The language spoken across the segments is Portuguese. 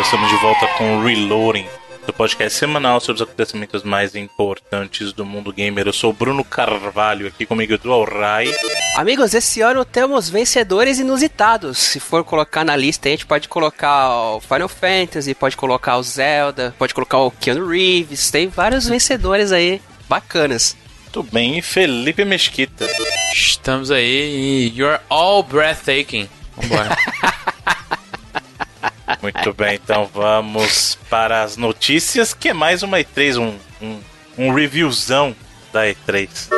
pessoal, estamos de volta com o Reloading, do podcast semanal sobre os acontecimentos mais importantes do mundo gamer. Eu sou o Bruno Carvalho, aqui comigo do Alrai. Amigos, esse ano temos vencedores inusitados. Se for colocar na lista, a gente pode colocar o Final Fantasy, pode colocar o Zelda, pode colocar o Keanu Reeves. Tem vários vencedores aí bacanas. Tudo bem, e Felipe Mesquita. Estamos aí e you're all breathtaking. Vambora. Muito bem, então vamos para as notícias, que é mais uma E3, um, um, um reviewzão da E3.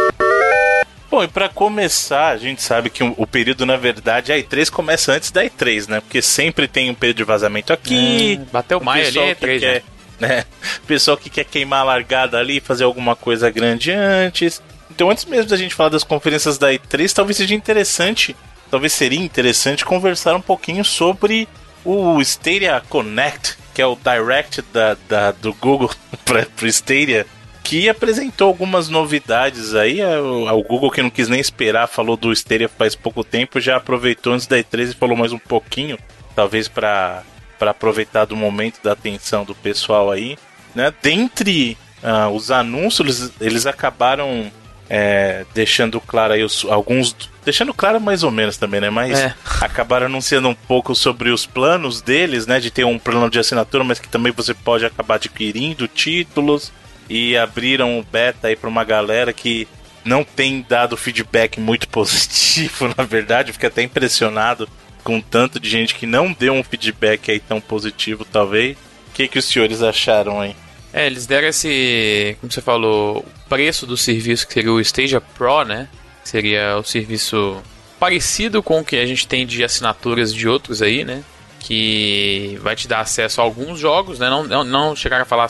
Bom, e para começar, a gente sabe que o, período, na verdade, a E3 começa antes da E3, né? Porque sempre tem um período de vazamento aqui. É, bateu o maio ali, pessoal é que E3, quer, né? Pessoal que quer queimar a largada ali, fazer alguma coisa grande antes. Então, antes mesmo da gente falar das conferências da E3, talvez seja interessante, talvez seria interessante conversar um pouquinho sobre o Stadia Connect, que é o Direct da, da do Google para o Stadia, que apresentou algumas novidades aí. O, o Google, que não quis nem esperar, falou do Stadia faz pouco tempo, já aproveitou antes da E3 e falou mais um pouquinho, talvez para aproveitar do momento da atenção do pessoal aí. Né? Dentre ah, os anúncios, eles acabaram é, deixando claro aí os, alguns. Deixando claro mais ou menos também, né? Mas É. acabaram anunciando um pouco sobre os planos deles, né? De ter um plano de assinatura, mas que também você pode acabar adquirindo títulos. E abriram o beta aí pra uma galera que não tem dado feedback muito positivo, na verdade. Eu fiquei até impressionado com o tanto de gente que não deu um feedback aí tão positivo, talvez. O que, que os senhores acharam aí? É, eles deram esse, como você falou, preço do serviço que seria o Stadia Pro, né? Que seria o serviço parecido com o que a gente tem de assinaturas de outros aí, né? Que vai te dar acesso a alguns jogos, né? Não, não, não chegaram a falar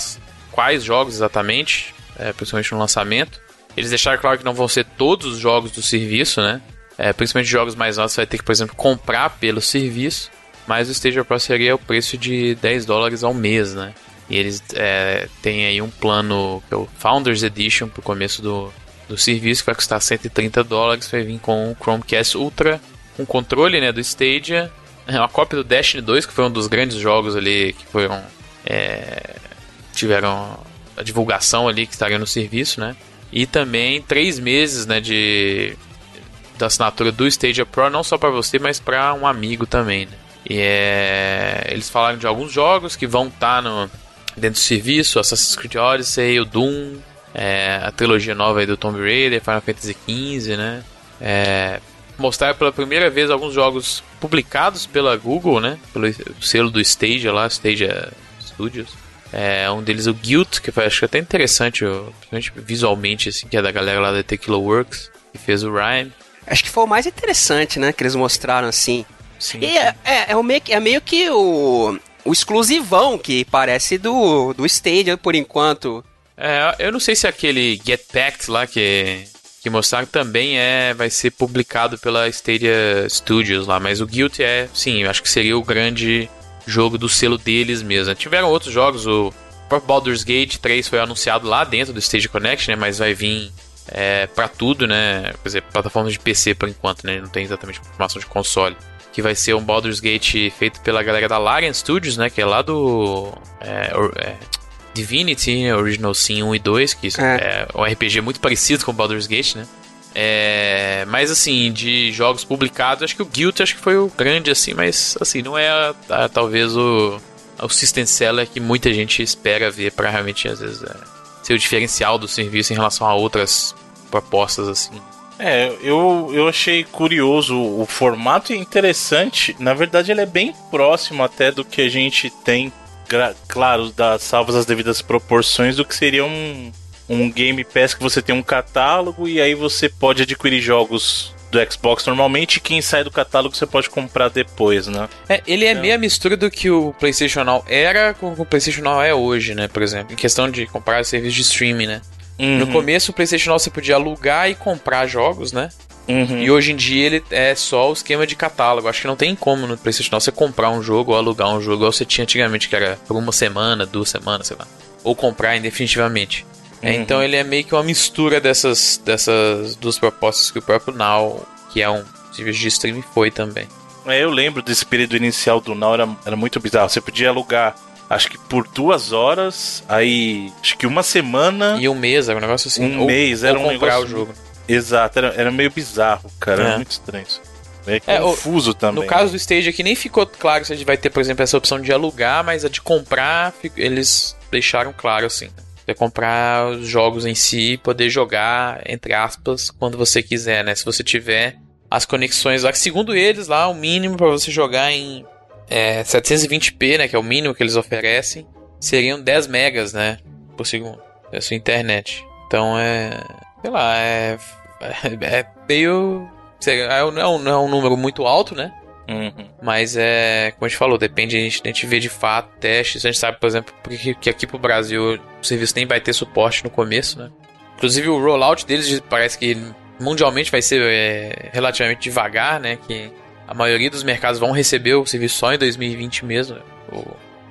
quais jogos exatamente, é, principalmente no lançamento. Eles deixaram claro que não vão ser todos os jogos do serviço, né? É, principalmente jogos mais novos, você vai ter que, por exemplo, comprar pelo serviço. Mas o Stadia Pro seria o preço de 10 dólares ao mês, né? E eles é, têm aí um plano que é o Founders Edition pro começo do, do serviço, que vai custar 130 dólares, vai vir com o Chromecast Ultra, um controle né, do Stadia, é uma cópia do Destiny 2, que foi um dos grandes jogos ali que foram. é, tiveram a divulgação ali que estaria no serviço, né? E também três meses né, de da assinatura do Stadia Pro, não só para você, mas para um amigo também, né? E é, eles falaram de alguns jogos que vão estar no dentro do serviço, Assassin's Creed Odyssey, o Doom, é, a trilogia nova do Tomb Raider, Final Fantasy XV, né? É, mostraram pela primeira vez alguns jogos publicados pela Google, né? Pelo selo do Stadia lá, Stadia Studios. É, um deles o Guilt, que foi acho que até interessante, principalmente visualmente, assim, que é da galera lá da Tequila Works, que fez o Rhyme. Acho que foi o mais interessante, né? Que eles mostraram assim. Sim, E é, é, é, meio, que- é meio que o, o exclusivão que parece do, do Stadia por enquanto. É, eu não sei se aquele Get Packed lá que, que mostraram também é, vai ser publicado pela Stadia Studios lá, mas o Guilt é, sim, eu acho que seria o grande jogo do selo deles mesmo. Tiveram outros jogos, o próprio Baldur's Gate 3 foi anunciado lá dentro do Stadia Connect, né, mas vai vir é, para tudo, né, quer dizer, plataformas de PC por enquanto, né, não tem exatamente informação de console. Que vai ser um Baldur's Gate feito pela galera da Larian Studios, né? Que é lá do. É, é, Divinity, né, Original Sin 1 e 2, que É. é. um RPG muito parecido com o Baldur's Gate, né? É, mas assim, de jogos publicados, acho que o Guilt acho que foi o grande, assim, mas assim, não é a- a- talvez o, o system seller que muita gente espera ver para realmente, às vezes, é, ser o diferencial do serviço em relação a outras propostas, assim. É, eu, eu achei curioso o formato e interessante. Na verdade, ele é bem próximo até do que a gente tem, claro, das salvas as devidas proporções, do que seria um, um Game Pass que você tem um catálogo e aí você pode adquirir jogos do Xbox normalmente quem sai do catálogo você pode comprar depois, né? É, ele é meio a mistura do que o PlayStation Now era com o que o PlayStation Now é hoje, né? Por exemplo, em questão de comprar serviços de streaming, né? No Uhum, começo, o PlayStation Now você podia alugar e comprar jogos, né? uhum. E hoje em dia ele é só o esquema de catálogo. Acho que não tem como no PlayStation Now você comprar um jogo ou alugar um jogo igual você tinha antigamente, que era por uma semana, duas semanas, sei lá. Ou comprar indefinitivamente. É, Uhum. então ele é meio que uma mistura dessas, dessas duas propostas que o próprio Now, que é um serviço de streaming, foi também. É, eu lembro desse período inicial do Now, era, era muito bizarro. Você podia alugar, acho que por duas horas, aí acho que uma semana. E um mês, era um negócio assim. Um ou, mês, era um negócio. o jogo. Exato, era, era meio bizarro, cara. É. Era muito estranho isso. É, É, confuso também. No caso do Stage aqui, nem ficou claro se a gente vai ter, por exemplo, essa opção de alugar, mas a de comprar, eles deixaram claro assim. né? Você comprar os jogos em si poder jogar, entre aspas, quando você quiser, né? Se você tiver as conexões lá, que segundo eles, lá, o mínimo para você jogar em é, 720p, né? Que é o mínimo que eles oferecem, seriam 10 megas, né? Por segundo. Da sua internet. Então é. Sei lá, é. É meio. É um, não é não é um número muito alto, né? Uhum. Mas é, como a gente falou, depende, a gente, a gente vê de fato testes. A gente sabe, por exemplo, porque- que aqui pro Brasil o serviço nem vai ter suporte no começo, né? Inclusive o rollout deles parece que mundialmente vai ser é, relativamente devagar, né? Que a maioria dos mercados vão receber o serviço só em 2020 mesmo. O,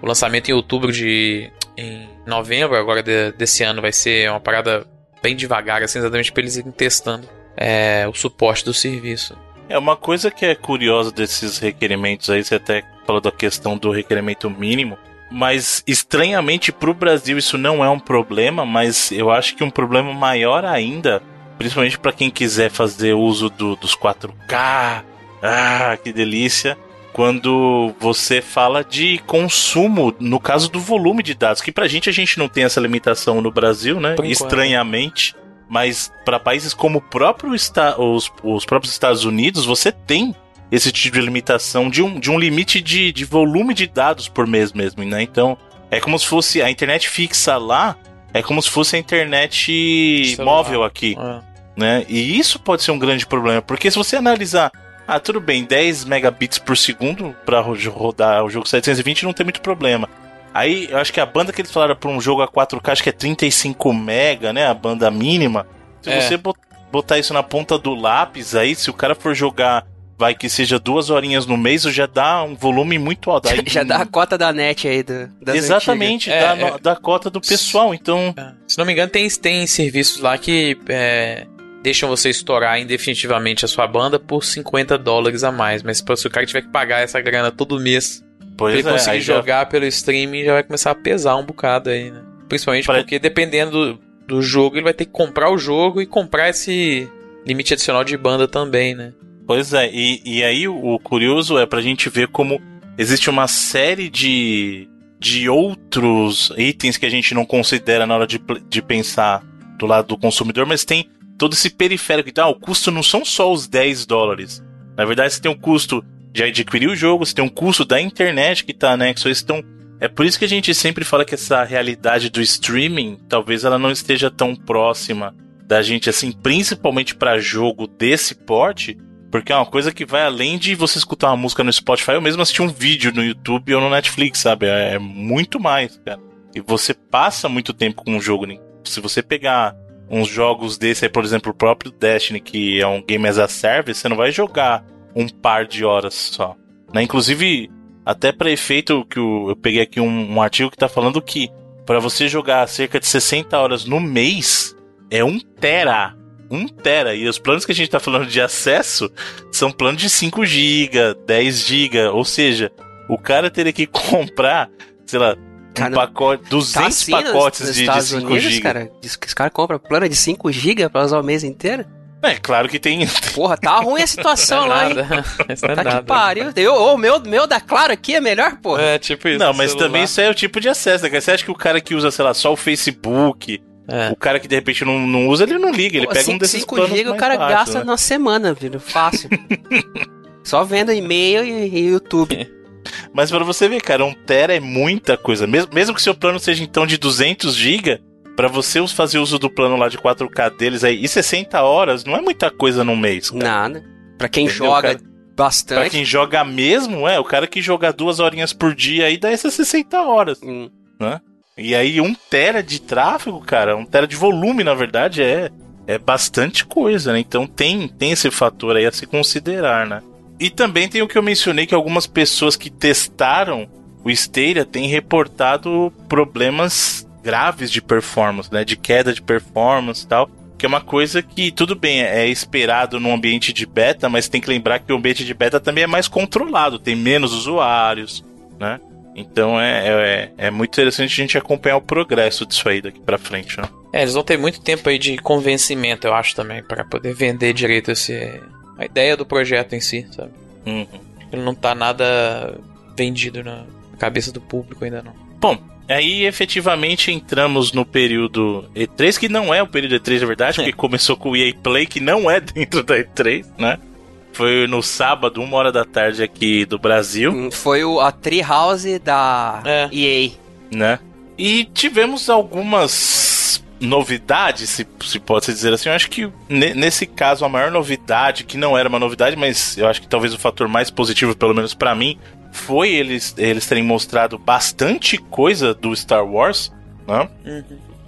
o lançamento em outubro de. em novembro agora de- desse ano vai ser uma parada bem devagar, assim, exatamente para eles irem testando é, o suporte do serviço. É uma coisa que é curiosa desses requerimentos aí, você até falou da questão do requerimento mínimo, mas estranhamente pro Brasil isso não é um problema, mas eu acho que um problema maior ainda, principalmente para quem quiser fazer uso do, dos 4K, ah, que delícia, quando você fala de consumo, no caso do volume de dados, que pra gente a gente não tem essa limitação no Brasil, né? Estranhamente. Mas para países como o próprio esta os, os próprios Estados Unidos, você tem esse tipo de limitação de um, de um limite de, de volume de dados por mês mesmo, né? Então, é como se fosse a internet fixa lá, é como se fosse a internet Celular. móvel aqui É. né? E isso pode ser um grande problema, porque se você analisar, ah, tudo bem, 10 megabits por segundo para rodar o jogo 720 não tem muito problema. Aí, eu acho que a banda que eles falaram para um jogo a 4K, acho que é 35 mega, né? A banda mínima. Se É. você bot- botar isso na ponta do lápis, aí, se o cara for jogar, vai que seja duas horinhas no mês, já dá um volume muito alto. Aí, Já dá a cota da net aí do, das Exatamente, É, dá, é. da cota do pessoal. Então. Se não me engano, tem, tem serviços lá que é, deixam você estourar indefinitivamente a sua banda por 50 dólares a mais. Mas se o cara tiver que pagar essa grana todo mês pra pois ele é, conseguir aí já- jogar pelo streaming, já vai começar a pesar um bocado aí, né? Principalmente Pare- porque dependendo do, do jogo, ele vai ter que comprar o jogo e comprar esse limite adicional de banda também, né? Pois é, e, e aí o, curioso é pra gente ver como existe uma série de, de outros itens que a gente não considera na hora de, de pensar do lado do consumidor, mas tem todo esse periférico. Então, ah, o custo não são só os 10 dólares. Na verdade, você tem o custo de adquirir o jogo, você tem um custo da internet que tá anexo isso. Então, é por isso que a gente sempre fala que essa realidade do streaming, talvez ela não esteja tão próxima da gente, assim, principalmente pra jogo desse porte, porque é uma coisa que vai além de você escutar uma música no Spotify ou mesmo assistir um vídeo no YouTube ou no Netflix, sabe? É, é muito mais, cara. E você passa muito tempo com um jogo. né? Se você pegar uns jogos desse aí, por exemplo, o próprio Destiny, que é um game as a service, você não vai jogar um par de horas só. Né? Inclusive, até para efeito que o- eu peguei aqui um, um artigo que tá falando que para você jogar cerca de 60 horas no mês é um tera. Um tera. E os planos que a gente tá falando de acesso são planos de 5 GB, 10 GB. Ou seja, o cara teria que comprar, sei lá, um Cara, pacote, Tá 200 assim nos- pacotes nos de, de Estados 5 Unidos, GB. cara. Diz que os caras compram plano de 5 GB pra usar o mês inteiro. É claro que tem. Porra, tá ruim a situação lá, hein? nada. Isso não é Tá nada. que pariu. Eu, o meu, meu da Claro aqui é melhor, porra. É, tipo isso. Não, mas celular. também isso é o tipo de acesso, né? Você acha que o cara que usa, sei lá, só o Facebook, É. o cara que de repente não, não usa, ele não liga, ele Pô, pega um cinco- desses cinco planos GB o cara baixos, gasta né? na semana, filho. Fácil. Só vendo e-mail e, e YouTube. Mas pra você ver, cara, um tera é muita coisa. Mesmo, mesmo que seu plano seja então de 200 GB, pra você fazer uso do plano lá de 4K deles aí, e 60 horas não é muita coisa num mês, cara. Nada. Pra quem Entendeu, joga cara? Pra bastante. quem joga mesmo, é, o cara que joga duas horinhas por dia aí dá essas 60 horas. Hum. E aí, um tera de tráfego, cara, um tera de volume, na verdade, é, é bastante coisa, né? Então tem, tem esse fator aí a se considerar, né? E também tem o que eu mencionei, que algumas pessoas que testaram o Stadia têm reportado problemas graves de performance, né? De queda de performance e tal. que é uma coisa que, tudo bem, é esperado num ambiente de beta, mas tem que lembrar que o ambiente de beta também é mais controlado, tem menos usuários, né? Então é, é, é muito interessante a gente acompanhar o progresso disso aí daqui pra frente, né? É, eles vão ter muito tempo aí de convencimento, eu acho também, para poder vender direito esse, a ideia do projeto em si, sabe? Uhum. Ele não tá nada vendido na cabeça do público ainda não. Bom, aí efetivamente entramos no período E3, que não é o período E3 na verdade, porque começou com o EA Play, que não é dentro da E3, né? Foi no sábado, uma hora da tarde aqui do Brasil, Hum, Foi o, a Treehouse da É. EA. né? E tivemos algumas novidades, se, se pode se dizer assim. Eu acho que ne- nesse caso a maior novidade, que não era uma novidade, mas eu acho que talvez o fator mais positivo, pelo menos pra mim, foi eles, eles terem mostrado bastante coisa do Star Wars, né?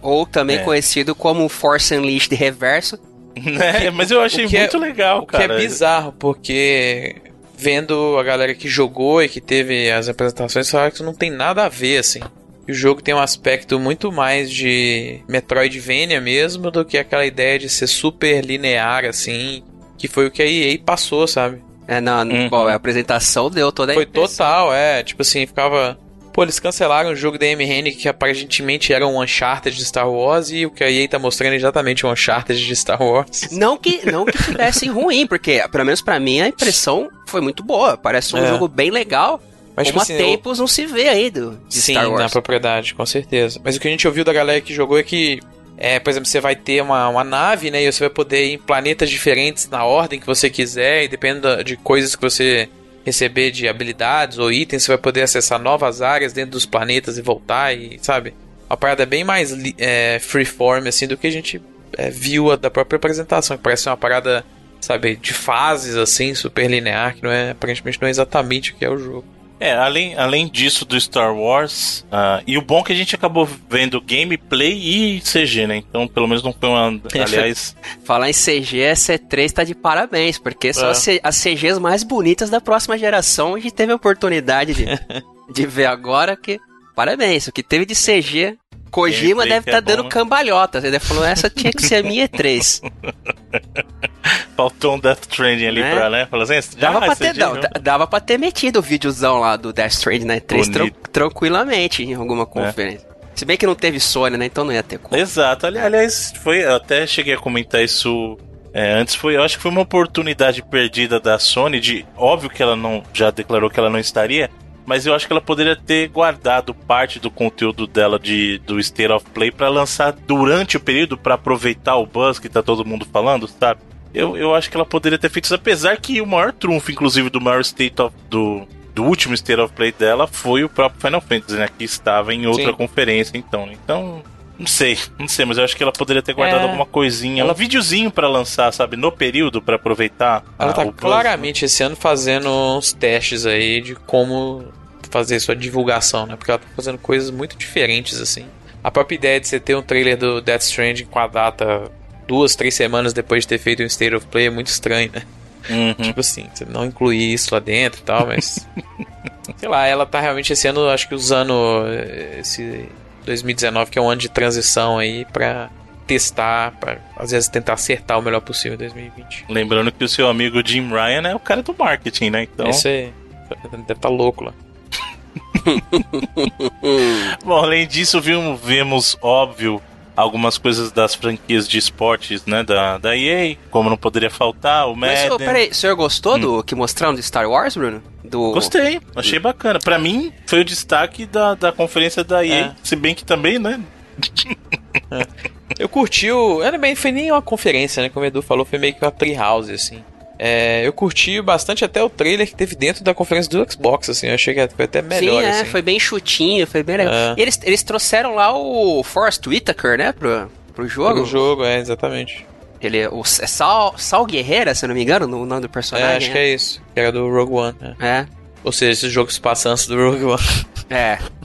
Ou também É. conhecido como Force Unleashed Reverso. Né? Mas eu achei que é- muito legal, O que cara. é bizarro, porque vendo a galera que jogou e que teve as apresentações, falaram que isso não tem nada a ver, assim. E O jogo tem um aspecto muito mais de Metroidvania mesmo do que aquela ideia de ser super linear, assim, que foi o que a EA passou, sabe? É, na, Uhum. bom, a apresentação deu toda a Foi impressão. total, é. Tipo assim, ficava. Pô, eles cancelaram o jogo da MRN que aparentemente era um Uncharted de Star Wars e o que a EA tá mostrando é exatamente um Uncharted de Star Wars. Não que, não que tivesse ruim, porque, pelo menos pra mim, a impressão foi muito boa. Parece um É. jogo bem legal. Mas, tipo como assim, há eu- tempos não se vê aí do, de Sim, Star na Wars. propriedade, com certeza. Mas o que a gente ouviu da galera que jogou é que, é, por exemplo, você vai ter uma, uma nave, né? E você vai poder ir em planetas diferentes na ordem que você quiser, e dependendo de coisas que você receber de habilidades ou itens, você vai poder acessar novas áreas dentro dos planetas e voltar, e sabe? Uma parada bem mais é, freeform, assim, do que a gente é, viu da própria apresentação, que parece uma parada, sabe, de fases, assim, super linear, que não é, aparentemente não é exatamente o que é o jogo. É, além, além disso do Star Wars, ah, e o bom é que a gente acabou vendo gameplay e CG, né? Então, pelo menos não foi uma. Aliás, Falar em CG, a C3 tá de parabéns, porque são É. as CGs mais bonitas da próxima geração. A gente teve a oportunidade de, de ver agora que. Parabéns, o que teve de CG. Kojima deve estar é bom, dando né? cambalhotas. Ele falou, essa tinha que ser a minha E3. faltou um Death Stranding ali Né? pra, né? Falar assim, Dava, pra ter, não, não. da- dava pra ter metido o videozão lá do Death Stranding na E3 tran- Bonito. tranquilamente em alguma conferência. Se bem que não teve Sony, né? Então não ia ter como. Exato. Ali- Aliás, foi, eu até cheguei a comentar isso é, antes. Foi, eu acho que foi uma oportunidade perdida da Sony. De óbvio que ela não já declarou que ela não estaria, mas eu acho que ela poderia ter guardado parte do conteúdo dela de do State of Play pra lançar durante o período pra aproveitar o buzz que tá todo mundo falando, sabe? Eu, eu acho que ela poderia ter feito isso, apesar que o maior trunfo, inclusive, do maior State of do do último State of Play dela foi o próprio Final Fantasy, né? Que estava em outra Sim. conferência, então. Então, não sei, não sei, mas eu acho que ela poderia ter guardado É. alguma coisinha, Ela- um videozinho pra lançar, sabe, no período pra aproveitar. Ela ah, tá o buzz. claramente esse ano fazendo uns testes aí de como fazer sua divulgação, né? Porque ela tá fazendo coisas muito diferentes, assim. A própria ideia de você ter um trailer do Death Stranding com a data duas, três semanas depois de ter feito um State of Play é muito estranho, né? Uhum. Tipo assim, você não incluir isso lá dentro e tal, mas. sei lá, ela tá realmente esse ano, acho que usando eh, esse 2019, que é um ano de transição aí, pra testar, pra às vezes tentar acertar o melhor possível em 2020. Lembrando que o seu amigo Jim Ryan é o cara do marketing, né? Então, Esse aí. Deve tá louco lá. bom, além disso, vimos, vimos óbvio algumas coisas das franquias de esportes, né, da, da EA, como não poderia faltar, o Mas, Madden. ô, peraí, o senhor gostou do que mostraram de Star Wars, Bruno? Do... Gostei, achei bacana. Pra mim, foi o destaque da, da conferência da EA, É. se bem que também, né? Eu curti o. Era bem, foi nem uma conferência, né? Como o Edu falou, foi meio que uma treehouse, assim. É, eu curti bastante até o trailer que teve dentro da conferência do Xbox, assim. Eu achei que foi até melhor, Sim, é, assim. foi bem chutinho, foi bem legal. É. E eles, eles trouxeram lá o Forrest Whitaker, né, pro, pro jogo. O jogo, é, exatamente. Ele é, o, é Sal, Sal Guerreira, se eu não me engano, no nome do É, personagem. acho que é isso. Que era do Rogue One, né? é. Ou seja, esse jogo se passa antes do Rogue One. É,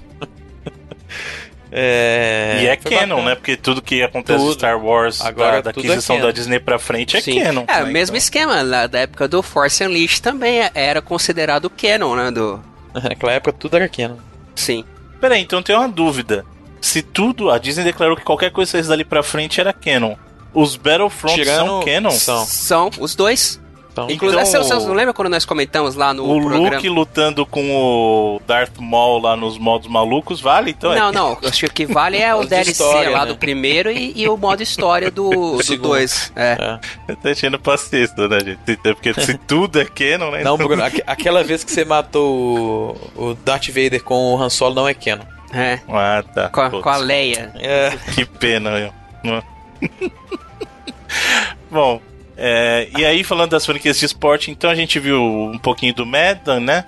É, e é foi canon, bacana. né? Porque tudo que acontece em Tudo. Star Wars, Agora da, da é aquisição canon. da Disney pra frente, é sim. canon. É, o né? mesmo Então, esquema, lá da época do Force Unleashed também era considerado canon, né, do... Naquela época tudo era canon. Sim. Peraí, então tem uma dúvida. Se tudo, a Disney declarou que qualquer coisa que saísse dali pra frente era canon. Os Battlefront são canon? São. São, os dois. Então, Inclusive, então, você, não lembra quando nós comentamos lá no o programa? Luke lutando com o Darth Maul lá nos modos malucos, vale? Então é não, é... não. Acho que o que vale é o DLC história, lá né? do primeiro e, e, o modo história do 2. É. é. Eu tô enchendo paciência, né, gente? Porque se tudo é canon, né? Não, então... Bruno, aquela vez que você matou o Darth Vader com o Han Solo não é canon. É. Ah, tá. Com, a, com a Leia. É. Que pena, eu. Bom, é, e aí, falando das franquias de esporte, então a gente viu um pouquinho do Madden, né?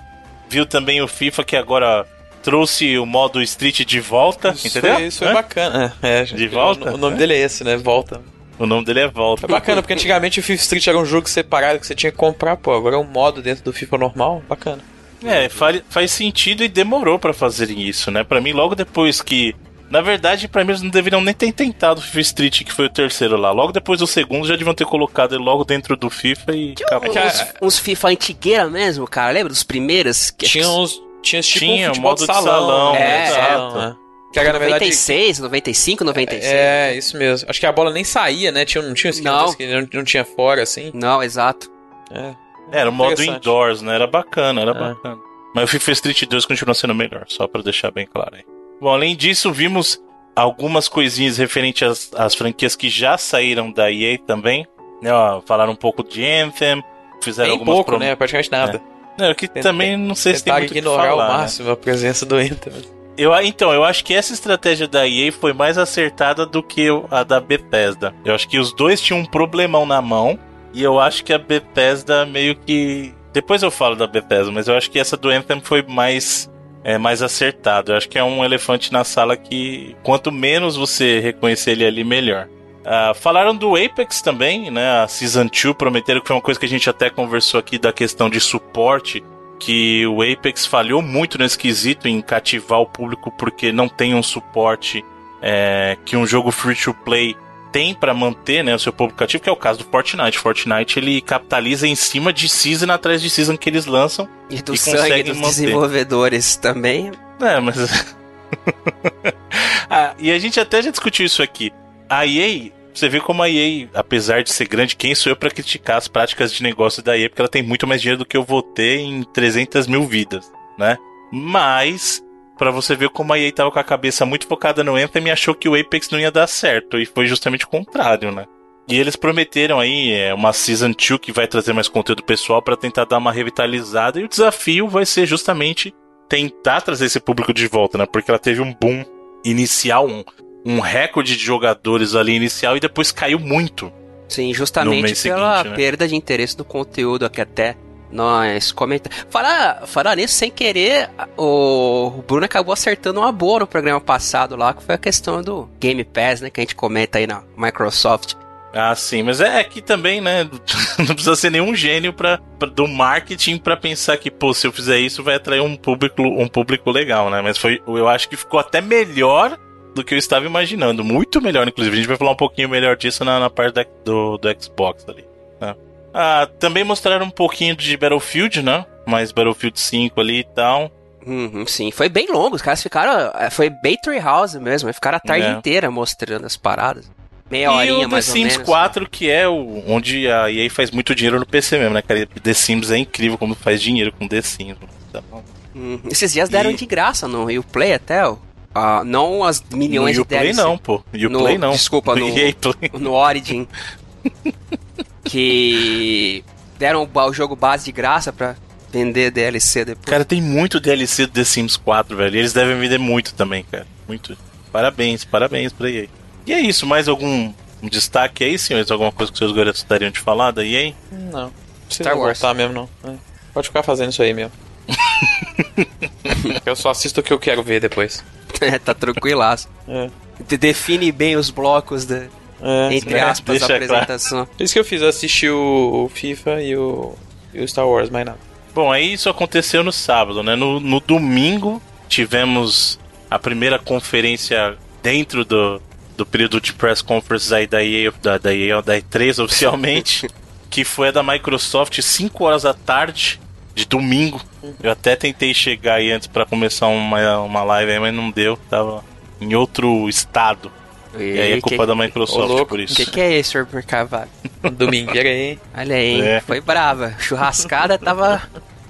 Viu também o FIFA que agora trouxe o modo Street de volta, isso entendeu? É, isso é, é bacana. É, de volta? O, o nome é. dele é esse, né? Volta. O nome dele é Volta. É bacana, porque antigamente o FIFA Street era um jogo separado que você tinha que comprar, pô. Agora é um modo dentro do FIFA normal, bacana. É, faz, faz sentido e demorou para fazerem isso, né? Para mim, logo depois que na verdade, pra mim eles não deveriam nem ter tentado o FIFA Street, que foi o terceiro lá. Logo depois do segundo, já deviam ter colocado ele logo dentro do FIFA e Tinha acabou. Uns, uns FIFA antigueira mesmo, cara. Lembra dos primeiros? Que tinha uns. Tinha tipo tinha, um futebol modo de salão. De salão é, é, salão, né? Que era, 96, verdade, 95, 96. É, isso mesmo. Acho que a bola nem saía, né? Tinha, não tinha esquema, não. não, não tinha fora, assim. Não, exato. É. Era o modo indoors, né? Era bacana, era é. bacana. Mas o FIFA Street 2 continua sendo melhor, só pra deixar bem claro aí. Bom, além disso, vimos algumas coisinhas referentes às, às franquias que já saíram da EA também. Né, ó, falaram um pouco de Anthem, fizeram Bem algumas pouco, prom... né? Praticamente nada. É. Não, que também não sei se tem muito ignorar falar, ao né? máximo né? a presença do Anthem. Eu, então, eu acho que essa estratégia da EA foi mais acertada do que a da Bethesda. Eu acho que os dois tinham um problemão na mão. E eu acho que a Bethesda meio que. Depois eu falo da Bethesda, mas eu acho que essa do Anthem foi mais é mais acertado. Eu acho que é um elefante na sala que quanto menos você reconhecer ele ali, melhor. Uh, falaram do Apex também, né? A Season 2 prometeram que foi uma coisa que a gente até conversou aqui da questão de suporte. Que o Apex falhou muito nesse quesito em cativar o público porque não tem um suporte é, que um jogo free to play tem para manter né, o seu público cativo, que é o caso do Fortnite. Fortnite ele capitaliza em cima de season atrás de season que eles lançam e do e sangue dos manter. desenvolvedores também. É, mas ah, e a gente até já discutiu isso aqui. A EA, você vê como a EA, apesar de ser grande, quem sou eu para criticar as práticas de negócio da EA, porque ela tem muito mais dinheiro do que eu vou ter em 300 mil vidas, né? Mas para você ver como a EA tava com a cabeça muito focada no Anthem e achou que o Apex não ia dar certo. E foi justamente o contrário, né? E eles prometeram aí é, uma Season 2 que vai trazer mais conteúdo pessoal para tentar dar uma revitalizada. E o desafio vai ser justamente tentar trazer esse público de volta, né? Porque ela teve um boom inicial, um, um recorde de jogadores ali inicial e depois caiu muito. Sim, justamente pela seguinte, né? perda de interesse no conteúdo que até nós comenta. Falar, falar nisso sem querer, o Bruno acabou acertando uma boa no programa passado lá, que foi a questão do Game Pass, né? Que a gente comenta aí na Microsoft. Ah, sim, mas é que também, né? Não precisa ser nenhum gênio pra, pra, do marketing para pensar que, pô, se eu fizer isso vai atrair um público, um público legal, né? Mas foi, eu acho que ficou até melhor do que eu estava imaginando. Muito melhor, inclusive. A gente vai falar um pouquinho melhor disso na, na parte da, do, do Xbox ali. Né? Ah, também mostraram um pouquinho de Battlefield, né? Mais Battlefield 5 ali e tal. Uhum, sim, foi bem longo. Os caras ficaram. É, foi bem House mesmo. Ficaram a tarde é. inteira mostrando as paradas. Meia e horinha o mais The Sims menos, 4, né? que é o, onde a EA faz muito dinheiro no PC mesmo, né, cara? The Sims é incrível como faz dinheiro com The Sims. Então, uhum. Esses dias deram e... de graça no Uplay até, ó. Uh, não as milhões no de DLC. não, pô. Uplay não. Desculpa, no, no, no Origin. que deram o jogo base de graça pra vender DLC depois. Cara, tem muito DLC do The Sims 4, velho. E eles devem vender muito também, cara. Muito. Parabéns, parabéns pra EA. E é isso, mais algum um destaque aí, senhores? Alguma coisa que vocês gostariam de falar da EA? Não. Star Wars. voltar mesmo, não. É. Pode ficar fazendo isso aí mesmo. eu só assisto o que eu quero ver depois. é, tá tranquilaço. É. Define bem os blocos da, é, entre né? aspas, a apresentação. Claro. Isso que eu fiz, assistir o, o FIFA e o, e o Star Wars, mais nada. Bom, aí isso aconteceu no sábado, né? No, no domingo tivemos a primeira conferência dentro do, do período de press conference aí da EA, da, da, EA, da E3 oficialmente, que foi a da Microsoft 5 horas da tarde de domingo. Eu até tentei chegar aí antes para começar uma, uma live aí, mas não deu, tava em outro estado. E, aí é culpa que, da Microsoft louco. por O isso. que, que é isso, Sr. Carvalho? Domingueira aí. Olha aí, hein? É. foi brava. Churrascada tava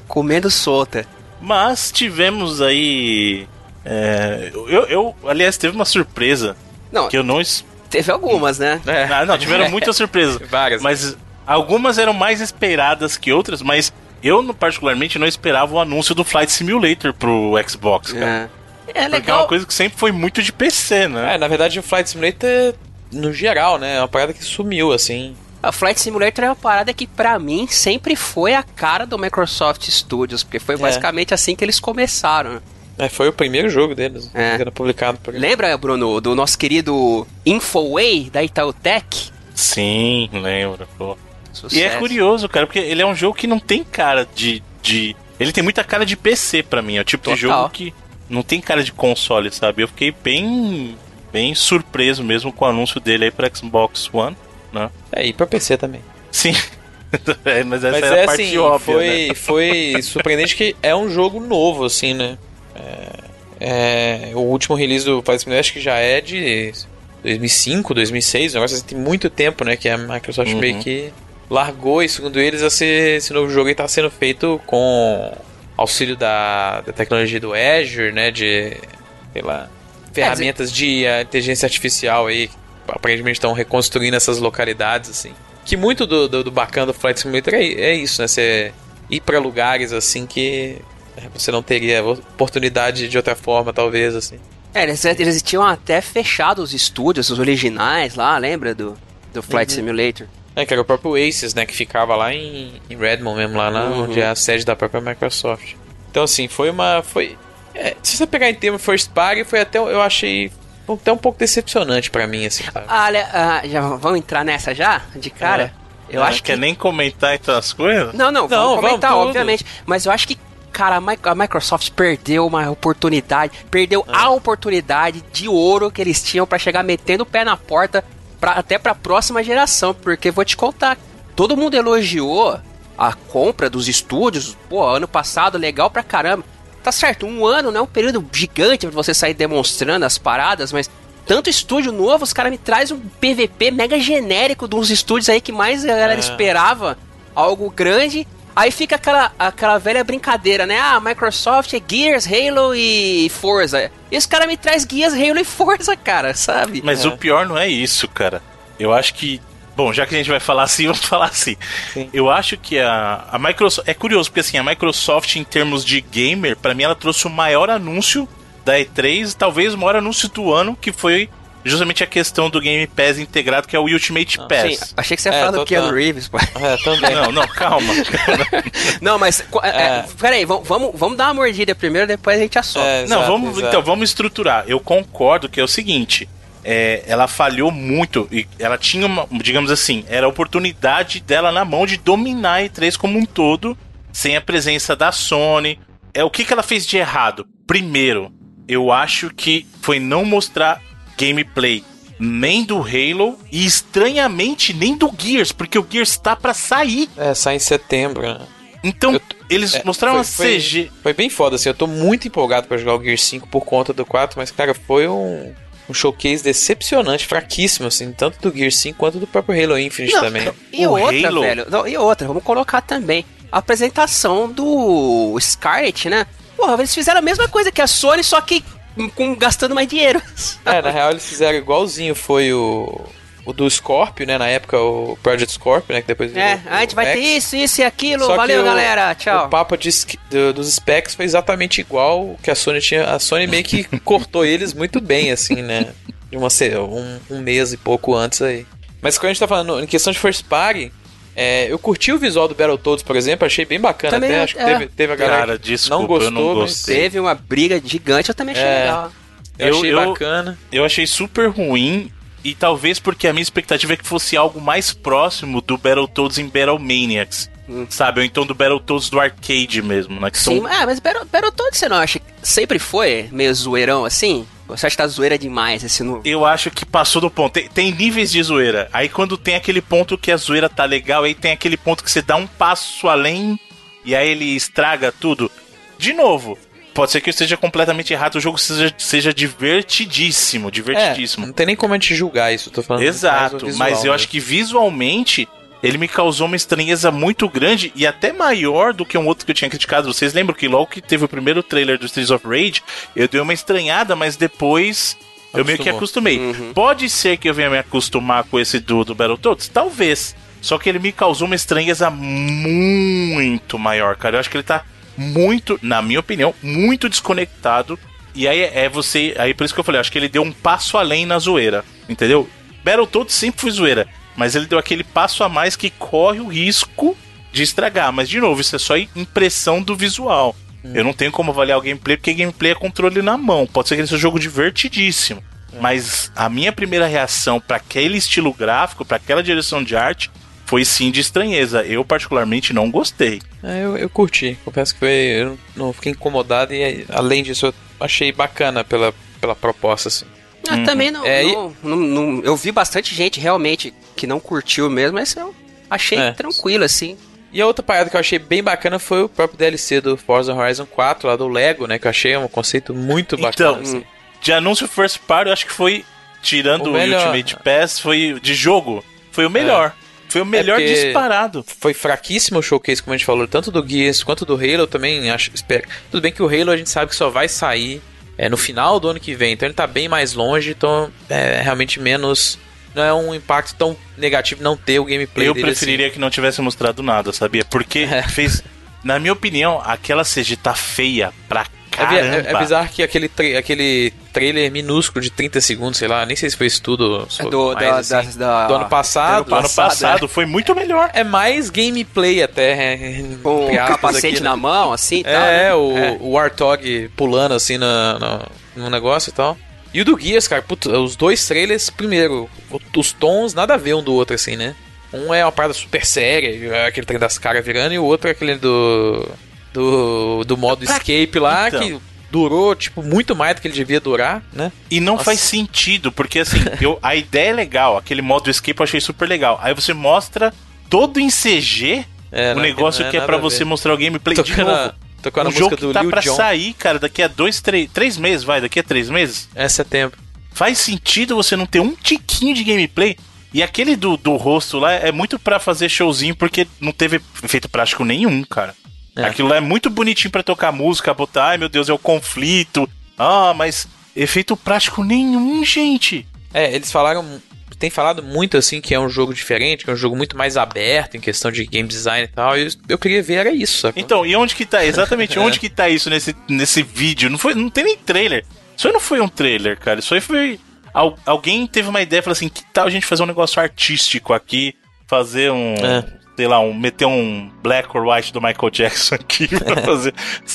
comendo solta. Mas tivemos aí. é, eu, eu, aliás, teve uma surpresa Não, que eu não. teve algumas, né? Ah, não, tiveram muitas surpresas. Várias. Mas algumas eram mais esperadas que outras, mas eu particularmente não esperava o anúncio do Flight Simulator pro Xbox, cara. É, é Porque é legal. uma coisa que sempre foi muito de PC, né? É, na verdade o Flight Simulator, no geral, né? É uma parada que sumiu, assim. A Flight Simulator é uma parada que pra mim sempre foi a cara do Microsoft Studios, porque foi É. basicamente assim que eles começaram. É, foi o primeiro jogo deles, É. que era publicado por Lembra, Bruno, do nosso querido Infoway da Itautec? Sim, lembro. pô. Sucesso. E é curioso, cara, porque ele é um jogo que não tem cara de. de... Ele tem muita cara de PC pra mim. É o tipo Total. de jogo que não tem cara de console, sabe? Eu fiquei bem. bem surpreso mesmo com o anúncio dele aí pro Xbox One, né? É, e pra PC também. Sim. É, mas essa Mas era é a parte assim, óbvia, foi, né? foi surpreendente que é um jogo novo, assim, né? É, é, o último release do Simulator acho que já é de 2005, 2006, um negócio assim, tem muito tempo, né? Que a Microsoft Uhum. meio que largou e, segundo eles, esse, esse novo jogo está sendo feito com auxílio da, da tecnologia do Azure, né? De, sei lá, ferramentas de ah, inteligência artificial aí, que aparentemente estão reconstruindo essas localidades, assim. Que muito do, do, do bacana do Flight Simulator é, é isso, né? Você ir para lugares assim que é, você não teria oportunidade de outra forma, talvez, assim. É, eles, eles tinham até fechado os estúdios, os originais lá, lembra do, do Flight Simulator? É, que era o próprio Aces, né? Que ficava lá em, em Redmond mesmo, lá na, Uhum. onde é a sede da própria Microsoft. Então, assim, foi uma. Foi, é, se você pegar em termos first party, foi até. Eu achei. Até um pouco decepcionante pra mim, assim, sabe? Ah, olha, ah, já vamos entrar nessa já? De cara? Eu Não acho que. quer nem comentar então as coisas? Não, não, Não, vamos vamos comentar, tudo. obviamente. Mas eu acho que, cara, a Mi- a Microsoft perdeu uma oportunidade, perdeu Ah. a oportunidade de ouro que eles tinham pra chegar metendo o pé na porta pra, até pra próxima geração. Porque vou te contar, todo mundo elogiou a compra dos estúdios, pô, ano passado, legal pra caramba. Tá certo, um ano não é um período gigante pra você sair demonstrando as paradas, mas tanto estúdio novo, os caras me trazem um PVP mega genérico de uns estúdios aí que mais a galera É. esperava, algo grande. Aí fica aquela, aquela velha brincadeira, né? Ah, Microsoft é Gears, Halo e Forza. E os caras me traz Gears, Halo e Forza, cara, sabe? Mas É. o pior não é isso, cara. Eu acho que. Bom, já que a gente vai falar assim, vamos falar assim. Sim. Eu acho que a, a Microsoft. É curioso, porque assim, a Microsoft, em termos de gamer, pra mim ela trouxe o maior anúncio da E3, talvez o maior anúncio do ano, que foi justamente a questão do Game Pass integrado, que é o Ultimate Ah, Sim, Pass. achei que você ia É, falar do. Keanu Reeves, pô. É, também. Não, não, calma. Não, mas. qu- é, É. Peraí, vamos, vamos, dar uma mordida primeiro, depois a gente assopra. É, Não, vamos, exato. então, vamos estruturar. Eu concordo que é o seguinte. é, ela falhou muito e ela tinha uma, digamos assim, era a oportunidade dela na mão de dominar a E3 como um todo, sem a presença da Sony. É o que, que ela fez de errado? Primeiro, eu acho que foi não mostrar gameplay nem do Halo e estranhamente nem do Gears, porque o Gears tá pra sair. É, sai em setembro, né? Então, Eu- eles É, mostraram foi- uma foi- CG. Foi bem foda, assim. Eu tô muito empolgado pra jogar o Gear 5 por conta do 4, mas, cara, foi um, um showcase decepcionante, fraquíssimo, assim, tanto do Gear 5 quanto do próprio Halo Infinite Não, também. não, E O outra, Halo- velho. Não, e outra, vamos colocar também. A apresentação do Scarlet, né? Porra, eles fizeram a mesma coisa que a Sony, só que com, gastando mais dinheiro. É, na real eles fizeram igualzinho, foi o. O do Scorpio, né? Na época, o Project Scorpio, né? Que depois É, virou a gente vai o ter isso, isso e aquilo. Só que Valeu, o- galera. Tchau. O papo de, do- dos specs foi exatamente igual que a Sony tinha. A Sony meio que cortou eles muito bem, assim, né? De uma, um, um mês e pouco antes aí. Mas quando a gente tá falando em questão de first party, é, eu curti o visual do Battletoads, por exemplo, achei bem bacana Também, até. Acho que é. teve, teve a galera Cara, que desculpa, não gostou, eu não mas gostei. Teve uma briga gigante, eu também achei É. legal. eu, Eu- achei eu- bacana. eu achei super ruim. E talvez porque a minha expectativa é que fosse algo mais próximo do Battletoads em Battle Maniacs. Hum. Sabe? Ou então do Battletoads do arcade mesmo, né? Que Sim, são... ah, mas Battle- Battletoads você não acha que sempre foi meio zoeirão assim? Você acha que tá zoeira demais esse novo? Eu acho que passou do ponto. Tem, tem níveis de zoeira. Aí quando tem aquele ponto que a zoeira tá legal, aí tem aquele ponto que você dá um passo além e aí ele estraga tudo. De novo, pode ser que eu esteja completamente errado, o jogo seja, seja divertidíssimo, divertidíssimo. É, não tem nem como a gente julgar isso, tô falando. Exato, mas eu acho que visualmente ele me causou uma estranheza muito grande e até maior do que um outro que eu tinha criticado. Vocês lembram que logo que teve o primeiro trailer do Streets of Rage, eu dei uma estranhada, mas depois eu meio que acostumei. Uhum. Pode ser que eu venha me acostumar com esse do, do Battletoads? Talvez. Só que ele me causou uma estranheza muito maior, cara. Eu acho que ele tá muito, na minha opinião, muito desconectado. E aí é você. Aí por isso que eu falei, acho que ele deu um passo além na zoeira. Entendeu? Battletoads sempre foi zoeira. Mas ele deu aquele passo a mais que corre o risco de estragar. Mas, de novo, isso é só impressão do visual. Hum. Eu não tenho como avaliar o gameplay, porque gameplay é controle na mão. Pode ser que ele seja um jogo divertidíssimo. É. Mas a minha primeira reação para aquele estilo gráfico, para aquela direção de arte, foi sim de estranheza. Eu, particularmente, não gostei. É, eu, eu curti. Confesso que foi, eu não fiquei incomodado e, além disso, eu achei bacana pela, pela proposta, assim. Eu uhum. também não, é, não, não, não, Eu vi bastante gente realmente que não curtiu mesmo, mas eu achei é. tranquilo, assim. E a outra parada que eu achei bem bacana foi o próprio DLC do Forza Horizon 4, lá do Lego, né? Que eu achei um conceito muito bacana. Então, assim. de anúncio first party, eu acho que foi, tirando o, o Ultimate Pass, foi de jogo, foi o melhor. É. Foi o melhor é disparado. Foi fraquíssimo o showcase, como a gente falou, tanto do Gears quanto do Halo também. Acho, espero. Tudo bem que o Halo a gente sabe que só vai sair é, no final do ano que vem, então ele tá bem mais longe, então é realmente menos. Não é um impacto tão negativo não ter o gameplay Eu dele preferiria assim. que não tivesse mostrado nada, sabia? Porque é. fez. Na minha opinião, aquela CG tá feia pra Caramba. É, é, é bizarro que aquele, tra aquele trailer minúsculo de 30 segundos, sei lá, nem sei se foi isso tudo. É do, da, assim, da, do ano passado. Do ano passado, é. foi muito melhor. É mais gameplay até. É, Com o capacete aqui, né? na mão, assim É, tal, né? o, é. o Warthog pulando assim no, no, no negócio e tal. E o do Guias, cara, puto, os dois trailers, primeiro, os tons nada a ver um do outro, assim, né? Um é uma parada super séria, aquele trem das caras virando, e o outro é aquele do do, do modo escape lá, então. que durou, tipo, muito mais do que ele devia durar, né? E não Nossa. faz sentido, porque assim, eu, a ideia é legal, aquele modo escape eu achei super legal. Aí você mostra todo em CG é, o negócio é que é para você mostrar o gameplay Tocando de novo. Tocando um jogo que tá pra John. sair, cara, daqui a dois, três, três meses, vai, daqui a três meses. É setembro. Faz sentido você não ter um tiquinho de gameplay. E aquele do, do rosto lá é muito para fazer showzinho, porque não teve efeito prático nenhum, cara. É. Aquilo lá é muito bonitinho para tocar música, botar, ai meu Deus, é o conflito. Ah, mas efeito prático nenhum, gente. É, eles falaram. Tem falado muito assim que é um jogo diferente, que é um jogo muito mais aberto em questão de game design e tal. E eu, queria ver era isso. Então, e onde que tá? Exatamente, é. onde que tá isso nesse, nesse vídeo? Não, foi, não tem nem trailer. Isso aí não foi um trailer, cara. Isso aí foi. alguém teve uma ideia e falou assim: que tal a gente fazer um negócio artístico aqui? Fazer um. É sei lá, um, meter um black or white do Michael Jackson aqui pra fazer.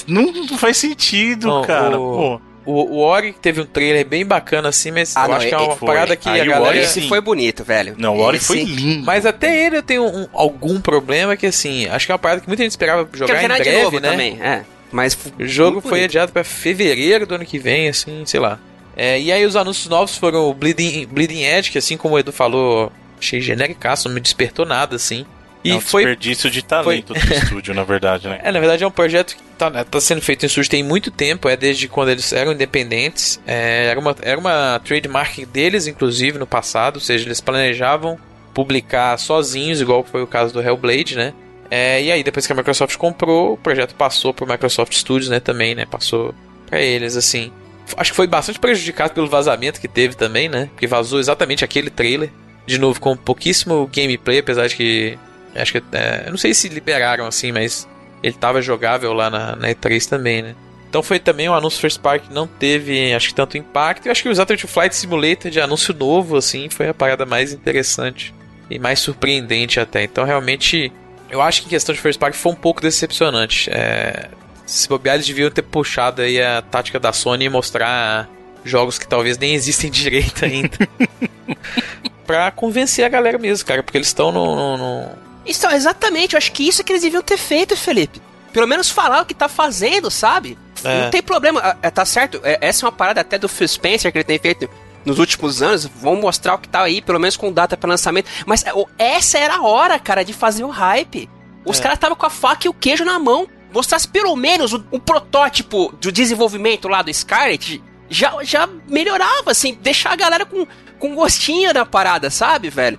não, não, faz sentido, não, cara. O... O, o Ori teve um trailer bem bacana assim, mas ah, eu não, acho que é uma foi. parada que Aí a galera. Esse foi bonito, velho. Não, o Ori esse... foi lindo. Mas até ele eu tenho um, algum problema que assim, acho que é uma parada que muita gente esperava jogar em breve, novo né? Também, é. Mas o jogo foi adiado para fevereiro do ano que vem, assim, sei lá. É, e aí os anúncios novos foram o Bleeding, Bleeding Edge, que assim como o Edu falou, achei genérico, não me despertou nada, assim. E é um foi desperdício de talento foi... do estúdio, na verdade, né? É, na verdade é um projeto que tá, né, tá sendo feito em estúdio tem muito tempo, é desde quando eles eram independentes. É, era, uma, era uma trademark deles, inclusive, no passado, ou seja, eles planejavam publicar sozinhos, igual foi o caso do Hellblade, né? É, e aí, depois que a Microsoft comprou, o projeto passou pro Microsoft Studios, né, também, né? Passou para eles, assim. Acho que foi bastante prejudicado pelo vazamento que teve também, né? Porque vazou exatamente aquele trailer. De novo, com pouquíssimo gameplay, apesar de que Acho que. É, eu não sei se liberaram assim, mas ele tava jogável lá na, na E3 também, né? Então foi também um anúncio First Party que não teve, acho que tanto impacto. Eu acho que o o Flight Simulator de anúncio novo, assim, foi a parada mais interessante e mais surpreendente até. Então realmente, eu acho que em questão de First Party foi um pouco decepcionante. É, se bobear, eles deviam ter puxado aí a tática da Sony e mostrar jogos que talvez nem existem direito ainda. pra convencer a galera mesmo, cara, porque eles estão no, no, isso, exatamente, eu acho que isso é que eles deviam ter feito, Felipe. Pelo menos falar o que tá fazendo, sabe? É. Não tem problema, é, tá certo? É, essa é uma parada até do Phil Spencer que ele tem feito nos últimos anos. Vamos mostrar o que tá aí, pelo menos com data para lançamento. Mas essa era a hora, cara, de fazer o hype. Os é. caras estavam com a faca e o queijo na mão. mostrasse pelo menos um, um protótipo do desenvolvimento lá do Scarlet, já, já melhorava, assim, deixar a galera com, com gostinho da parada, sabe, velho?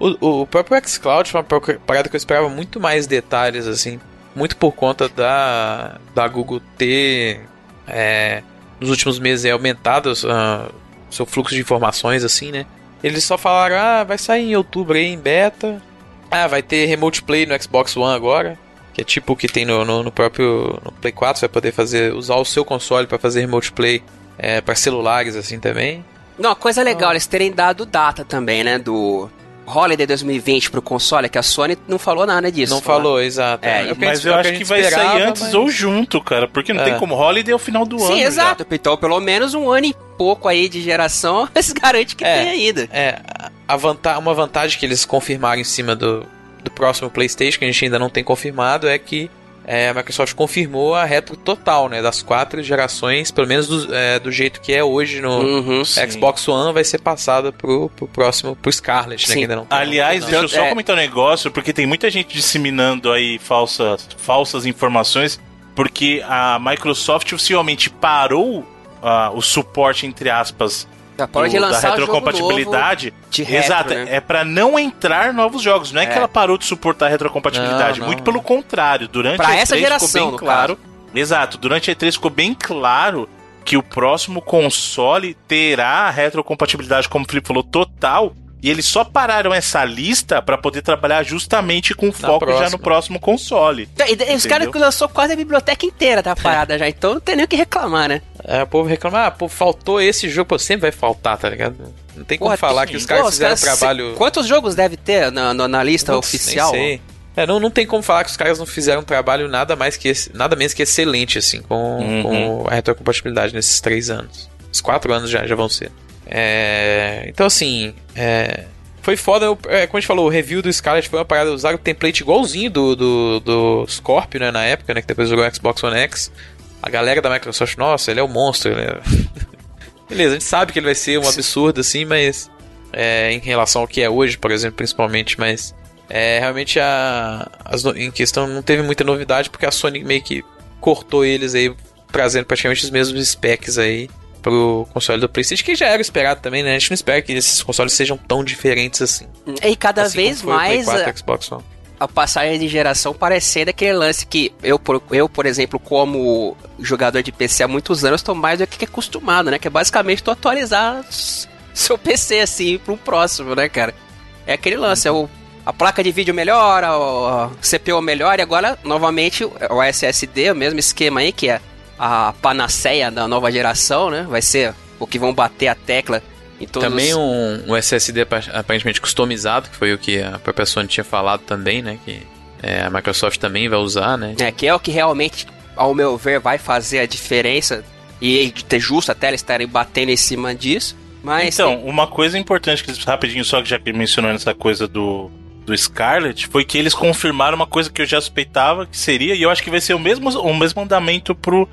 O, o próprio xCloud foi uma parada que eu esperava muito mais detalhes, assim. Muito por conta da, da Google ter, é, nos últimos meses, é, aumentado uh, seu fluxo de informações, assim, né? Eles só falaram, ah, vai sair em outubro aí em beta. Ah, vai ter Remote Play no Xbox One agora. Que é tipo o que tem no, no, no próprio no Play 4. Você vai poder fazer, usar o seu console para fazer Remote Play é, para celulares, assim, também. Não, coisa legal, eles terem dado data também, né? Do, Holiday 2020 pro console, que a Sony não falou nada disso. Não falou, lá. exato. É, mas eu acho que, vai esperava, sair antes mas... ou junto, cara, porque não é. tem como. Holiday é o final do Sim, ano. Sim, exato. Já. Então, pelo menos um ano e pouco aí de geração, eles garantem que é, tem ainda. É, a vanta uma vantagem que eles confirmaram em cima do, do próximo PlayStation, que a gente ainda não tem confirmado, é que é, a Microsoft confirmou a retro total, né? Das quatro gerações, pelo menos do, é, do jeito que é hoje no uhum, Xbox One, vai ser passada pro, pro próximo, pro Scarlet, né? Que ainda não tem Aliás, deixa eu só é... comentar um negócio, porque tem muita gente disseminando aí falsas, falsas informações, porque a Microsoft oficialmente parou uh, o suporte, entre aspas, já pode do, lançar da retrocompatibilidade. Retro, Exato, né? é para não entrar novos jogos. Não é, é, que ela parou de suportar a retrocompatibilidade, não, não. muito pelo contrário. Durante pra a E3 essa geração, ficou bem claro. Caso. Exato, durante a E3 ficou bem claro que o próximo console terá a retrocompatibilidade, como o Felipe falou, total. E eles só pararam essa lista para poder trabalhar justamente com foco já no próximo console. Então, e, os caras lançou quase a biblioteca inteira da parada já, então não tem nem o que reclamar, né? É, o povo reclama, ah, pô, faltou esse jogo, pô, sempre vai faltar, tá ligado? Não tem como Pô, falar tem... que os caras Pô, fizeram os caras trabalho. Se... Quantos jogos deve ter na, na, na lista Putz, oficial? Nem sei. É, não, não tem como falar que os caras não fizeram um trabalho nada mais que nada menos que excelente, assim, com, uhum. com a retrocompatibilidade nesses três anos. Os quatro anos já, já vão ser. É, então, assim, é, foi foda. É, como a gente falou, o review do Scarlet foi uma parada. Usaram o template igualzinho do, do, do Scorpio, né, na época, né, que depois jogou o Xbox One X. A galera da Microsoft, nossa, ele é um monstro, né? Beleza, a gente sabe que ele vai ser um absurdo, assim, mas. É, em relação ao que é hoje, por exemplo, principalmente, mas. É, realmente a, as, em questão não teve muita novidade porque a Sony meio que cortou eles aí, trazendo praticamente os mesmos specs aí pro console do PlayStation, que já era esperado também, né? A gente não espera que esses consoles sejam tão diferentes assim. E cada assim vez mais. 4, Xbox One. A passagem de geração parecendo aquele lance que eu, por, eu, por exemplo, como jogador de PC há muitos anos, estou mais do que acostumado, né? Que é basicamente tu atualizar seu PC assim pro próximo, né, cara? É aquele lance, é o a placa de vídeo melhora, o CPU melhora e agora, novamente, o SSD, o mesmo esquema aí, que é a panaceia da nova geração, né? Vai ser o que vão bater a tecla em todos Também um, um SSD aparentemente customizado, que foi o que a própria Sony tinha falado também, né? Que é, a Microsoft também vai usar, né? É, que é o que realmente, ao meu ver, vai fazer a diferença e ter justo até eles estarem batendo em cima disso. Mas então, tem... uma coisa importante que rapidinho só que já que mencionou nessa coisa do do Scarlet foi que eles confirmaram uma coisa que eu já suspeitava que seria e eu acho que vai ser o mesmo o mesmo andamento pro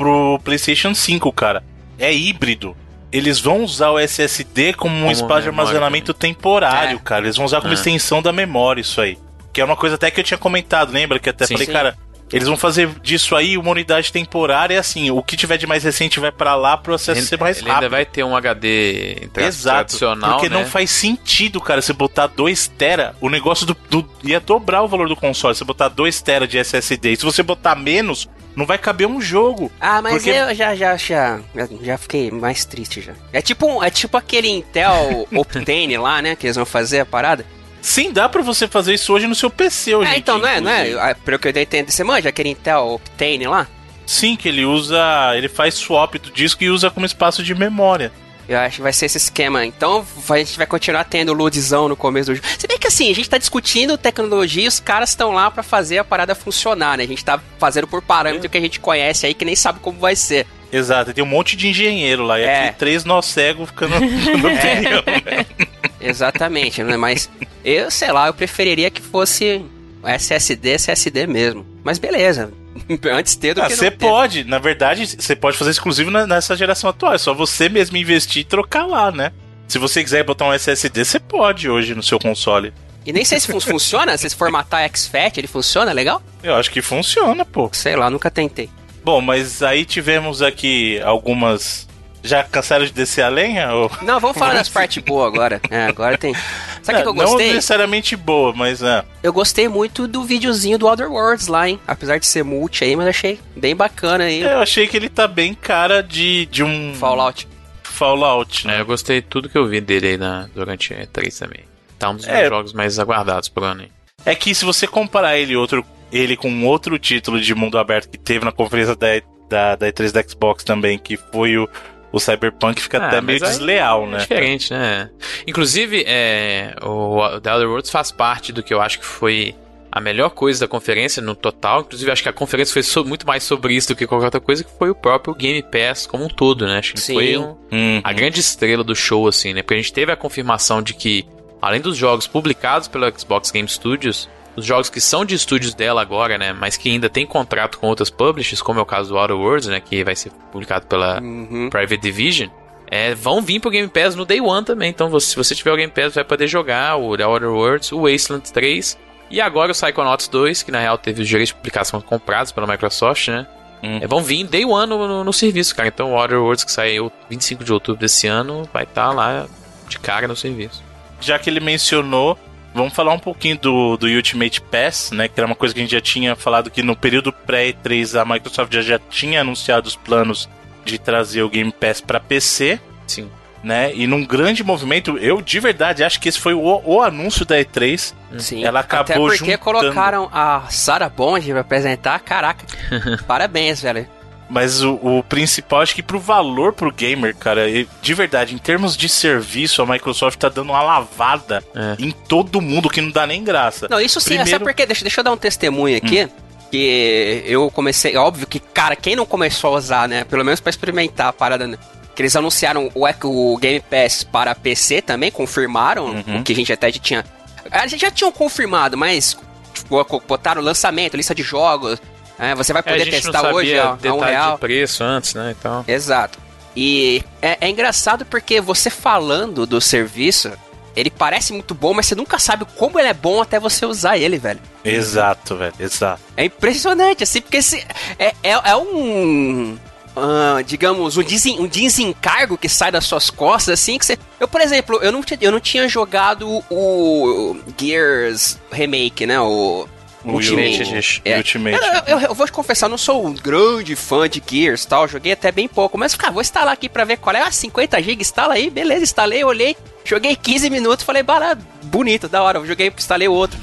pro PlayStation 5, cara. É híbrido. Eles vão usar o SSD como um espaço de armazenamento temporário, é. cara. Eles vão usar como é. extensão da memória isso aí. Que é uma coisa até que eu tinha comentado, lembra? Que até sim, falei, sim. cara, eles vão fazer disso aí uma unidade temporária, assim, o que tiver de mais recente vai para lá pro acesso ele, ser mais ele rápido. ainda vai ter um HD Exato, tradicional, porque né? não faz sentido, cara, você botar 2 tera, o negócio do, do, ia dobrar o valor do console, você botar 2 tera de SSD. E se você botar menos, não vai caber um jogo. Ah, mas porque... eu já, já, já, já fiquei mais triste já. É tipo, é tipo aquele Intel Optane lá, né, que eles vão fazer a parada. Sim, dá pra você fazer isso hoje no seu PC hoje. É, então, não é, não é? Pelo que eu entendo, você manja aquele Intel Optane lá? Sim, que ele usa. Ele faz swap do disco e usa como espaço de memória. Eu acho que vai ser esse esquema. Então a gente vai continuar tendo loadzão no começo do jogo. Se bem que assim, a gente tá discutindo tecnologia e os caras estão lá para fazer a parada funcionar, né? A gente tá fazendo por parâmetro é. que a gente conhece aí que nem sabe como vai ser. Exato, tem um monte de engenheiro lá. E é. aqui três nós cegos ficando no é. opinião, né? Exatamente, né? Mas eu, sei lá, eu preferiria que fosse SSD, SSD mesmo. Mas beleza, Antes ter do ah, que Você pode, na verdade, você pode fazer exclusivo nessa geração atual. É só você mesmo investir e trocar lá, né? Se você quiser botar um SSD, você pode hoje no seu console. E nem sei se fun funciona, se formatar XFAT, ele funciona legal? Eu acho que funciona, pô. Sei lá, nunca tentei. Bom, mas aí tivemos aqui algumas. Já cansaram de descer a lenha? Ou... Não, vamos falar das partes boas agora. É, agora tem. Sabe o que eu Não gostei? necessariamente boa, mas é. Eu gostei muito do videozinho do Outer Worlds lá, hein? Apesar de ser multi aí, mas achei bem bacana aí. Eu achei que ele tá bem cara de, de um Fallout. Fallout, É, né? eu gostei de tudo que eu vi dele aí na, durante a E3 também. Tá um dos É. meus jogos mais aguardados pro ano aí. É que se você comparar ele, outro, ele com outro título de mundo aberto que teve na conferência da, da, da E3 da Xbox também, que foi o, o Cyberpunk, fica Ah, até meio desleal, É né? diferente, né? Inclusive, é, o The Outer Worlds faz parte do que eu acho que foi a melhor coisa da conferência no total. Inclusive, acho que a conferência foi so- muito mais sobre isso do que qualquer outra coisa, que foi o próprio Game Pass como um todo, né? Acho que Sim. foi um, Uhum. a grande estrela do show, assim, né? Porque a gente teve a confirmação de que, além dos jogos publicados pela Xbox Game Studios, os jogos que são de estúdios dela agora, né? Mas que ainda tem contrato com outras publishers, como é o caso do Outer Worlds, né? Que vai ser publicado pela Uhum. Private Division. É, vão vir pro Game Pass no Day One também. Então, você- se você tiver o Game Pass, vai poder jogar o The Outer Worlds, o Wasteland 3 e agora o Psychonauts 2, que na real teve os direitos de publicação comprados pela Microsoft, né? Hum. É, vão vir Day One no, no- no serviço, cara. Então, o Outer Worlds, que saiu 25 de outubro desse ano, vai estar lá de cara no serviço. Já que ele mencionou, vamos falar um pouquinho do, do Ultimate Pass, né? Que era uma coisa que a gente já tinha falado que no período pré-E3 a Microsoft já, já tinha anunciado os planos de trazer o Game Pass para PC. Sim. né? E num grande movimento, eu de verdade acho que esse foi o, o anúncio da E3. Sim. Ela Até acabou porque juntando. colocaram a Sarah Bond pra apresentar. Caraca. Parabéns, velho. Mas o, o principal, acho que pro valor pro gamer, cara, e- de verdade, em termos de serviço, a Microsoft tá dando uma lavada É. em todo mundo que não dá nem graça. Não, isso sim, Primeiro- Hum. sabe por quê? Deixa, deixa eu dar um testemunho aqui. Que eu comecei. é Óbvio que, cara, quem não começou a usar, né? Pelo menos pra experimentar a parada, né? Que eles anunciaram o, o Game Pass para PC também, confirmaram Uhum. o que a gente até já tinha. A gente já tinham confirmado, mas tipo, botaram o lançamento, lista de jogos. Né, você vai É, a poder não testar hoje a, a um real. de preço antes, né? Então, Exato. E é, é engraçado porque você falando do serviço, ele parece muito bom, mas você nunca sabe como ele é bom até você usar ele, velho. Exato, velho, exato. É impressionante, assim, porque se, é, é, é um. ah, digamos, um, desen, um desencargo que sai das suas costas, assim, que você. Eu, por exemplo, eu não, tinha- eu não tinha jogado o Gears Remake, né? O. O Ultimate. Ultimate. É. Ultimate. Eu, eu- eu vou te confessar, eu não sou um grande fã de Gears tal, joguei até bem pouco, mas, cara, vou instalar aqui pra ver qual é. Ah, 50 GB, instala aí, beleza, instalei, olhei, joguei 15 minutos, falei, bara, bonito, da hora, joguei, instalei outro.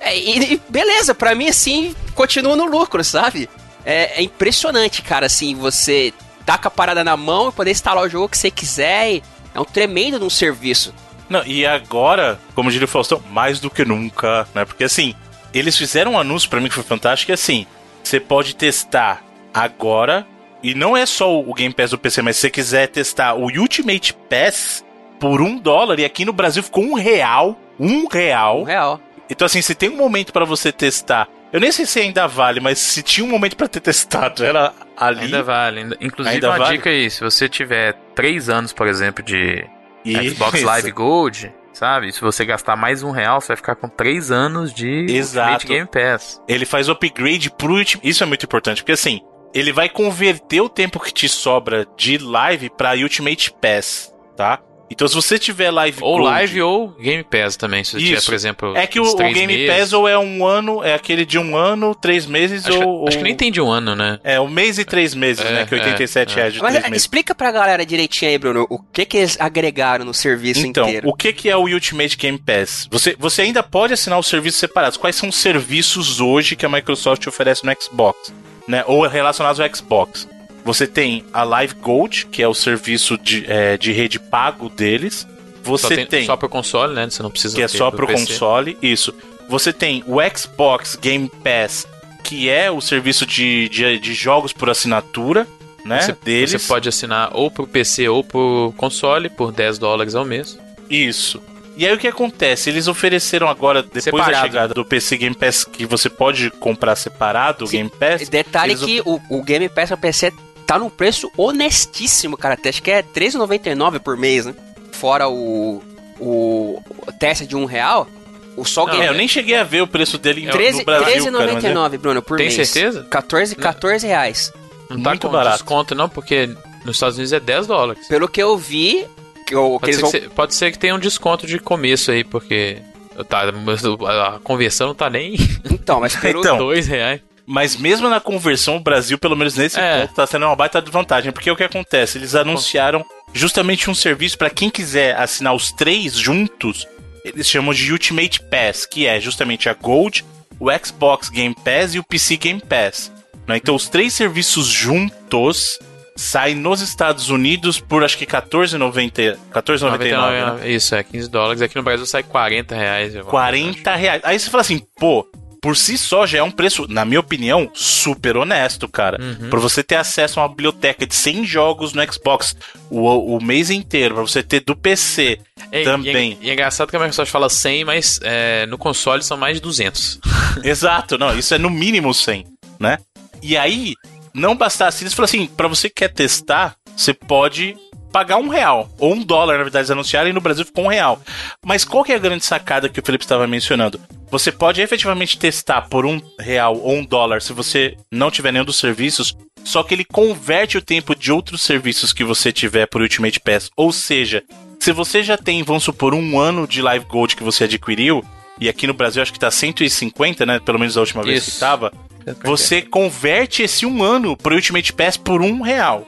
É, e, e beleza, pra mim, assim, continua no lucro, sabe? É, é impressionante, cara, assim, você tá com a parada na mão e poder instalar o jogo que você quiser. e é um tremendo num serviço. Não, e agora, como diria o Faustão, mais do que nunca, né? Porque assim, eles fizeram um anúncio pra mim que foi fantástico, que assim, você pode testar agora, e não é só o Game Pass do PC, mas se você quiser testar o Ultimate Pass por um dólar, e aqui no Brasil ficou um real, um real. Um real. Então assim, se tem um momento pra você testar, eu nem sei se ainda vale, mas se tinha um momento pra ter testado, era ali. ainda vale. ainda- inclusive, Ainda uma vale? dica aí: se você tiver 3 anos, por exemplo, de E- Xbox isso. Live Gold, sabe? Se você gastar mais um real, você vai ficar com 3 anos de Exato. Ultimate Game Pass. ele faz o upgrade pro Ultimate. Isso é muito importante, porque assim, ele vai converter o tempo que te sobra de live pra Ultimate Pass, tá? Então se você tiver live Ou Gold- Live ou Game Pass também. Se você tiver, por exemplo. é que o, o Game meses. Pass ou é um ano, é aquele de um ano, três meses Acho, ou, que, acho que nem tem de um ano, né? É, um mês e três meses, É, né? Que é é, 87 é. reais de Mas três é, meses. explica pra galera direitinho aí, Bruno, o que que eles agregaram no serviço Então, inteiro. o que, que é o Ultimate Game Pass? Você, você ainda pode assinar os serviços separados. Quais são os serviços hoje que a Microsoft oferece no Xbox? Né? Ou relacionados ao Xbox? Você tem a Live Gold, que é o serviço de, é, de rede pago deles. Só Você tem, tem, só pro console, né? Você não precisa que é só pro pro PC. console, isso. Você tem o Xbox Game Pass, que é o serviço de, de, de jogos por assinatura, né? Você, deles. você pode assinar ou pro PC ou pro console por 10 dólares ao mês. Isso. E aí o que acontece? Eles ofereceram agora, depois da Separado. chegada do PC Game Pass, que você pode comprar separado o. Game Pass. Detalhe eles que o, o Game Pass pra PC tá num preço honestíssimo, cara. Acho que é R$13,99 por mês, né? Fora o, o, o teste de um real. O só o Não, Game É, eu nem cheguei a ver o preço dele em 13 no Brasil, cara, mas é- 13,99, Bruno, por Tem mês. certeza? 14, 14 reais. Não tá Muito com barato. desconto, não, porque nos Estados Unidos é 10 dólares. Pelo que eu vi, que, eu, que Pode eles ser vão... que, se- pode ser que tenha um desconto de começo aí, porque tá, a conversão não tá nem Então, mas pelo... Então, 2 reais. Mas mesmo na conversão, o Brasil, pelo menos nesse É. ponto, tá sendo uma baita de vantagem. Porque o que acontece? Eles anunciaram justamente um serviço para quem quiser assinar os três juntos. Eles chamam de Ultimate Pass, que é justamente a Gold, o Xbox Game Pass e o PC Game Pass. né? Então, os três serviços juntos saem nos Estados Unidos por acho que R$14,90 14,99. né? 99, Isso, é 15 dólares. Aqui no Brasil sai 40 reais. alguma coisa, 40 reais. Aí você fala assim, pô, por si só já é um preço, na minha opinião, super honesto, cara. Uhum. Pra você ter acesso a uma biblioteca de 100 jogos no Xbox o, o mês inteiro, pra você ter do PC É, também. E é, e é engraçado que a Microsoft fala 100, mas é, no console são mais de 200. Exato, não, isso é no mínimo 100, né? E aí, não bastasse, eles falaram assim, pra você que quer testar, você pode pagar um real, ou um dólar, na verdade, eles anunciaram, e no Brasil ficou um real. Mas qual que é a grande sacada que o Felipe estava mencionando? Você pode efetivamente testar por um real ou um dólar se você não tiver nenhum dos serviços, só que ele converte o tempo de outros serviços que você tiver por Ultimate Pass. Ou seja, se você já tem, vamos supor, um ano de Live Gold que você adquiriu, e aqui no Brasil acho que tá 150, né? Pelo menos a última vez que Isso. tava. Você converte esse um ano pro Ultimate Pass por um real.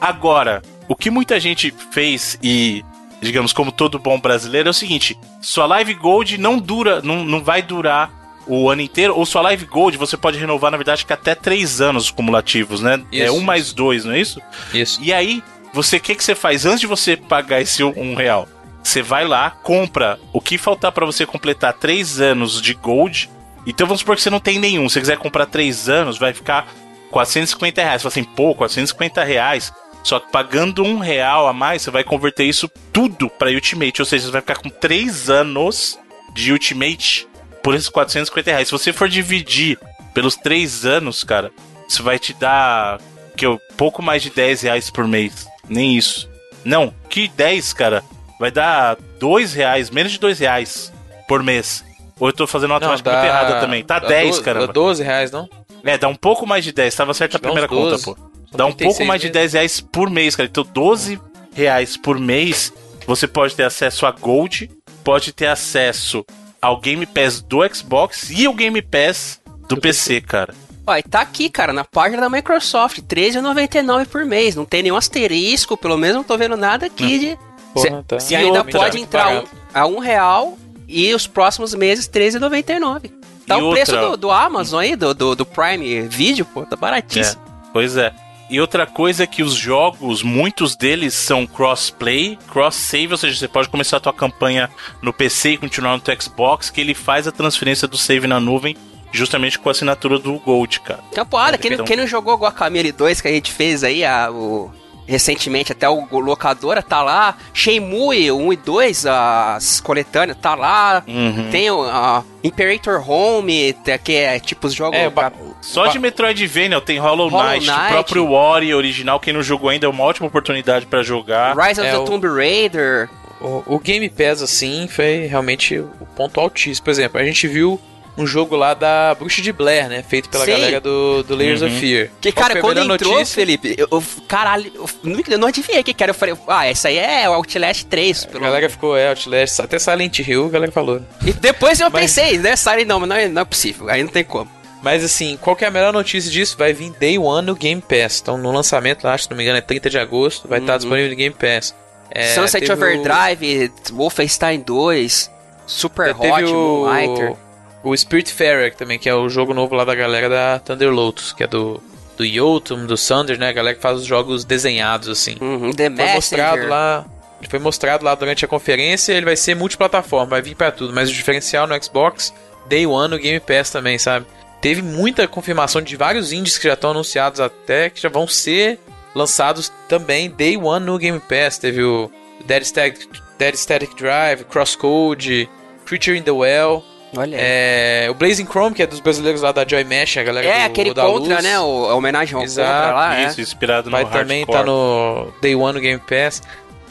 Agora, o que muita gente fez e, digamos, como todo bom brasileiro, é o seguinte: sua Live Gold não dura, não, não vai durar o ano inteiro, ou sua Live Gold você pode renovar, na verdade, que até três anos cumulativos, né? é Isso, um mais dois, não é isso? Isso. E aí, você o que, que você faz? Antes de você pagar esse um real, você vai lá, compra o que faltar pra você completar três anos de Gold. Então vamos supor que você não tem nenhum. Se você quiser comprar três anos, vai ficar 450 reais. Você fala assim, pô, 450 reais. Só que pagando um real a mais, você vai converter isso tudo pra Ultimate. Ou seja, você vai ficar com três anos de Ultimate por esses 450 reais. Se você for dividir pelos três anos, cara, isso vai te dar que eu, pouco mais de 10 reais por mês. Nem isso. Não, que 10, cara? Vai dar 2 reais, menos de 2 reais por mês. Ou eu tô fazendo uma matemática muito errada também. Tá dá 10, 12, caramba. Dá 12 reais, não? É, dá um pouco mais de 10. Tava certa a primeira conta, 12. pô. Dá um pouco 36 mais de meses. 10 reais por mês, cara. Então, 12 reais por mês, você pode ter acesso a Gold, pode ter acesso ao Game Pass do Xbox e o Game Pass do, PC, cara. Ó, e tá aqui, cara, na página da Microsoft, R$13,99 por mês. Não tem nenhum asterisco, pelo menos não tô vendo nada aqui de... Porra, tá. E ainda pode entrar um, a um real e os próximos meses R$13,99. Tá E o preço outra- do, do Amazon aí, do, do, do Prime Video, pô, tá baratíssimo. É, pois é. E outra coisa é que os jogos, muitos deles são crossplay, cross-save, ou seja, você pode começar a tua campanha no PC e continuar no teu Xbox, que ele faz a transferência do save na nuvem justamente com a assinatura do Gold, cara. Então, porrada, É, quem, não- então- quem não jogou Guacamole 2 que a gente fez aí, a, o, recentemente até o locadora tá lá, Shenmue 1 e 2, as coletâneas, tá lá, Uhum. tem o a Imperator Home, que é tipo os jogos... É, pra- Só de Metroidvania, tem Hollow, Hollow Knight, Knight. o próprio Ori original, quem não jogou ainda é uma ótima oportunidade pra jogar. Rise of É, the o- Tomb Raider... O, o Game Pass, assim, foi realmente o ponto altíssimo. Por exemplo, a gente viu um jogo lá da Bruxa de Blair, né? Feito pela Sim. galera do, do Layers Uhum. of Fear. Que, cara, quando entrou, notícia? Felipe, eu, eu- caralho, eu não, eu não adivinhei o que era. Eu falei, ah, essa aí é o Outlast 3. A galera ficou, é, Outlast, até Silent Hill, a galera falou. E depois eu Mas- pensei, né, Silent não, mas não é, não é possível, aí não tem como. Mas assim, qual que é a melhor notícia disso? Vai vir Day One no Game Pass. Então, no lançamento, lá, se não me engano, é 30 de agosto, vai estar Uhum. disponível no Game Pass. É, Sunset teve o- Overdrive, Wolfenstein 2, Super teve Hot, o, Moonlighter. O Spiritfarer também, que é o jogo novo lá da galera da Thunder Lotus, que é do, do Yotum, do Thunder, né? A galera que faz os jogos desenhados, assim. Uhum, The Foi mostrado Messenger. lá. Foi mostrado lá durante a conferência, ele vai ser multiplataforma, vai vir pra tudo, mas o diferencial no Xbox, Day One no Game Pass também, sabe? Teve muita confirmação de vários indies que já estão anunciados até, que já vão ser lançados também Day One no Game Pass. Teve o Dead Static, Dead Static Drive, Crosscode, Creature in the Well, Olha aí. é, o Blazing Chrome, que é dos brasileiros lá da Joy Mesh, a galera É, do, aquele da Contra, Luz. né, o, a homenagem ao Exato, Contra lá, Isso, inspirado Vai no também hardcore. estar no Day One no Game Pass.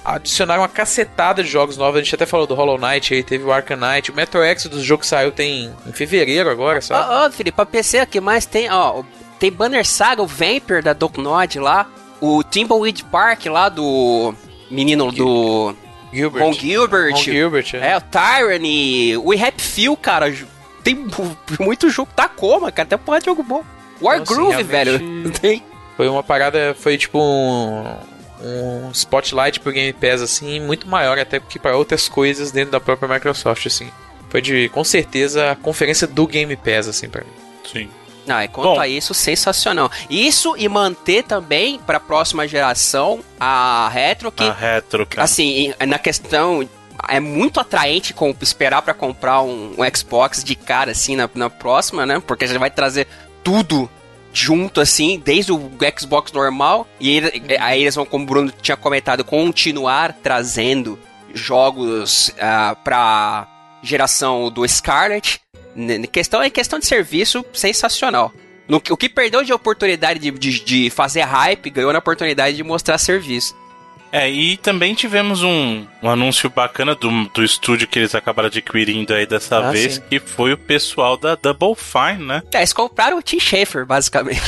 adicionaram uma cacetada de jogos novos. A gente até falou do Hollow Knight aí, teve o Arcanite. O Metro Exodus, o jogo que saiu tem em fevereiro agora, sabe? Ó, ó, Felipe, pra PC aqui mais tem, ó, tem Banner Saga, o Vampire da Docknod lá, o Timbleweed Park lá do menino do Gilbert. Ron Gilbert. Ron Gilbert, é. É, o Tyranny, o We Happy Few, cara, tem mu- muito jogo, Tacoma, cara, tem porra de jogo bom. War Então, assim, Groove, realmente- velho, tem. Foi uma parada, foi tipo um, um spotlight pro Game Pass, assim, muito maior até que para outras coisas dentro da própria Microsoft, assim. Foi de, com certeza, a conferência do Game Pass, assim, pra mim. Sim. Não, e quanto Bom. a isso, sensacional. Isso e manter também pra próxima geração a Retro, que A retro, cara. assim, na questão é muito atraente com, esperar pra comprar um, um Xbox de cara assim na, na próxima, né? Porque já vai trazer tudo junto assim, desde o Xbox normal e ele- aí eles vão, como o Bruno tinha comentado, continuar trazendo jogos ah, pra geração do Scarlet. Questão é questão de serviço sensacional. No que- o que perdeu de oportunidade de, de, de fazer hype, ganhou na oportunidade de mostrar serviço. É, e também tivemos um, um anúncio bacana do, do estúdio que eles acabaram adquirindo aí dessa Ah, vez, sim. que foi o pessoal da Double Fine, né? É, eles compraram o Tim Schafer, basicamente.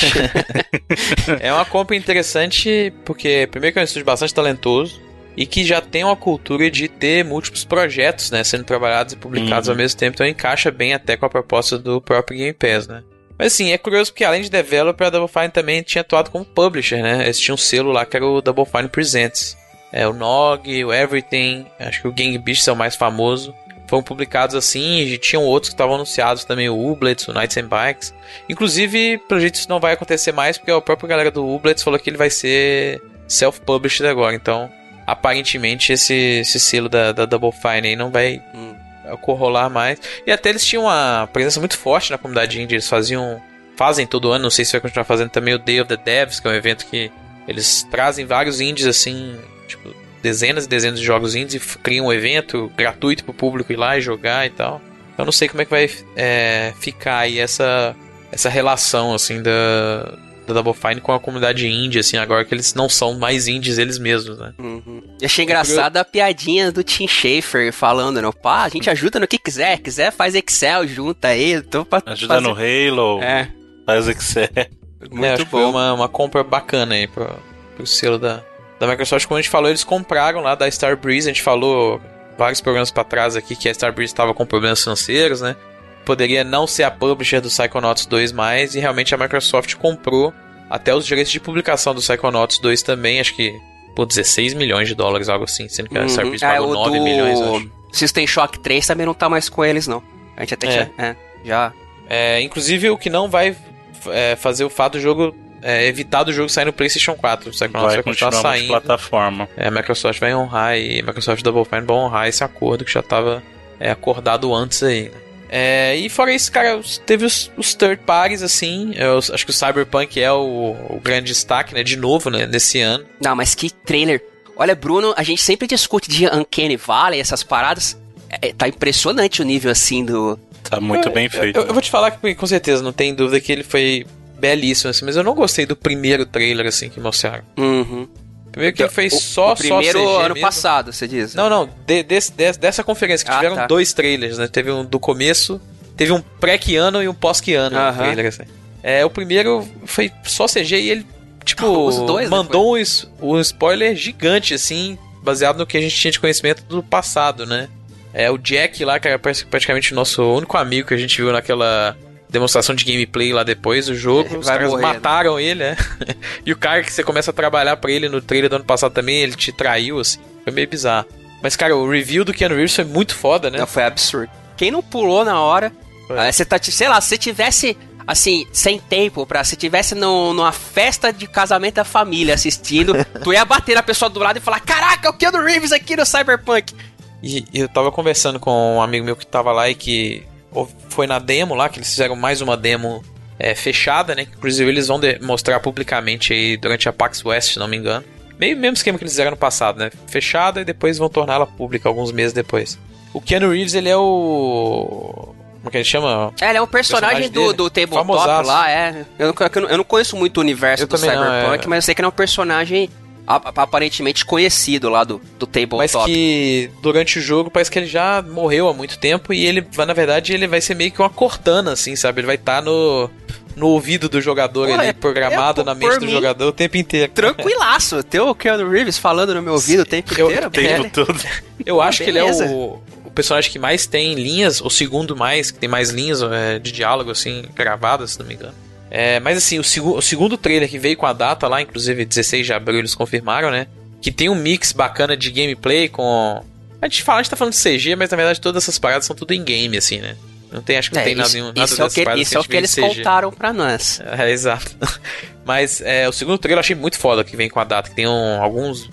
É uma compra interessante porque, primeiro, que é um estúdio bastante talentoso e que já tem uma cultura de ter múltiplos projetos, né, sendo trabalhados e publicados Uhum. ao mesmo tempo, então encaixa bem até com a proposta do próprio Game Pass, né. Mas assim, é curioso porque além de developer, a Double Fine também tinha atuado como publisher, né? Eles tinham um selo lá que era o Double Fine Presents. É, o Nog, o Everything, acho que o Gang Beasts é o mais famoso. Foram publicados assim, e tinham outros que estavam anunciados também, o Ublets, o Knights and Bikes. Inclusive, pelo jeito isso não vai acontecer mais, porque a própria galera do Ublets falou que ele vai ser self-published agora. Então, aparentemente, esse, esse selo da, da Double Fine aí não vai Hum. rolar mais. E até eles tinham uma presença muito forte na comunidade indie. Eles faziam. Fazem todo ano, não sei se vai continuar fazendo também o Day of the Devs, que é um evento que eles trazem vários indies assim, tipo, dezenas e dezenas de jogos indies e criam um evento gratuito pro público ir lá e jogar e tal. Eu não sei como é que vai é, ficar aí essa, essa relação assim da, da Double Fine com a comunidade indie, assim, agora que eles não são mais indies eles mesmos, né? Uhum. Eu achei engraçado a piadinha do Tim Schafer falando, né? Pá, a gente ajuda no que quiser. Quiser, faz Excel, junta aí. Tô pra Ajuda fazer... no Halo, É, faz Excel. muito É, acho que foi bom. uma, uma compra bacana aí pro, pro selo da, da Microsoft. Como a gente falou, eles compraram lá da Starbreeze. A gente falou vários programas pra trás aqui que a Starbreeze estava com problemas financeiros, né? Poderia não ser a publisher do Psychonauts 2 mais. E realmente a Microsoft comprou até os direitos de publicação do Psychonauts 2 também. Acho que por 16 milhões de dólares, algo assim. Sendo que a Uhum. É, pagou o 9 do milhões, acho. System Shock 3 também não tá mais com eles, não. A gente até É. tinha... É, já... É, inclusive, o que não vai é, fazer o fato do jogo. É, evitar do jogo sair no PlayStation 4. O Psychonauts vai, Vai continuar continuar saindo. multiplataforma. É, a Microsoft vai honrar e a Microsoft Double Fine vai honrar esse acordo que já estava acordado antes aí. né? É, e fora isso, cara, os- teve os, os third parties, assim. eu acho que o Cyberpunk é o, o grande destaque, né? De novo, né? Desse ano. Não, mas que trailer. Olha, Bruno, a gente sempre discute de Uncanny Valley, essas paradas. É, tá impressionante o nível, assim, do... Tá muito bem feito. Eu, eu vou te falar que com certeza não tem dúvida que ele foi belíssimo, assim, mas eu não gostei do primeiro trailer, assim, que mostraram. Uhum. Primeiro que ele foi O- só o primeiro só CG ano mesmo. passado, você diz? Não, não, de- desse- des- dessa conferência que Ah, tiveram tá. dois trailers, né? Teve um do começo, teve um pré-Kiano e um pós-Kiano no Aham. trailer, assim. É, o primeiro foi só CG e ele, tipo, Os dois, né, mandou um, es- um spoiler gigante, assim, baseado no que a gente tinha de conhecimento do passado, né? É, o Jack lá, que era pra- praticamente o nosso único amigo que a gente viu naquela demonstração de gameplay lá depois do jogo. É, Os caras morrer, né? mataram ele, né? e o cara que você começa a trabalhar pra ele no trailer do ano passado também, ele te traiu, assim. Foi meio bizarro. Mas, cara, o review do Keanu Reeves foi muito foda, né? Não, foi absurdo. Quem não pulou na hora, ah, você tá, sei lá, se tivesse, assim, sem tempo pra, se tivesse no, numa festa de casamento da família assistindo, tu ia bater na pessoa do lado e falar, caraca, o Keanu Reeves aqui no Cyberpunk. E, eu tava conversando com um amigo meu que tava lá e que foi na demo lá, que eles fizeram mais uma demo é, fechada, né? Inclusive eles vão de- mostrar publicamente aí durante a PAX West, se não me engano. Meio mesmo esquema que eles fizeram no passado, né? Fechada e depois vão tornar ela pública alguns meses depois. O Keanu Reeves, ele é o. Como é que ele chama? É, ele é um personagem, Personagem do, do tabletop lá, é. Eu não, eu não- eu não conheço muito o universo Eu do também não, Cyberpunk, é. mas eu sei que ele é um personagem aparentemente conhecido lá do, do tabletop. Mas que durante o jogo parece que ele já morreu há muito tempo e ele, na verdade, ele vai ser meio que uma cortana, assim, sabe? Ele vai estar tá no, no ouvido do jogador Pô, ali, é, programado é, na mente do mim, jogador o tempo inteiro. Tranquilaço. Ter o Keanu Reeves falando no meu ouvido o tempo eu, inteiro. O tempo todo. Eu acho Beleza. que ele é o, o personagem que mais tem linhas, o segundo mais, que tem mais linhas é, de diálogo, assim, gravadas, se não me engano. É, mas assim, o, seg o segundo trailer que veio com a data lá, inclusive 16 de abril eles confirmaram, né? Que tem um mix bacana de gameplay com. A gente fala, a gente tá falando de CG, mas na verdade todas essas paradas são tudo em game, assim, né? Não tem, acho que não é, tem isso, nada, nada isso é o que, Isso é o que eles CG. contaram pra nós. É, exato. Mas é, o segundo trailer eu achei muito foda que vem com a data, que tem um, alguns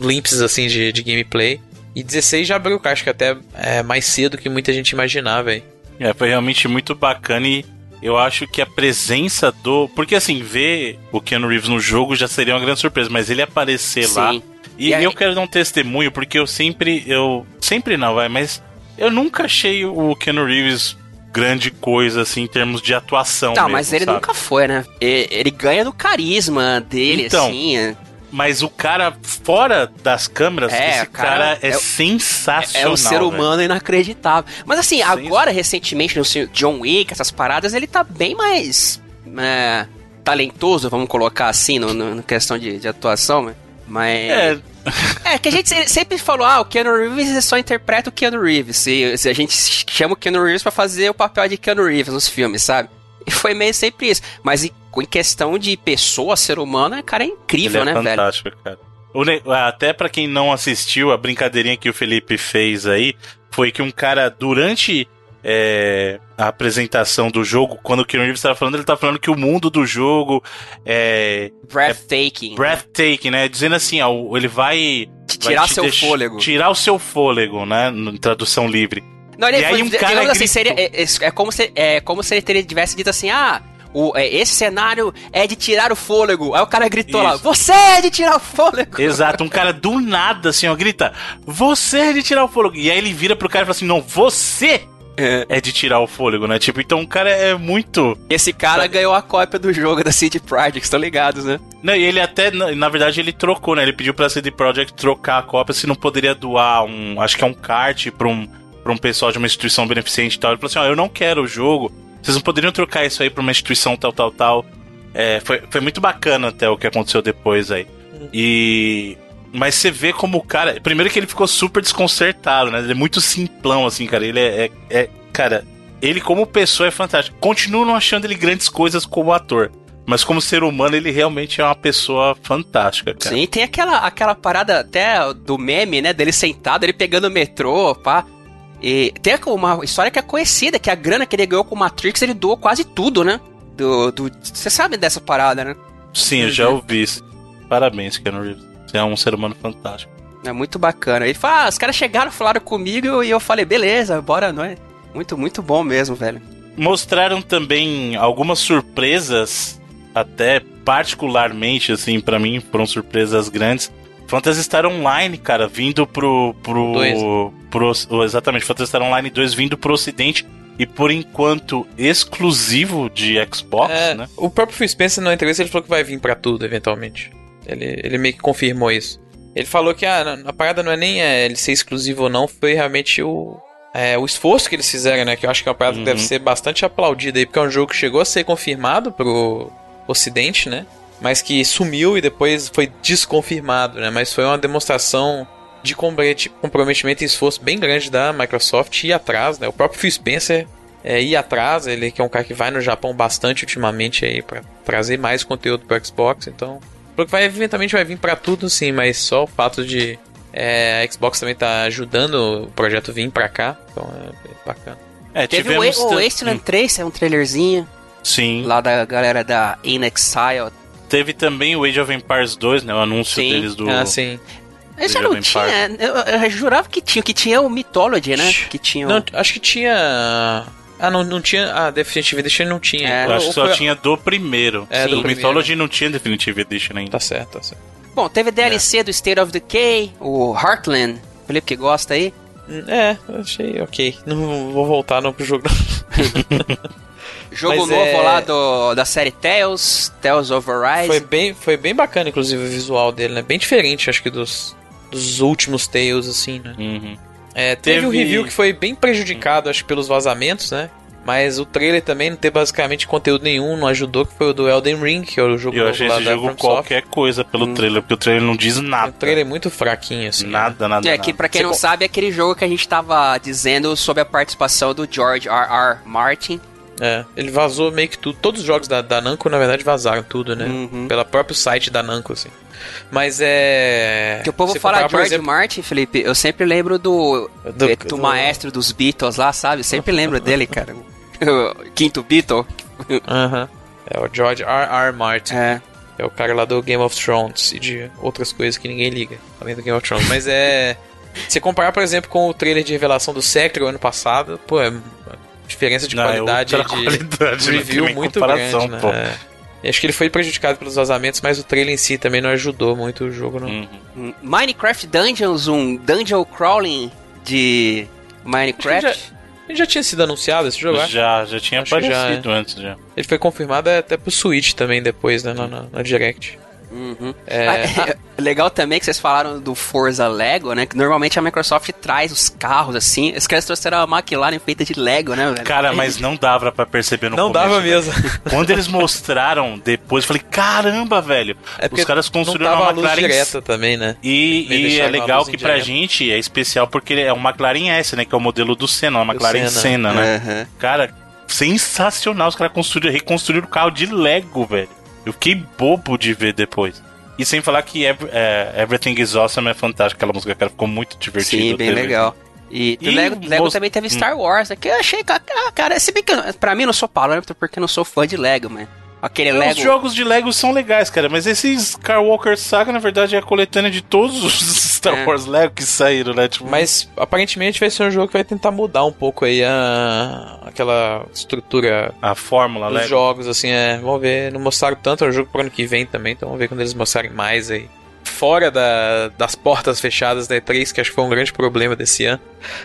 glimpses assim de, de gameplay. E 16 já abriu, acho que até é, mais cedo que muita gente imaginava, velho. É, foi realmente muito bacana e eu acho que a presença do. Porque assim, ver o Keanu Reeves no jogo já seria uma grande surpresa, mas ele aparecer Sim. lá. E, e aí... eu quero dar um testemunho, porque eu sempre. Eu. Sempre não, vai, mas. Eu nunca achei o Keanu Reeves grande coisa, assim, em termos de atuação. Não, mesmo, mas ele sabe? nunca foi, né? Ele, ele ganha do carisma dele, então, assim. É. Mas o cara fora das câmeras, é, esse cara, cara é, é, sensacional. É um ser humano véio. inacreditável. Mas assim, agora, recentemente, no John Wick, essas paradas, ele tá bem mais é, talentoso, vamos colocar assim, no, no, no questão de, de atuação, né? mas... É, é, que a gente sempre falou, ah, o Keanu Reeves só interpreta o Keanu Reeves. Se, se a gente chama o Keanu Reeves pra fazer o papel de Keanu Reeves nos filmes, sabe? E foi meio sempre isso. Mas em, questão de pessoa, ser humano, o cara é incrível, Ele é né, fantástico, velho? cara. Até para quem não assistiu, a brincadeirinha que o Felipe fez aí foi que um cara, durante é, a apresentação do jogo, quando o Keanu Reeves estava falando, ele estava falando que o mundo do jogo é. Breathtaking. É breathtaking, né? Dizendo assim, ó, ele vai. Tirar vai seu fôlego. Tirar o seu fôlego, né? Em tradução livre. Não, ele, e aí um cara assim, seria, é, é, é, como se, é como se ele tivesse dito assim, ah, o, é, esse cenário é de tirar o fôlego. Aí o cara gritou Isso. lá, você é de tirar o fôlego. Exato, um cara do nada, assim, ó, grita, você é de tirar o fôlego. E aí ele vira pro cara e fala assim, não, você é. é de tirar o fôlego, né? Tipo, então o cara é muito. Esse cara Sabe? ganhou a cópia do jogo da CD Projekt, estão ligados, né? Não, e ele até, na verdade, ele trocou, né? Ele pediu pra CD Projekt trocar a cópia se não poderia doar um. Acho que é um kart pra um, pra um pessoal de uma instituição beneficente e tal. Ele falou assim: ó, eu não quero o jogo. Vocês não poderiam trocar isso aí pra uma instituição tal, tal, tal. É, foi, foi muito bacana até o que aconteceu depois aí. E mas você vê como o cara. Primeiro que ele ficou super desconcertado, né? Ele é muito simplão, assim, cara. Ele é. é, é cara, ele como pessoa é fantástico. Continuo não achando ele grandes coisas como ator. Mas como ser humano, ele realmente é uma pessoa fantástica, cara. Sim, tem aquela, aquela parada até do meme, né? Dele sentado, ele pegando o metrô, pá. E tem uma história que é conhecida, que a grana que ele ganhou com o Matrix, ele doou quase tudo, né? Do. do você sabe dessa parada, né? Sim, eu já ouvi isso. Parabéns, Keanu Reeves. Você é um ser humano fantástico. É muito bacana. Ele fala, ah, os caras chegaram, falaram comigo e eu falei, beleza, bora nós. Muito, muito bom mesmo, velho. Mostraram também algumas surpresas, até particularmente, assim, para mim, foram surpresas grandes. Phantasy Star Online, cara, vindo pro. pro, pro exatamente, Phantasy Star Online 2 vindo pro ocidente e por enquanto exclusivo de Xbox, é, né? O próprio Phil Spencer não interessa, ele falou que vai vir para tudo eventualmente. Ele, ele meio que confirmou isso. Ele falou que a, a parada não é nem é, ele ser exclusivo ou não, foi realmente o, é, o esforço que eles fizeram, né? Que eu acho que é uma parada uhum. que deve ser bastante aplaudida aí, porque é um jogo que chegou a ser confirmado pro ocidente, né? Mas que sumiu e depois foi desconfirmado, né? Mas foi uma demonstração de comprometimento e esforço bem grande da Microsoft ir atrás, né? O próprio Phil Spencer é, ir atrás, ele que é um cara que vai no Japão bastante ultimamente aí para trazer mais conteúdo para Xbox, então porque vai, eventualmente vai vir para tudo sim, mas só o fato de é, a Xbox também tá ajudando o projeto vir para cá, então é, é bacana. É, Teve o, o Wasteland hum. 3, é um trailerzinho. Sim. Lá da galera da In Exile. Teve também o Age of Empires 2, né? O anúncio sim. deles do. Ah, sim. Eu já não tinha. Eu, eu, jurava que tinha, que tinha o Mythology, né? Que tinha. O... Não, acho que tinha. Ah, não, não tinha. Ah, Definitive Edition não tinha. É, eu acho que só foi... tinha do primeiro. É, Sim, do Mythology não tinha Definitive Edition ainda. Tá certo, tá certo. Bom, teve DLC é. do State of Decay, o Heartland. Felipe que gosta aí. É, achei ok. Não vou voltar não pro jogo. Jogo Mas novo é- lá do, da série Tales, Tales of Arise. Foi bem, foi bem bacana, inclusive, o visual dele, né? Bem diferente, acho que dos, dos últimos Tales, assim, né? Uhum. É, teve, Teve- um review que foi bem prejudicado, acho que pelos vazamentos, né? Mas o trailer também não ter basicamente conteúdo nenhum, não ajudou, que foi o do Elden Ring, que é o jogo eu novo achei lá esse da jogo qualquer coisa pelo Hum. trailer, porque o trailer não diz nada. O trailer é muito fraquinho, assim. né? Nada, nada, É, nada. que pra quem Você não sabe, é aquele jogo que a gente tava dizendo sobre a participação do George R. R. Martin. É, ele vazou meio que tudo. Todos os jogos da, da Namco, na verdade, vazaram tudo, né? Uhum. Pelo próprio site da Namco, assim. Mas é. Que o povo fala comparar, George exemplo, Martin, Felipe, eu sempre lembro do, Do- do, do- maestro dos Beatles lá, sabe? Sempre lembro dele, cara. O Quinto Beatle. Aham. É o George R. R. Martin. É. É o cara lá do Game of Thrones e de outras coisas que ninguém liga, além do Game of Thrones. Mas é. Se comparar, por exemplo, com o trailer de revelação do Sekiro ano passado, pô, é diferença de Não, é qualidade de qualidade, review muito grande, né? pô. É. E Acho que ele foi prejudicado pelos vazamentos, mas o trailer em si também não ajudou muito o jogo, não. Uhum. Minecraft Dungeons, um dungeon crawling de Minecraft. Ele já tinha sido anunciado esse jogo. Já, já tinha Acho que já, aparecido antes já. Ele foi confirmado até pro Switch também depois, né, na, na, na Direct. Uhum. É, Ah, é legal também que vocês falaram do Forza Lego, né? Que normalmente a Microsoft traz os carros assim. Os caras trouxeram a McLaren feita de Lego, né, velho? Cara, mas não dava pra perceber no não começo. dava velho. mesmo. Quando eles mostraram depois, eu falei, caramba, velho. É Os caras não construíram uma McLaren direta também, né? E, e é uma legal que pra gente é especial porque é um McLaren S, né? Que é o modelo do Senna, uma McLaren Senna. Senna, né? Aham. Cara, sensacional. Os caras construíram, reconstruíram o carro de Lego, velho. Eu fiquei bobo de ver depois. E sem falar que Ev- é, Everything is Awesome é fantástico. Aquela música, cara, ficou muito divertida. Sim, bem legal. E, E Lego, Lego também teve Hum. Star Wars, né? Que eu achei, ca- ah, cara, se bem que eu- pra mim eu não sou parâmetro porque eu não sou fã de Lego, mas aquele É, Lego. Os jogos de Lego são legais, cara, mas esse Skywalker Saga, na verdade, é a coletânea de todos os Star É. Wars Lego que saíram, né? Tipo, Mas aparentemente vai ser um jogo que vai tentar mudar um pouco aí a aquela estrutura a fórmula dos Lego. jogos, assim, é. Vamos ver. Não mostraram tanto, é um jogo pro ano que vem também, então vamos ver quando eles mostrarem mais aí. Fora da- das portas fechadas da E3, que acho que foi um grande problema desse ano.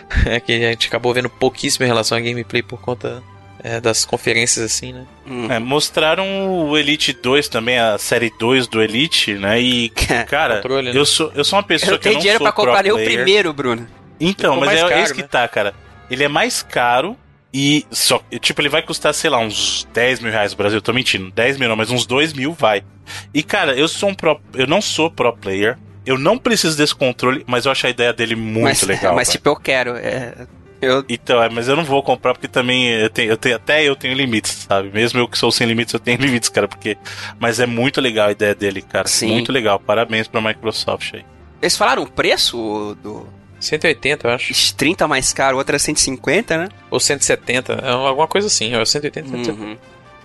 É que a gente acabou vendo pouquíssimo em relação a gameplay por conta é, das conferências, assim, né? Hum. É, mostraram o Elite 2 também, a série 2 do Elite, né? E, cara, Controle, né? eu sou, eu sou uma pessoa Eu que eu tenho não dinheiro sou pra comprar o primeiro, Bruno. Então, mas é caro, esse que né? tá, cara. Ele é mais caro e só. Tipo, ele vai custar, sei lá, uns 10 mil reais no Brasil. Eu tô mentindo. 10 mil não, mas uns 2 mil vai. E, cara, eu sou um pro. Eu não sou pro player. Eu não preciso desse controle, mas eu acho a ideia dele muito mas, legal. mas velho. tipo, eu quero. é, eu, Então, é, mas eu não vou comprar porque também eu tenho, eu tenho- até eu tenho limites, sabe? Mesmo eu que sou sem limites, eu tenho limites, cara, porque mas é muito legal a ideia dele, cara. Sim. Muito legal. Parabéns pra Microsoft aí. eles falaram o preço do 180, eu acho. Ixi, 30 mais caro, o outro é 150, né? Ou 170. É alguma coisa assim. É 180, 170. Uhum.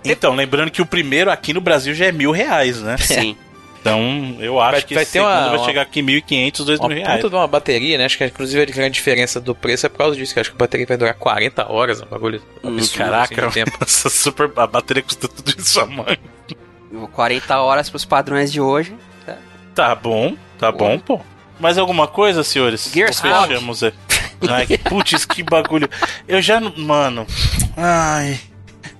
Então, lembrando que o primeiro aqui no Brasil já é mil reais, né? Sim. Então, eu acho Vai- que vai esse ter uma- vai uma- chegar aqui 1.500, 2 Uma mil reais. puta de uma bateria, né? Acho que inclusive a grande diferença do preço é por causa disso, que acho que a bateria vai durar 40 horas, um bagulho Hum, absurdo, Caraca, assim, de tempo. essa super, a bateria custa tudo isso a mãe. 40 horas pros padrões de hoje. Tá bom, tá bom, pô. Mais alguma coisa, senhores? Gears Ou fechamos aí? Ai, que- putz, que bagulho. Eu já, não- mano, ai,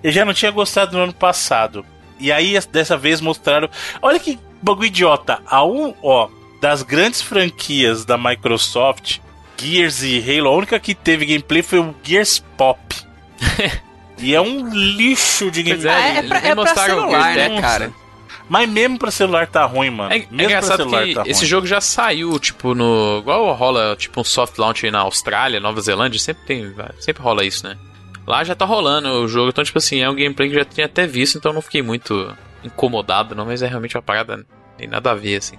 eu já não tinha gostado no ano passado. E aí, dessa vez, mostraram. Olha que bagulho idiota. A um, ó, das grandes franquias da Microsoft, Gears e Halo, a única que teve gameplay foi o Gears Pop. e é um lixo de Pois gameplay. É, eles pra, é pra mostraram o celular, né, Nossa. cara? Mas mesmo pra celular tá ruim, mano. É, é mesmo pra engraçado celular que tá esse ruim. jogo já saiu, tipo, no. Igual rola, tipo, um soft launch aí na Austrália, Nova Zelândia, sempre tem. Sempre rola isso, né? Lá já tá rolando o jogo, então, tipo assim, é um gameplay que eu já tinha até visto, então eu não fiquei muito incomodado, não, mas é realmente uma parada. Tem nada a ver, assim.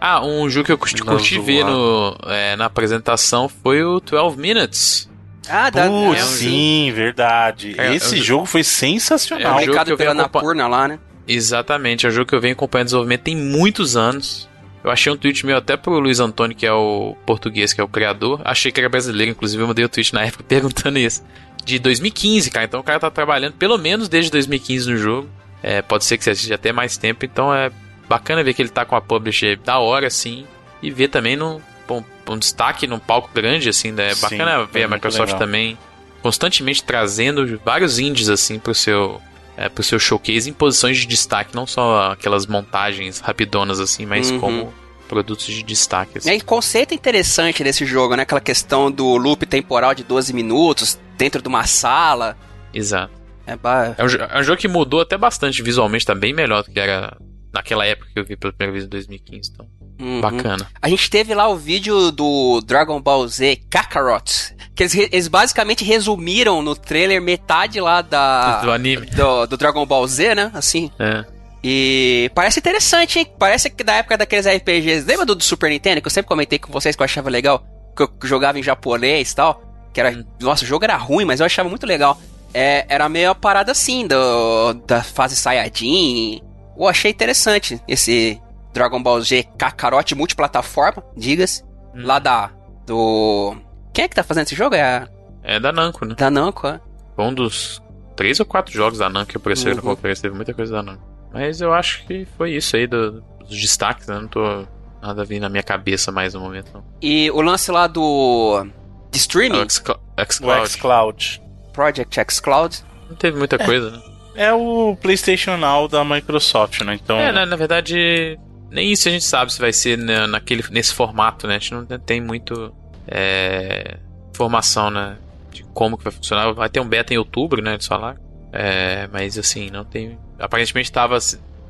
Ah, um jogo que eu curti, curti ver no, é, na apresentação foi o 12 Minutes. Ah, dá. Putz, é um sim, verdade. É, Esse é um jogo foi É sensacional. um jogo que eu pela acompan- Napurna lá, né? Exatamente, é um jogo que eu venho acompanhando o desenvolvimento tem muitos anos. Eu achei um tweet meu até pro Luiz Antônio, que é o português, que é o criador. Achei que era brasileiro, inclusive eu mandei o tweet na época perguntando isso. De 2015, cara. Então o cara tá trabalhando pelo menos desde 2015 no jogo. É, pode ser que seja até mais tempo. Então é bacana ver que ele tá com a publisher da hora, assim. E ver também no, um, um destaque num palco grande, assim. Né? É Sim, bacana foi ver a muito Microsoft legal. também constantemente trazendo vários indies assim pro seu é, pro seu showcase em posições de destaque, não só aquelas montagens rapidonas assim, mas Uhum. como produtos de destaque. Assim. E aí, conceito interessante desse jogo, né? Aquela questão do loop temporal de 12 minutos dentro de uma sala. Exato. É, ba- É um, é um jogo que mudou até bastante visualmente, tá bem melhor do que era naquela época que eu vi pela primeira vez em 2015. Então, Uhum. bacana. A gente teve lá o vídeo do Dragon Ball Z Kakarot, que eles, eles basicamente resumiram no trailer metade lá da do anime. do, do Dragon Ball Z, né? Assim. É. E parece interessante, hein? Parece que da época daqueles RPGs. Lembra do, do Super Nintendo? Que eu sempre comentei com vocês que eu achava legal. Que eu jogava em japonês e tal. Que era. Nossa, o jogo era ruim, mas eu achava muito legal. É, era meio a parada assim, do, da fase Saiyajin. Eu achei interessante esse Dragon Ball Z Kakarot multiplataforma, diga-se. Hum. Lá da. Do. Quem é que tá fazendo esse jogo? É a É da Namco, né? da Namco, é? Foi um dos três ou quatro jogos da Namco que apareceram na Uhum. conferência. Teve muita coisa da Namco. Mas eu acho que foi isso aí do- dos destaques, né? Não tô nada vindo na minha cabeça mais no momento, não. E o lance lá do. De streaming, o xCloud. xCloud. Project X Cloud. Não teve muita coisa, né? É o PlayStation Now da Microsoft, né? Então. É, né, na verdade, nem isso a gente sabe se vai ser na- naquele, nesse formato, né? A gente não tem muito é, informação, né? De como que vai funcionar. Vai ter um beta em outubro, né? Eles falaram. É, mas assim, não tem. Aparentemente estava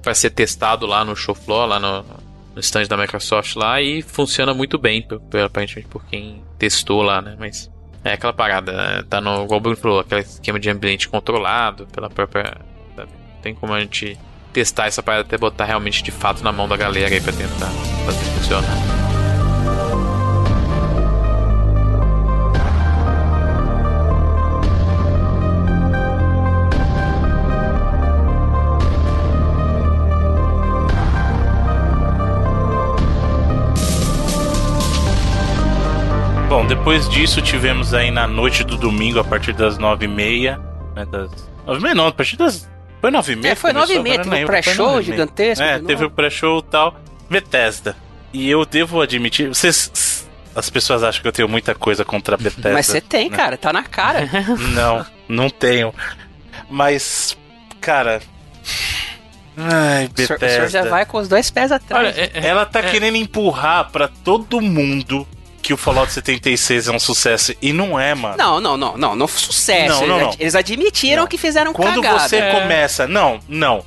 vai ser testado lá no show floor, lá no, no stand da Microsoft lá, e funciona muito bem, aparentemente por quem testou lá, né? Mas é aquela parada, né? tá no, Bruno falou, aquele esquema de ambiente controlado pela própria. sabe? Tem como a gente testar essa parada até botar realmente de fato na mão da galera aí pra tentar fazer funcionar. Bom, depois disso tivemos aí na noite do domingo, a partir das nove e meia, né, das... Nove e meia não, a partir das... Foi nove e meia? É, foi? 9 e meia, teve um pré-show nove gigantesco. É, teve o novo. pré-show e tal, Bethesda. E eu devo admitir, vocês... As pessoas acham que eu tenho muita coisa contra a Bethesda. Mas você tem, né? cara, tá na cara. Não, não tenho. Mas, cara... Ai, o, senhor, o Bethesda. senhor já vai com os dois pés atrás. Olha, é- é- Ela tá é- querendo empurrar pra todo mundo que o Fallout 76 é um sucesso. E não é, mano. Não, não, não, não, não sucesso. Não, não, eles, não. ad- eles admitiram Não. que fizeram Quando cagada. você É. começa. Não, não.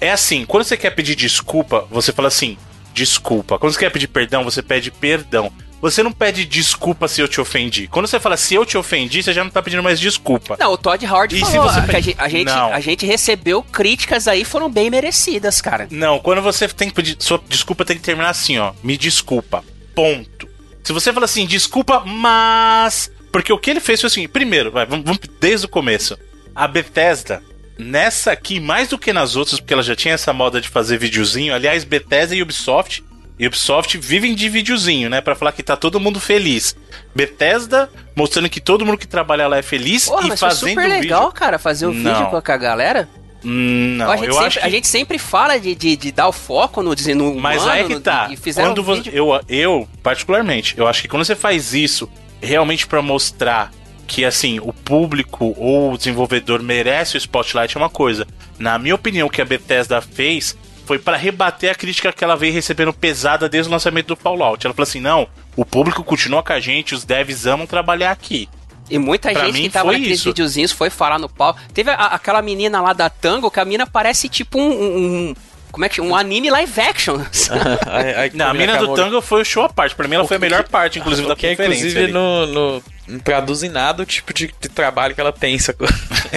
É assim, quando você quer pedir desculpa, você fala assim, desculpa. Quando você quer pedir perdão, você pede perdão. Você não pede desculpa se eu te ofendi. Quando você fala se eu te ofendi, você já não tá pedindo mais desculpa. Não, o Todd Howard E se falou você a, gente, a, gente, Não. a gente recebeu críticas aí, foram bem merecidas, cara. Não, quando você tem que pedir. Sua desculpa tem que terminar assim, ó. Me desculpa. Ponto. Se você fala assim, desculpa, mas. Porque o que ele fez foi assim: primeiro, vai, vamos, vamos desde o começo. A Bethesda, nessa aqui, mais do que nas outras, porque ela já tinha essa moda de fazer videozinho. Aliás, Bethesda e Ubisoft. E Ubisoft vivem de videozinho, né? Pra falar que tá todo mundo feliz. Bethesda mostrando que todo mundo que trabalha lá é feliz Porra, e mas foi fazendo super legal, vídeo. cara, fazer o Não. vídeo com a galera. Hum, Não, a, gente eu sempre, acho que... a gente sempre fala de, de, de dar o foco no, no Mas humano, aí é que no- tá. E fizeram Quando um você, vídeo. eu, eu, particularmente, eu acho que quando você faz isso realmente pra mostrar que assim, o público ou o desenvolvedor merece o spotlight é uma coisa. Na minha opinião, o que a Bethesda fez foi pra rebater a crítica que ela veio recebendo pesada desde o lançamento do Fallout. Ela falou assim: "Não, o público continua com a gente, os devs amam trabalhar aqui". E muita Pra gente mim que tava naqueles isso. videozinhos foi falar no pau. Teve a- aquela menina lá da Tango, que a mina parece tipo um. um- um- como é que chama? Um anime live action. Não, a mina do Tango foi o show à parte. Pra mim ela foi a melhor parte, inclusive, da que é, conferência. inclusive, ali. no, no, não traduz em nada o tipo de, de trabalho que ela tem, sacou?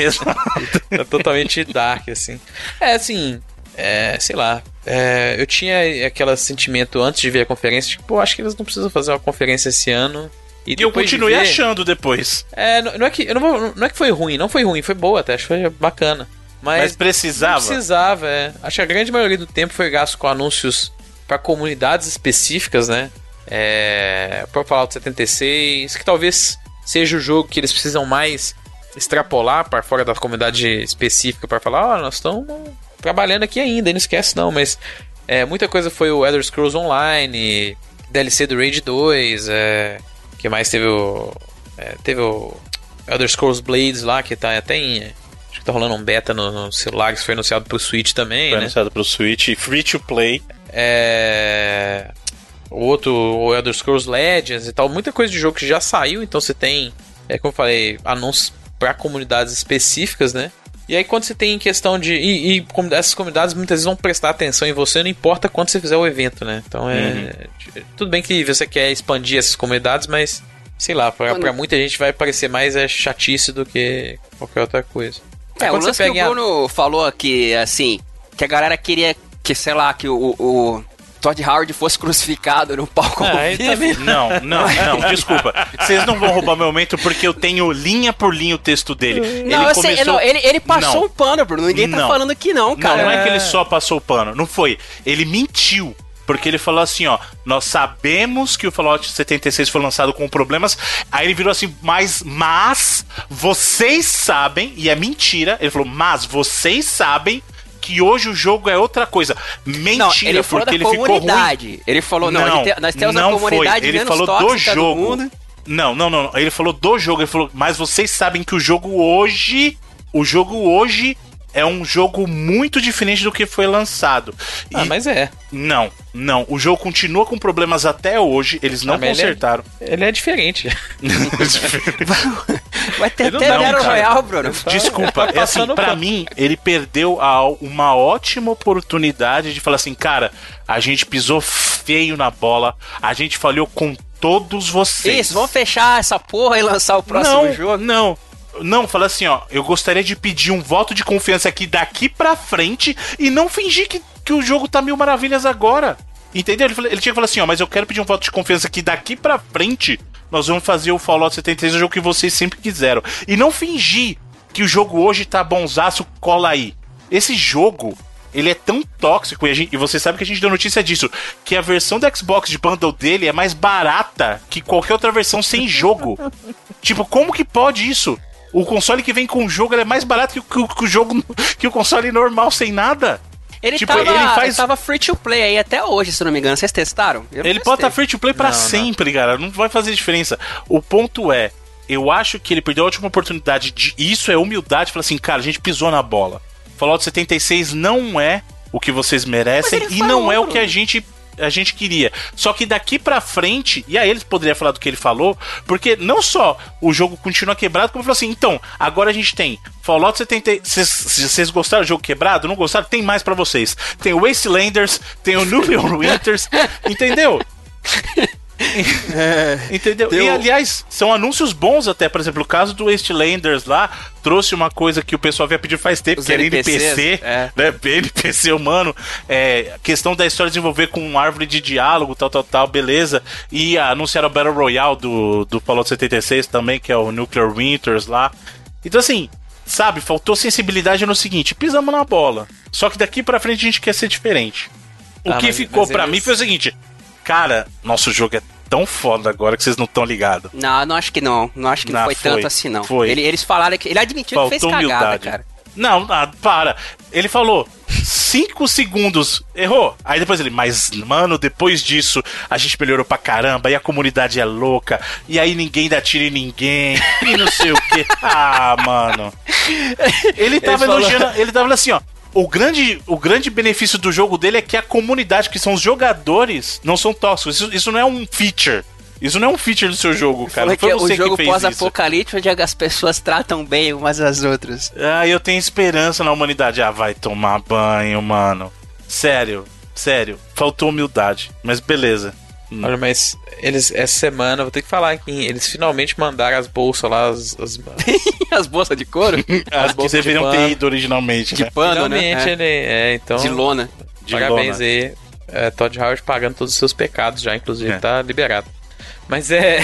é totalmente dark, assim. É, assim, é, sei lá. é, eu tinha aquele sentimento antes de ver a conferência, tipo, pô, acho que eles não precisam fazer uma conferência esse ano. E eu depois de continuei ver- achando depois. É, não, não é que, não, vou- não é que foi ruim, não foi ruim, foi boa até, acho que foi bacana. Mas, Mas, precisava. precisava, é. Acho que a grande maioria do tempo foi gasto com anúncios para comunidades específicas, né? É, pro Fallout 76, que talvez seja o jogo que eles precisam mais extrapolar para fora da comunidade específica para falar, ó, nós estamos trabalhando aqui ainda, e não esquece não, mas é, muita coisa foi o Elder Scrolls Online, DLC do Raid 2, é, que mais teve o é, teve o Elder Scrolls Blades lá, que tá até em. Acho que tá rolando um beta no, no celular, que foi anunciado pro Switch também, Foi né? anunciado pro Switch, free to play. É. O outro, o Elder Scrolls Legends e tal, muita coisa de jogo que já saiu, então você tem, é como eu falei, anúncios para comunidades específicas, né? E aí quando você tem questão de. E, e essas comunidades muitas vezes vão prestar atenção em você, não importa quanto você fizer o evento, né? Então é. Tudo bem que você quer expandir essas comunidades, mas. Sei lá, pra, Quando- pra muita gente vai parecer mais é, chatice do que qualquer outra coisa. É, o quando lance que o em a- Bruno falou aqui, assim, que a galera queria que, sei lá, que o, o Todd Howard fosse crucificado no palco vivo. também- Não, não, não, desculpa. Vocês não vão roubar meu momento porque eu tenho linha por linha o texto dele. Não, ele eu sei, não, ele, ele passou Não. um pano, Bruno. Ninguém tá Não. falando que não, Não, cara. não é que É. ele só passou o pano. Não foi. Ele mentiu. Porque ele falou assim, ó, nós sabemos que o Fallout 76 foi lançado com problemas. Aí ele virou assim, mas, mas vocês sabem, e é mentira. Ele falou, mas vocês sabem que hoje o jogo é outra coisa. Mentira, Não, ele falou porque ele ficou ruim. comunidade. Ele falou, não, Não, ele te- nós temos não a comunidade foi. Ele falou do jogo. mundo. Não, não, não. Ele falou do jogo. Ele falou, mas vocês sabem que o jogo hoje. O jogo hoje é um jogo muito diferente do que foi lançado. E Ah, mas é. não, não. O jogo continua com problemas até hoje. Eles não Ah, mas ele é- consertaram. Ele é diferente. Vai ter até não, Battle cara. Royale, Bruno. Desculpa, é assim, pra mim, ele perdeu a- uma ótima oportunidade de falar assim, cara, a gente pisou feio na bola, a gente falhou com todos vocês. Isso, vamos fechar essa porra e lançar o próximo não, jogo. Não, não, fala assim, ó, eu gostaria de pedir um voto de confiança aqui daqui pra frente e não fingir que, que o jogo tá mil maravilhas agora. Entendeu? Ele, ele tinha que falar assim, ó, mas eu quero pedir um voto de confiança aqui daqui pra frente. Nós vamos fazer o Fallout 76, o jogo que vocês sempre quiseram. E não fingir que o jogo hoje tá bonzaço, cola aí. Esse jogo, ele é tão tóxico, e, gente- e você sabe que a gente deu notícia disso, que a versão do Xbox de bundle dele é mais barata que qualquer outra versão sem jogo. tipo, como que pode isso? O console que vem com o jogo ele é mais barato que, o- que o- que o jogo que o console normal sem nada. Ele, Tipo, tava, ele faz- ele tava free to play aí até hoje, se não me engano. Vocês testaram? Eu Ele pode estar free to play pra Não, não. sempre, cara. Não vai fazer diferença. O ponto é, eu acho que ele perdeu a última oportunidade de. Isso é humildade. Falar assim, cara, a gente pisou na bola. Fallout 76 não é o que vocês merecem e não é o que a gente. A gente queria. Só que daqui pra frente, e aí eles poderiam falar do que ele falou, porque não só o jogo continua quebrado, como falou assim: então, agora a gente tem Fallout 70. Vocês- gostaram do jogo quebrado? Não gostaram? Tem mais pra vocês. Tem o Wastelanders, tem o Nuclear Winters, entendeu? Entendeu? Tem E aliás, são anúncios bons até. Por exemplo, o caso do Wastelanders lá trouxe uma coisa que o pessoal havia pedido faz tempo, Os que era NPCs, NPC, é. né? NPC humano. É, questão da história desenvolver com árvore de diálogo, tal, tal, tal, beleza. E anunciaram o Battle Royale do, do Fallout 76 também, que é o Nuclear Winters lá. Então, assim, sabe, faltou sensibilidade no seguinte: pisamos na bola. Só que daqui pra frente a gente quer ser diferente. O Ah, que mas- ficou mas pra eles- mim foi o seguinte: cara, nosso jogo é tão foda agora que vocês não estão ligados. Não, não acho que não. Não acho que não, Não, foi, foi. tanto assim, não. Foi. Ele- eles falaram que. Ele admitiu que fez Faltou cagada, humildade. cara. Não, ah, para. Ele falou 5 segundos. Errou. Aí depois ele, mas, mano, depois disso a gente melhorou pra caramba e a comunidade é louca. E aí ninguém dá tiro em ninguém. E não sei o quê. Ah, mano. Ele tava falou- elogiando. Ele tava assim, ó. O grande, o grande benefício do jogo dele é que a comunidade, que são os jogadores, não são tóxicos. Isso, isso não é um feature. Isso não é um feature do seu jogo, cara. Não foi é você o jogo pós-apocalíptico onde as pessoas tratam bem umas às outras. Ah, eu tenho esperança na humanidade. Ah, vai tomar banho, mano. Sério, sério. Faltou humildade. Mas beleza. Olha, mas eles, essa semana, vou ter que falar que eles finalmente mandaram as bolsas lá, as, as, as bolsas de couro? As que bolsas de deveriam ter pano. ido originalmente, De né? pano, né? Finalmente É. ele. É, então. De lona. De parabéns lona. aí. É, Todd Howard pagando todos os seus pecados já, inclusive, É. tá liberado. Mas é.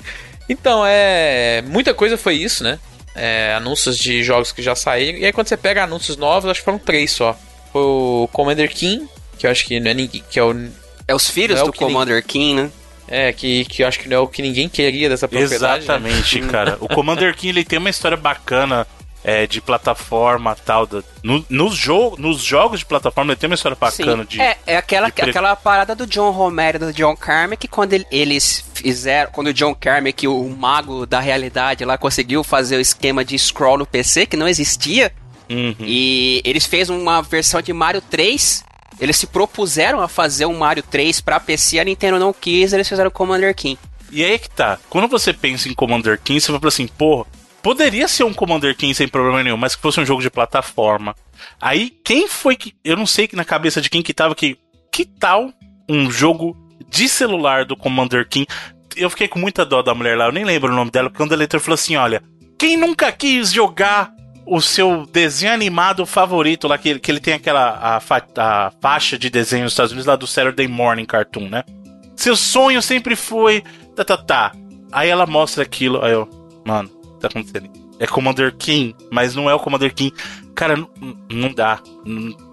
então, é. Muita coisa foi isso, né? É, anúncios de jogos que já saíram. E aí, quando você pega anúncios novos, acho que foram três só. Foi o Commander King, que eu acho que não é ninguém. Que é o. É os filhos é o do Commander King, né? É, que, que eu acho que não é o que ninguém queria dessa propriedade. né? Exatamente, cara. O Commander King ele tem uma história bacana é, de plataforma tal. da- no- nos, jo nos jogos de plataforma ele tem uma história bacana Sim. de. É, é aquela, de pre- aquela parada do John Romero e do John Carmack, que quando ele- eles fizeram, quando o John Carmack, o mago da realidade lá, conseguiu fazer o esquema de scroll no PC, que não existia, Uhum. e eles fez uma versão de Mario 3. Eles se propuseram a fazer um Mario 3 pra PC, a Nintendo não quis, eles fizeram o Commander King. E aí que tá. Quando você pensa em Commander King, você fala assim, porra, poderia ser um Commander King sem problema nenhum, mas que fosse um jogo de plataforma. Aí, quem foi que. Eu não sei que na cabeça de quem que tava que. Que tal um jogo de celular do Commander King? Eu fiquei com muita dó da mulher lá, eu nem lembro o nome dela, porque quando a leitor falou assim: olha, quem nunca quis jogar o seu desenho animado favorito lá, que que ele tem aquela a, fa- a faixa de desenho nos Estados Unidos lá do Saturday Morning Cartoon, né? Seu sonho sempre foi. Tá, tá, tá. Aí ela mostra aquilo. Aí eu, mano, tá acontecendo? É Commander King, mas não é o Commander King. Cara, não, não dá.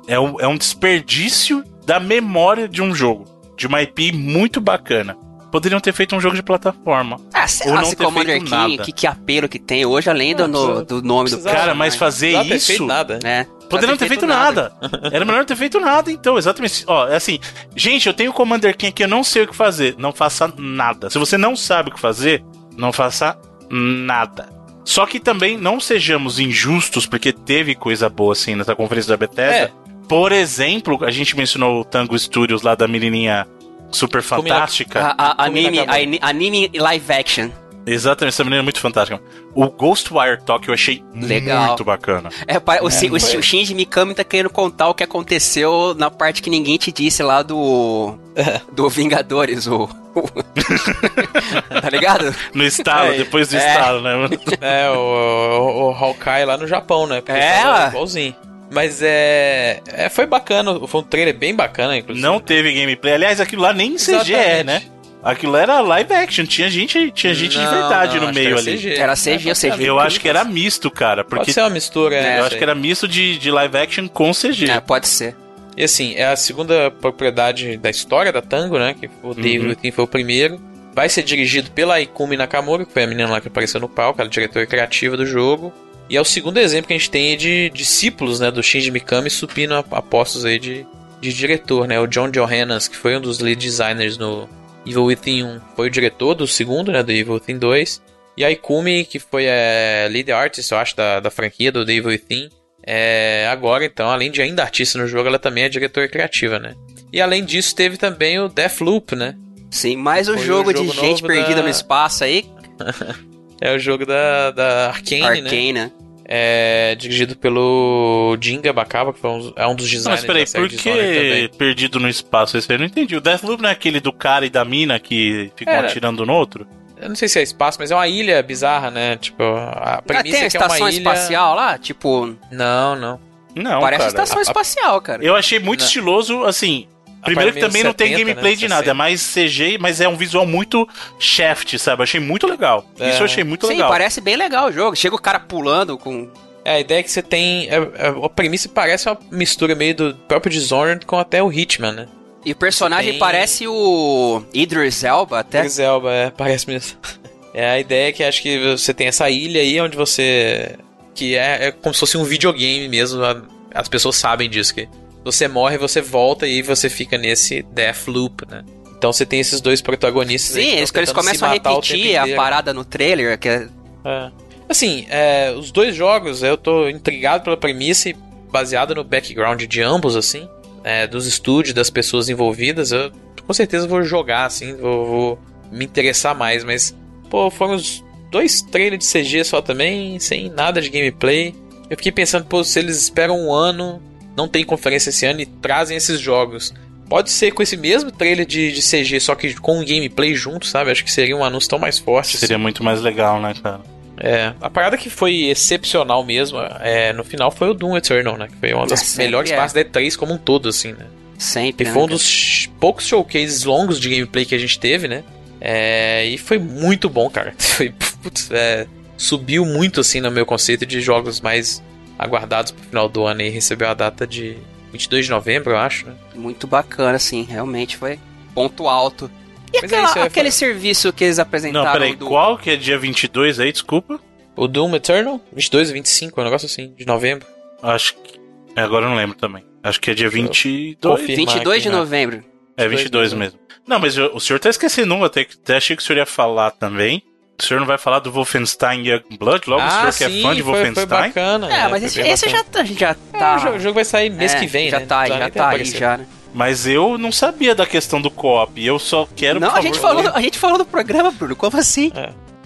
É um, é um desperdício da memória de um jogo. De uma IP muito bacana. Poderiam ter feito um jogo de plataforma. Ah, sei Ou lá não se ter Commander feito King, nada. que, que apelo que tem hoje, além do, no- do nome do Cara, mas fazer Não isso. feito nada. É. Poderiam não ter feito, nada. Era melhor não ter feito nada, então, exatamente. Ó, é assim, gente, eu tenho o Commander King aqui, eu não sei o que fazer. Não faça nada. Se você não sabe o que fazer, não faça nada. Só que também não sejamos injustos, porque teve coisa boa assim nessa conferência da Bethesda. Por exemplo, a gente mencionou o Tango Studios lá da menininha super Combina- fantástica. A, a- anime, ani- anime live action. Exatamente, essa menina é muito fantástica. O Ghostwire Talk eu achei Legal. muito bacana. É, pa- o, Shi- o, o Shinji Mikami tá querendo contar o que aconteceu na parte que ninguém te disse lá do. do Vingadores, o. tá ligado? No estalo, É, depois do é. estalo, né? mano? É, o, o, o Hawkeye lá no Japão, né? Porque É, igualzinho. Mas é, é. Foi bacana, foi um trailer bem bacana, inclusive. Não teve gameplay. Aliás, aquilo lá nem CG é, Exatamente. né? Aquilo era live action, tinha gente, tinha gente de Não, verdade não, no meio era ali. CG. Era CG, É, ou ser. Eu acho que era misto, cara, porque Pode ser uma mistura, É, né? eu acho que era misto de, de live action com CG. É, pode ser. E assim, é a segunda propriedade da história da Tango, né? Que o David Uhum. Foi o primeiro. Vai ser dirigido pela Ikumi Nakamura, que foi a menina lá que apareceu no palco, ela é a diretora criativa do jogo. E é o segundo exemplo que a gente tem de discípulos, né? Do Shinji Mikami subindo a, a postos aí de, de diretor, né? O John Johannes, que foi um dos lead designers no Evil Within 1, foi o diretor do segundo, né? Do Evil Within 2. E a Ikumi, que foi a lead artist, eu acho, da, da franquia do The Evil Within. É, agora, então, além de ainda artista no jogo, ela também é diretora criativa, né? E além disso, teve também o Deathloop, né? Sim, mais um Foi o jogo, de jogo gente perdida da- no espaço aí. É o jogo da, da Arkane, né? Arcane, né? É dirigido pelo Jinga Bacaba, que foi um, é um dos Não, designers mas peraí, da série por que também. perdido no espaço esse aí? Eu não entendi. O Deathloop não é aquele do cara e da mina que ficam Era. atirando no outro? Eu não sei se é espaço, mas é uma ilha bizarra, né? Tipo, a Ah, premissa tem a é que é uma estação ilha... espacial lá? Tipo, Não, não. Não, parece cara. estação espacial, cara. Eu achei muito Não. estiloso, assim. Primeiro que também não tem 70, gameplay né? de nada, é 60. mais CG, mas é um visual muito shaft, sabe? Achei muito legal. É. Isso eu achei muito Sim, legal. parece bem legal o jogo. Chega o cara pulando com. É, a ideia é que você tem... é- é- a premissa parece uma mistura meio do próprio Dishonored com até o Hitman, né? E o personagem Tem- parece o Idris Elba até. Idris Elba, é, parece mesmo. É, a ideia é que acho que você tem essa ilha aí onde você... Que é, é como se fosse um videogame mesmo. a- As pessoas sabem disso, que você morre, você volta e aí você fica nesse death loop, né? Então você tem esses dois protagonistas aí Sim, eles, eles começam a repetir a parada no trailer, que é É. Assim, é, os dois jogos, eu tô intrigado pela premissa e baseado no background de ambos, assim, é, dos estúdios, das pessoas envolvidas, eu com certeza vou jogar, assim, vou, vou me interessar mais, mas, pô, foram os dois trailers de CG só também, sem nada de gameplay. Eu fiquei pensando, pô, se eles esperam um ano, não tem conferência esse ano e trazem esses jogos. Pode ser com esse mesmo trailer de, de CG, só que com o gameplay junto, sabe? Acho que seria um anúncio tão mais forte. assim. Seria muito mais legal, né, cara? É, a parada que foi excepcional mesmo, é, no final foi o Doom Eternal, né? Que foi uma das É, melhores é. partes da E3 como um todo, assim, né? sempre. E né, foi um cara? dos poucos showcases longos de gameplay que a gente teve, né? É, e foi muito bom, cara. Foi, putz, é, subiu muito, assim, no meu conceito de jogos mais aguardados pro final do ano e recebeu a data de 22 de novembro, eu acho, né? Muito bacana, sim. Realmente foi ponto alto. E Mas é aquela- ia aquele falar. serviço que eles apresentaram Não, peraí, do... qual que é dia 22 aí, desculpa? O Doom Eternal, 22 ou 25, um negócio assim, de novembro. Acho que... é, Agora eu não lembro também. Acho que é dia 22. confirmo. 22 de aqui, né? novembro. É 22 mesmo. Não, mas eu- o senhor tá esquecendo um, até, até achei que o senhor ia falar também. O senhor não vai falar do Wolfenstein Youngblood? Logo, o senhor que é fã de Ah, foi, foi Wolfenstein? bacana. É, né? mas Foi esse, esse já, tá- gente já É, tá. o, jogo, o jogo vai sair mês É, que vem, já né? Tá, já nem tá aí, já, né? Mas eu não sabia da questão do co-op. Eu só quero, Não, a gente, favor, falou, a gente falou do programa, Bruno. Como assim?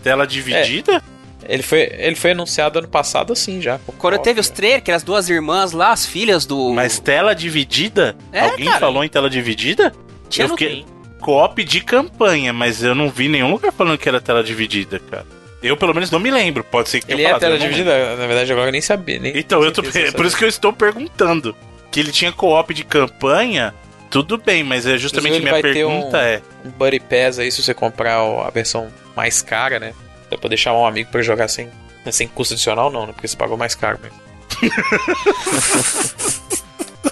tela dividida? Ele foi, ele foi anunciado ano passado assim já. Quando teve os trailers, que eram as duas irmãs lá, as filhas do. Mas tela dividida? É, Alguém cara. falou em tela dividida? Tinha eu no- fiquei co-op de campanha, mas eu não vi nenhum lugar falando que era tela dividida, cara. Eu, pelo menos, não me lembro. Pode ser que tenha Ele é tela dividida? Na verdade, agora eu nem sabia. Nem Então, eu tô, é por isso que eu estou perguntando. Que ele tinha co-op de campanha, tudo bem, mas é justamente minha pergunta um- é. um Buddy Pass aí se você comprar a versão mais cara, né? Pra deixar um amigo pra jogar sem, sem custo adicional, não, né? Porque você pagou mais caro mesmo.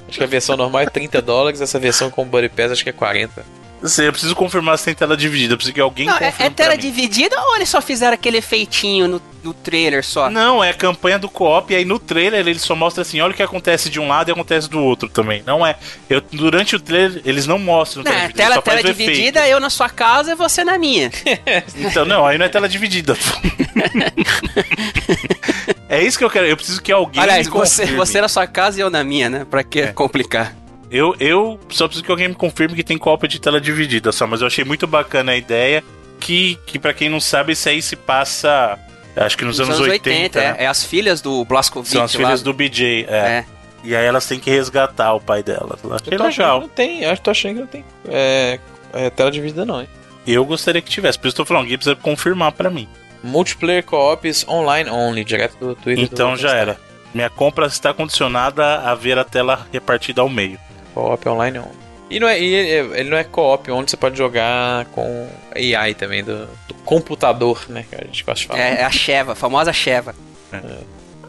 acho que a versão normal é 30 dólares, essa versão com o Buddy Pass acho que é 40. Sei, eu preciso confirmar se tem tela dividida. Eu preciso que alguém Não, é, confirme é tela pra mim. dividida ou eles só fizeram aquele efeitinho no, no trailer só? Não, é a campanha do co-op, e aí no trailer ele só mostra assim, olha o que acontece de um lado e acontece do outro também. Não é. Eu, durante o trailer, eles não mostram Não, tela é tela, faz tela efeito. dividida, eu na sua casa e você na minha. Então, não, aí não é tela dividida. é isso que eu quero. Eu preciso que alguém. Aliás, você, você na sua casa e eu na minha, né? Pra que É. complicar? Eu, eu só preciso que alguém me confirme que tem copa de tela dividida só, mas eu achei muito bacana a ideia. Que, que para quem não sabe, isso aí se passa. Acho que nos, anos, 80. né? é, é as filhas do Blaskovic São as lá. filhas do BJ. É. É. E aí elas têm que resgatar o pai delas. Eu achei Eu que legal. não tem, eu tô achando que não tem é, é, tela dividida não, hein? Eu gostaria que tivesse, por isso eu tô falando, alguém precisa confirmar pra mim. Multiplayer co-ops online only, direto do Twitter. Então do já era. Minha compra está condicionada a ver a tela repartida ao meio. Co-op online only. E, não é, e ele, não é co-op onde você pode jogar com AI também, do, do computador, né? Que a gente gosta de falar. É, é a Sheva, a famosa Sheva.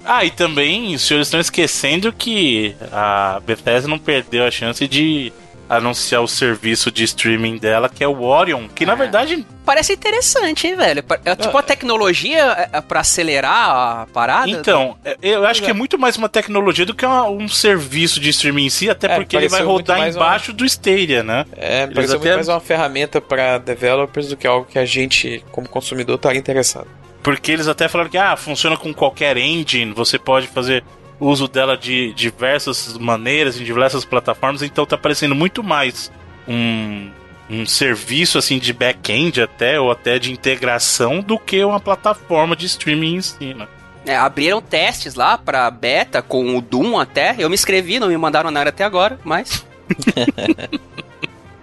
Ah, e também os senhores estão esquecendo que a Bethesda não perdeu a chance de anunciar o serviço de streaming dela, que é o Orion, que na Ah. verdade, Parece interessante, hein, velho? É tipo a tecnologia é, é pra acelerar a parada. então, é- eu acho que é muito mais uma tecnologia do que uma- um serviço de streaming em si, até É, porque ele vai pareceu rodar embaixo do Stadia, né? É, Eles parece até- muito mais uma ferramenta para developers do que algo que a gente, como consumidor, estaria interessado. Porque eles até falaram que ah, funciona com qualquer engine, você pode fazer uso dela de diversas maneiras, em diversas plataformas, então tá parecendo muito mais um, um serviço assim de back-end até, ou até de integração, do que uma plataforma de streaming em si, né? É, abriram testes lá pra beta com o Doom até. Eu me inscrevi, não me mandaram nada até agora, mas.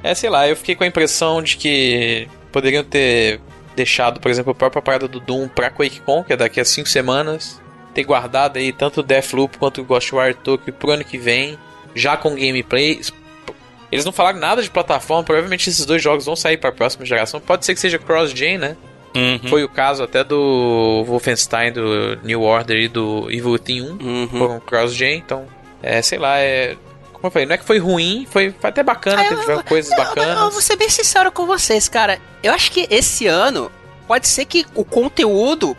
É, sei lá, eu fiquei com a impressão de que poderiam ter deixado, por exemplo, a própria parada do Doom pra QuakeCon, que é daqui a 5 semanas, ter guardado aí tanto o Deathloop quanto o Ghostwire Tokyo pro ano que vem, já com gameplay. Eles não falaram nada de plataforma, provavelmente esses dois jogos vão sair pra próxima geração. Pode ser que seja cross-gen, né? Uhum. Foi o caso até do Wolfenstein, do New Order e do Evil Within 1. Uhum. Foram cross-gen, então, é, sei lá, é... Como eu falei, não é que foi ruim, foi, foi até bacana, Ah, teve eu- coisas Eu, eu bacanas. vou ser bem sincero com vocês, cara. Eu acho que esse ano pode ser que o conteúdo,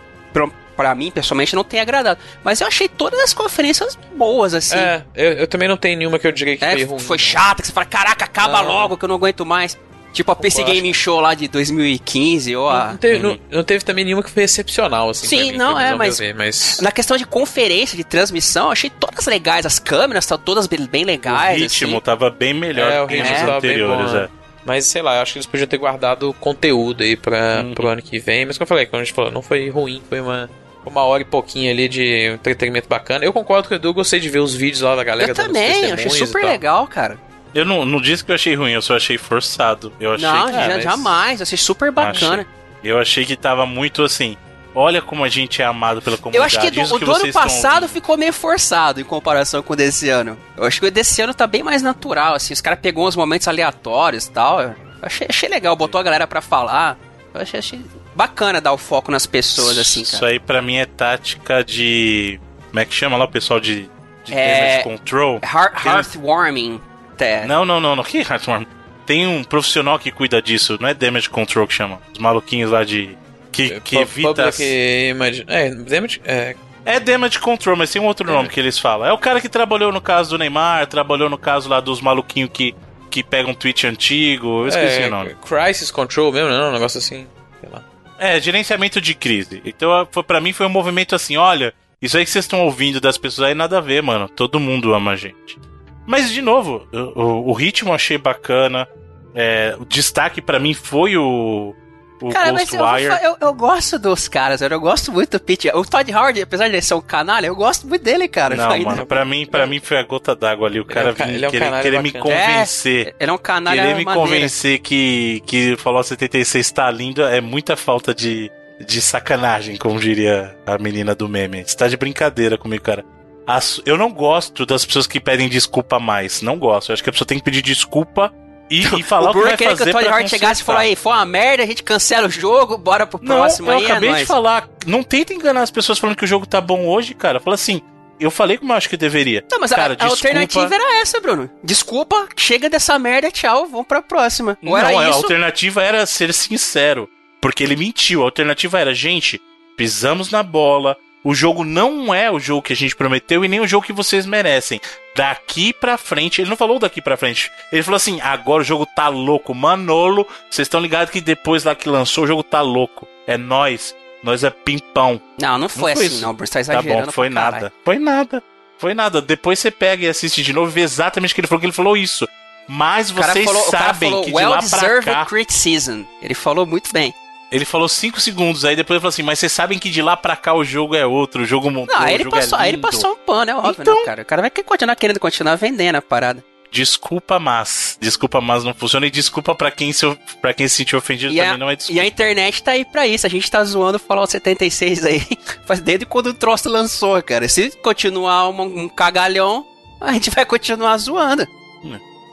pra, pra mim pessoalmente, não tenha agradado. Mas eu achei todas as conferências boas, assim. É, eu, eu também não tenho nenhuma que eu diria que É, foi ruim. foi chata, que você fala, caraca, acaba Não. logo que eu não aguento mais. Tipo a PC Gaming Show lá de 2015, ou a... Não teve, não, não teve também nenhuma que foi excepcional, assim. Sim, mim, não, é, mas- ver, mas... Na questão de conferência, de transmissão, eu achei todas legais. As câmeras estão todas bem, bem O legais. ritmo assim. tava bem melhor É, que tava bem anteriores, bom, é. Mas sei lá, eu acho que eles podiam ter guardado conteúdo aí pra, Uhum. pro ano que vem. Mas como eu falei, como a gente falou, não foi ruim, foi uma, uma hora e pouquinho ali de entretenimento bacana. Eu concordo com o Edu, gostei de ver os vídeos lá da galera Eu também, eu achei super legal, cara. Eu não, não disse que eu achei ruim, eu só achei forçado. Eu achei não, que já- mas- jamais, eu achei super bacana. Eu achei que tava muito assim. Olha como a gente é amado pela Eu comunidade. acho que do, isso o que do ano estão passado ouvindo. ficou meio forçado em comparação com o desse ano. Eu acho que o desse ano tá bem mais natural, assim. Os caras pegou uns momentos aleatórios e tal. Eu achei, achei legal, botou a galera pra falar. Eu achei, achei bacana dar o foco nas pessoas, assim, Isso cara. aí pra mim é tática de. Como é que chama lá o pessoal de, de É- damage control? Heart, heartwarming. Até. Não, não, não, não. Que Heartworm? Tem um profissional que cuida disso, não é damage control que chama. Os maluquinhos lá de. Que, que Pu- evita. as- É, damage- é, É damage control, mas tem um outro nome que eles falam. É o cara que trabalhou no caso do Neymar, trabalhou no caso lá dos maluquinhos que que pega um tweet antigo, eu esqueci é, o nome. Crisis Control mesmo, não? Um negócio assim. Sei lá. É, gerenciamento de crise. Então, pra mim foi um movimento assim, olha, isso aí que vocês estão ouvindo das pessoas aí nada a ver, mano. Todo mundo ama a gente. Mas, de novo, o, o, ritmo achei bacana. É, o destaque pra mim foi o, o Cara, mas eu, eu, eu gosto dos caras, eu gosto muito do Pete. O Todd Howard, apesar de ele ser um canalha, eu gosto muito dele, cara. Não, Ainda- mano, pra mim, pra mim foi a gota d'água ali. O Ele é cara um ca- vinha ele é um querer, querer me convencer. Ele é um canalha Querer me maneiro. convencer que, que Fallout 76 tá lindo é muita falta de, de sacanagem, como diria a menina do meme. Você tá de brincadeira comigo, cara. As- eu não gosto das pessoas que pedem desculpa mais. Não gosto. Eu acho que a pessoa tem que pedir desculpa e, e falar o, o que vai queria que fazer o pra Howard chegasse e falou aí, foi uma merda, a gente cancela o jogo, bora pro Não, próximo eu aí, acabei é de nóis. falar. Não tenta enganar as pessoas falando que o jogo tá bom hoje, cara. Fala assim, eu falei como eu acho que deveria. Não, mas cara, a, a alternativa era essa, Bruno. Desculpa, chega dessa merda, tchau, vamos pra próxima. Ou Não, era a isso, alternativa era ser sincero. Porque ele mentiu. A alternativa era, gente, pisamos na bola. O jogo não é o jogo que a gente prometeu e nem o jogo que vocês merecem. Daqui pra frente, ele não falou daqui pra frente. Ele falou assim: agora o jogo tá louco. Manolo, vocês estão ligados que depois lá que lançou, o jogo tá louco. É nós. Nós é pimpão. Não, não foi Não foi assim, isso. não, você tá Tá exagerando bom, foi pra caralho. nada. Foi nada. Foi nada. Depois você pega e assiste de novo e vê exatamente o que ele falou, que ele falou isso. Mas vocês falou, sabem falou que de well lá pra cá. criticism. Ele falou muito bem. Ele falou 5 segundos, aí depois ele falou assim, mas vocês sabem que de lá pra cá o jogo é outro, o jogo montou, Não, aí ele jogo passou, é aí ele passou um pano, é óbvio, Então- né, cara? O cara vai continuar querendo continuar vendendo a parada. Desculpa, mas. Desculpa, mas não funciona. E desculpa pra quem se, pra quem se sentiu ofendido E também, a, não é e desculpa. a internet tá aí pra isso. A gente tá zoando o Fallout 76 aí. Faz desde quando o troço lançou, cara. Se continuar um, um cagalhão, a gente vai continuar zoando.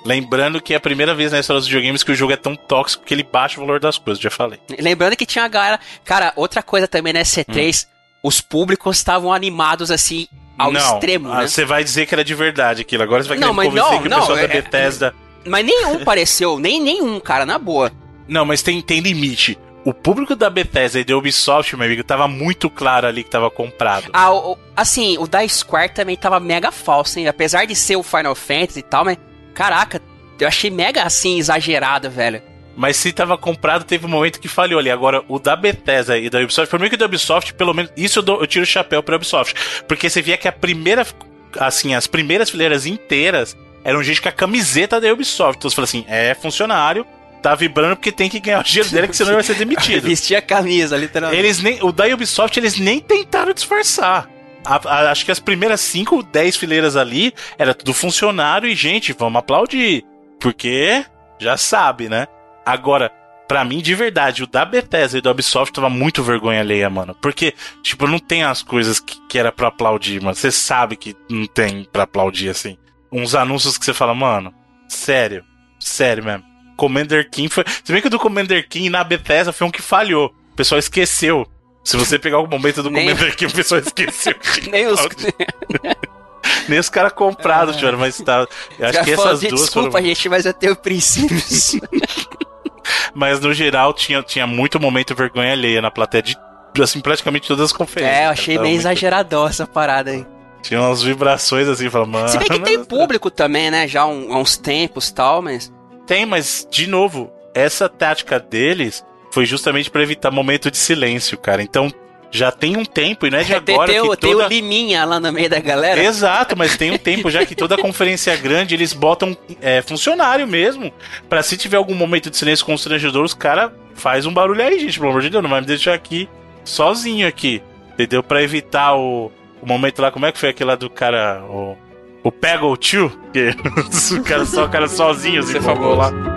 Lembrando que é a primeira vez na história dos videogames que o jogo é tão tóxico que ele baixa o valor das coisas, já falei. Lembrando que tinha a galera. Cara, outra coisa também na C3, os públicos estavam animados assim ao Hum. não, extremo, ah, né? Você vai dizer que era de verdade aquilo. Agora você vai Não, querer convencer não, que o pessoal é- da Bethesda. Mas nenhum pareceu, nem nenhum, cara, na boa. Não, mas tem, tem limite. O público da Bethesda e da Ubisoft, meu amigo, tava muito claro ali que tava comprado. Ah, o- assim, o da Square também tava mega falso, hein? Apesar de ser o Final Fantasy e tal, mas. Caraca, eu achei mega assim, exagerado, velho. Mas se tava comprado, teve um momento que falhou ali. Agora, o da Bethesda e da Ubisoft, por mim que o da Ubisoft, pelo menos, isso eu, dou- eu tiro o chapéu pra Ubisoft. Porque você via que a primeira, assim, as primeiras fileiras inteiras eram gente com a camiseta da Ubisoft. Então você fala assim, é funcionário, tá vibrando porque tem que ganhar o dinheiro dele, que senão ele vai ser demitido. Vestia a camisa, literalmente. Eles nem, o da Ubisoft, eles nem tentaram disfarçar. A- a- acho que as primeiras 5, 10 fileiras ali era tudo funcionário e, gente, vamos aplaudir. Porque já sabe, né? Agora, pra mim, de verdade, o da Bethesda e do Ubisoft tava muito vergonha alheia, mano. Porque, tipo, não tem as coisas que, que era pra aplaudir, mano. Você sabe que não tem pra aplaudir, assim. Uns anúncios que você fala, mano, sério, sério mesmo. Commander King foi. Se bem que o do Commander King na Bethesda foi um que falhou. O pessoal esqueceu. Se você pegar o momento do Nem- Commander King, o pessoal esqueceu. Nem os. Nem os caras comprados, tiveram, mas tá. Eu acho Já que essas "Gente, duas Desculpa, foram. gente, mas eu tenho princípios. Mas no geral tinha, tinha muito momento vergonha alheia na plateia de assim, praticamente todas as conferências. é, eu achei meio muito- essa parada aí. Tinha umas vibrações assim, falando, mano. Se bem que tem público também, né? Já há um- há uns tempos e tal, mas. Tem, mas, de novo, essa tática deles foi justamente pra evitar momento de silêncio, cara. Então, já tem um tempo, e não é de tem, agora tem o, que tem toda... o Liminha lá no meio da galera. Exato, mas tem um tempo já que toda conferência grande eles botam é, funcionário mesmo. Pra se tiver algum momento de silêncio constrangedor, os caras faz um barulho aí, gente. Pelo amor de Deus, não vai me deixar aqui sozinho aqui. Entendeu? Pra evitar o, o momento lá, como é que foi aquele lá do cara. O, o Peggle Tio? Que o cara só o cara sozinho, assim, é falou famoso. lá.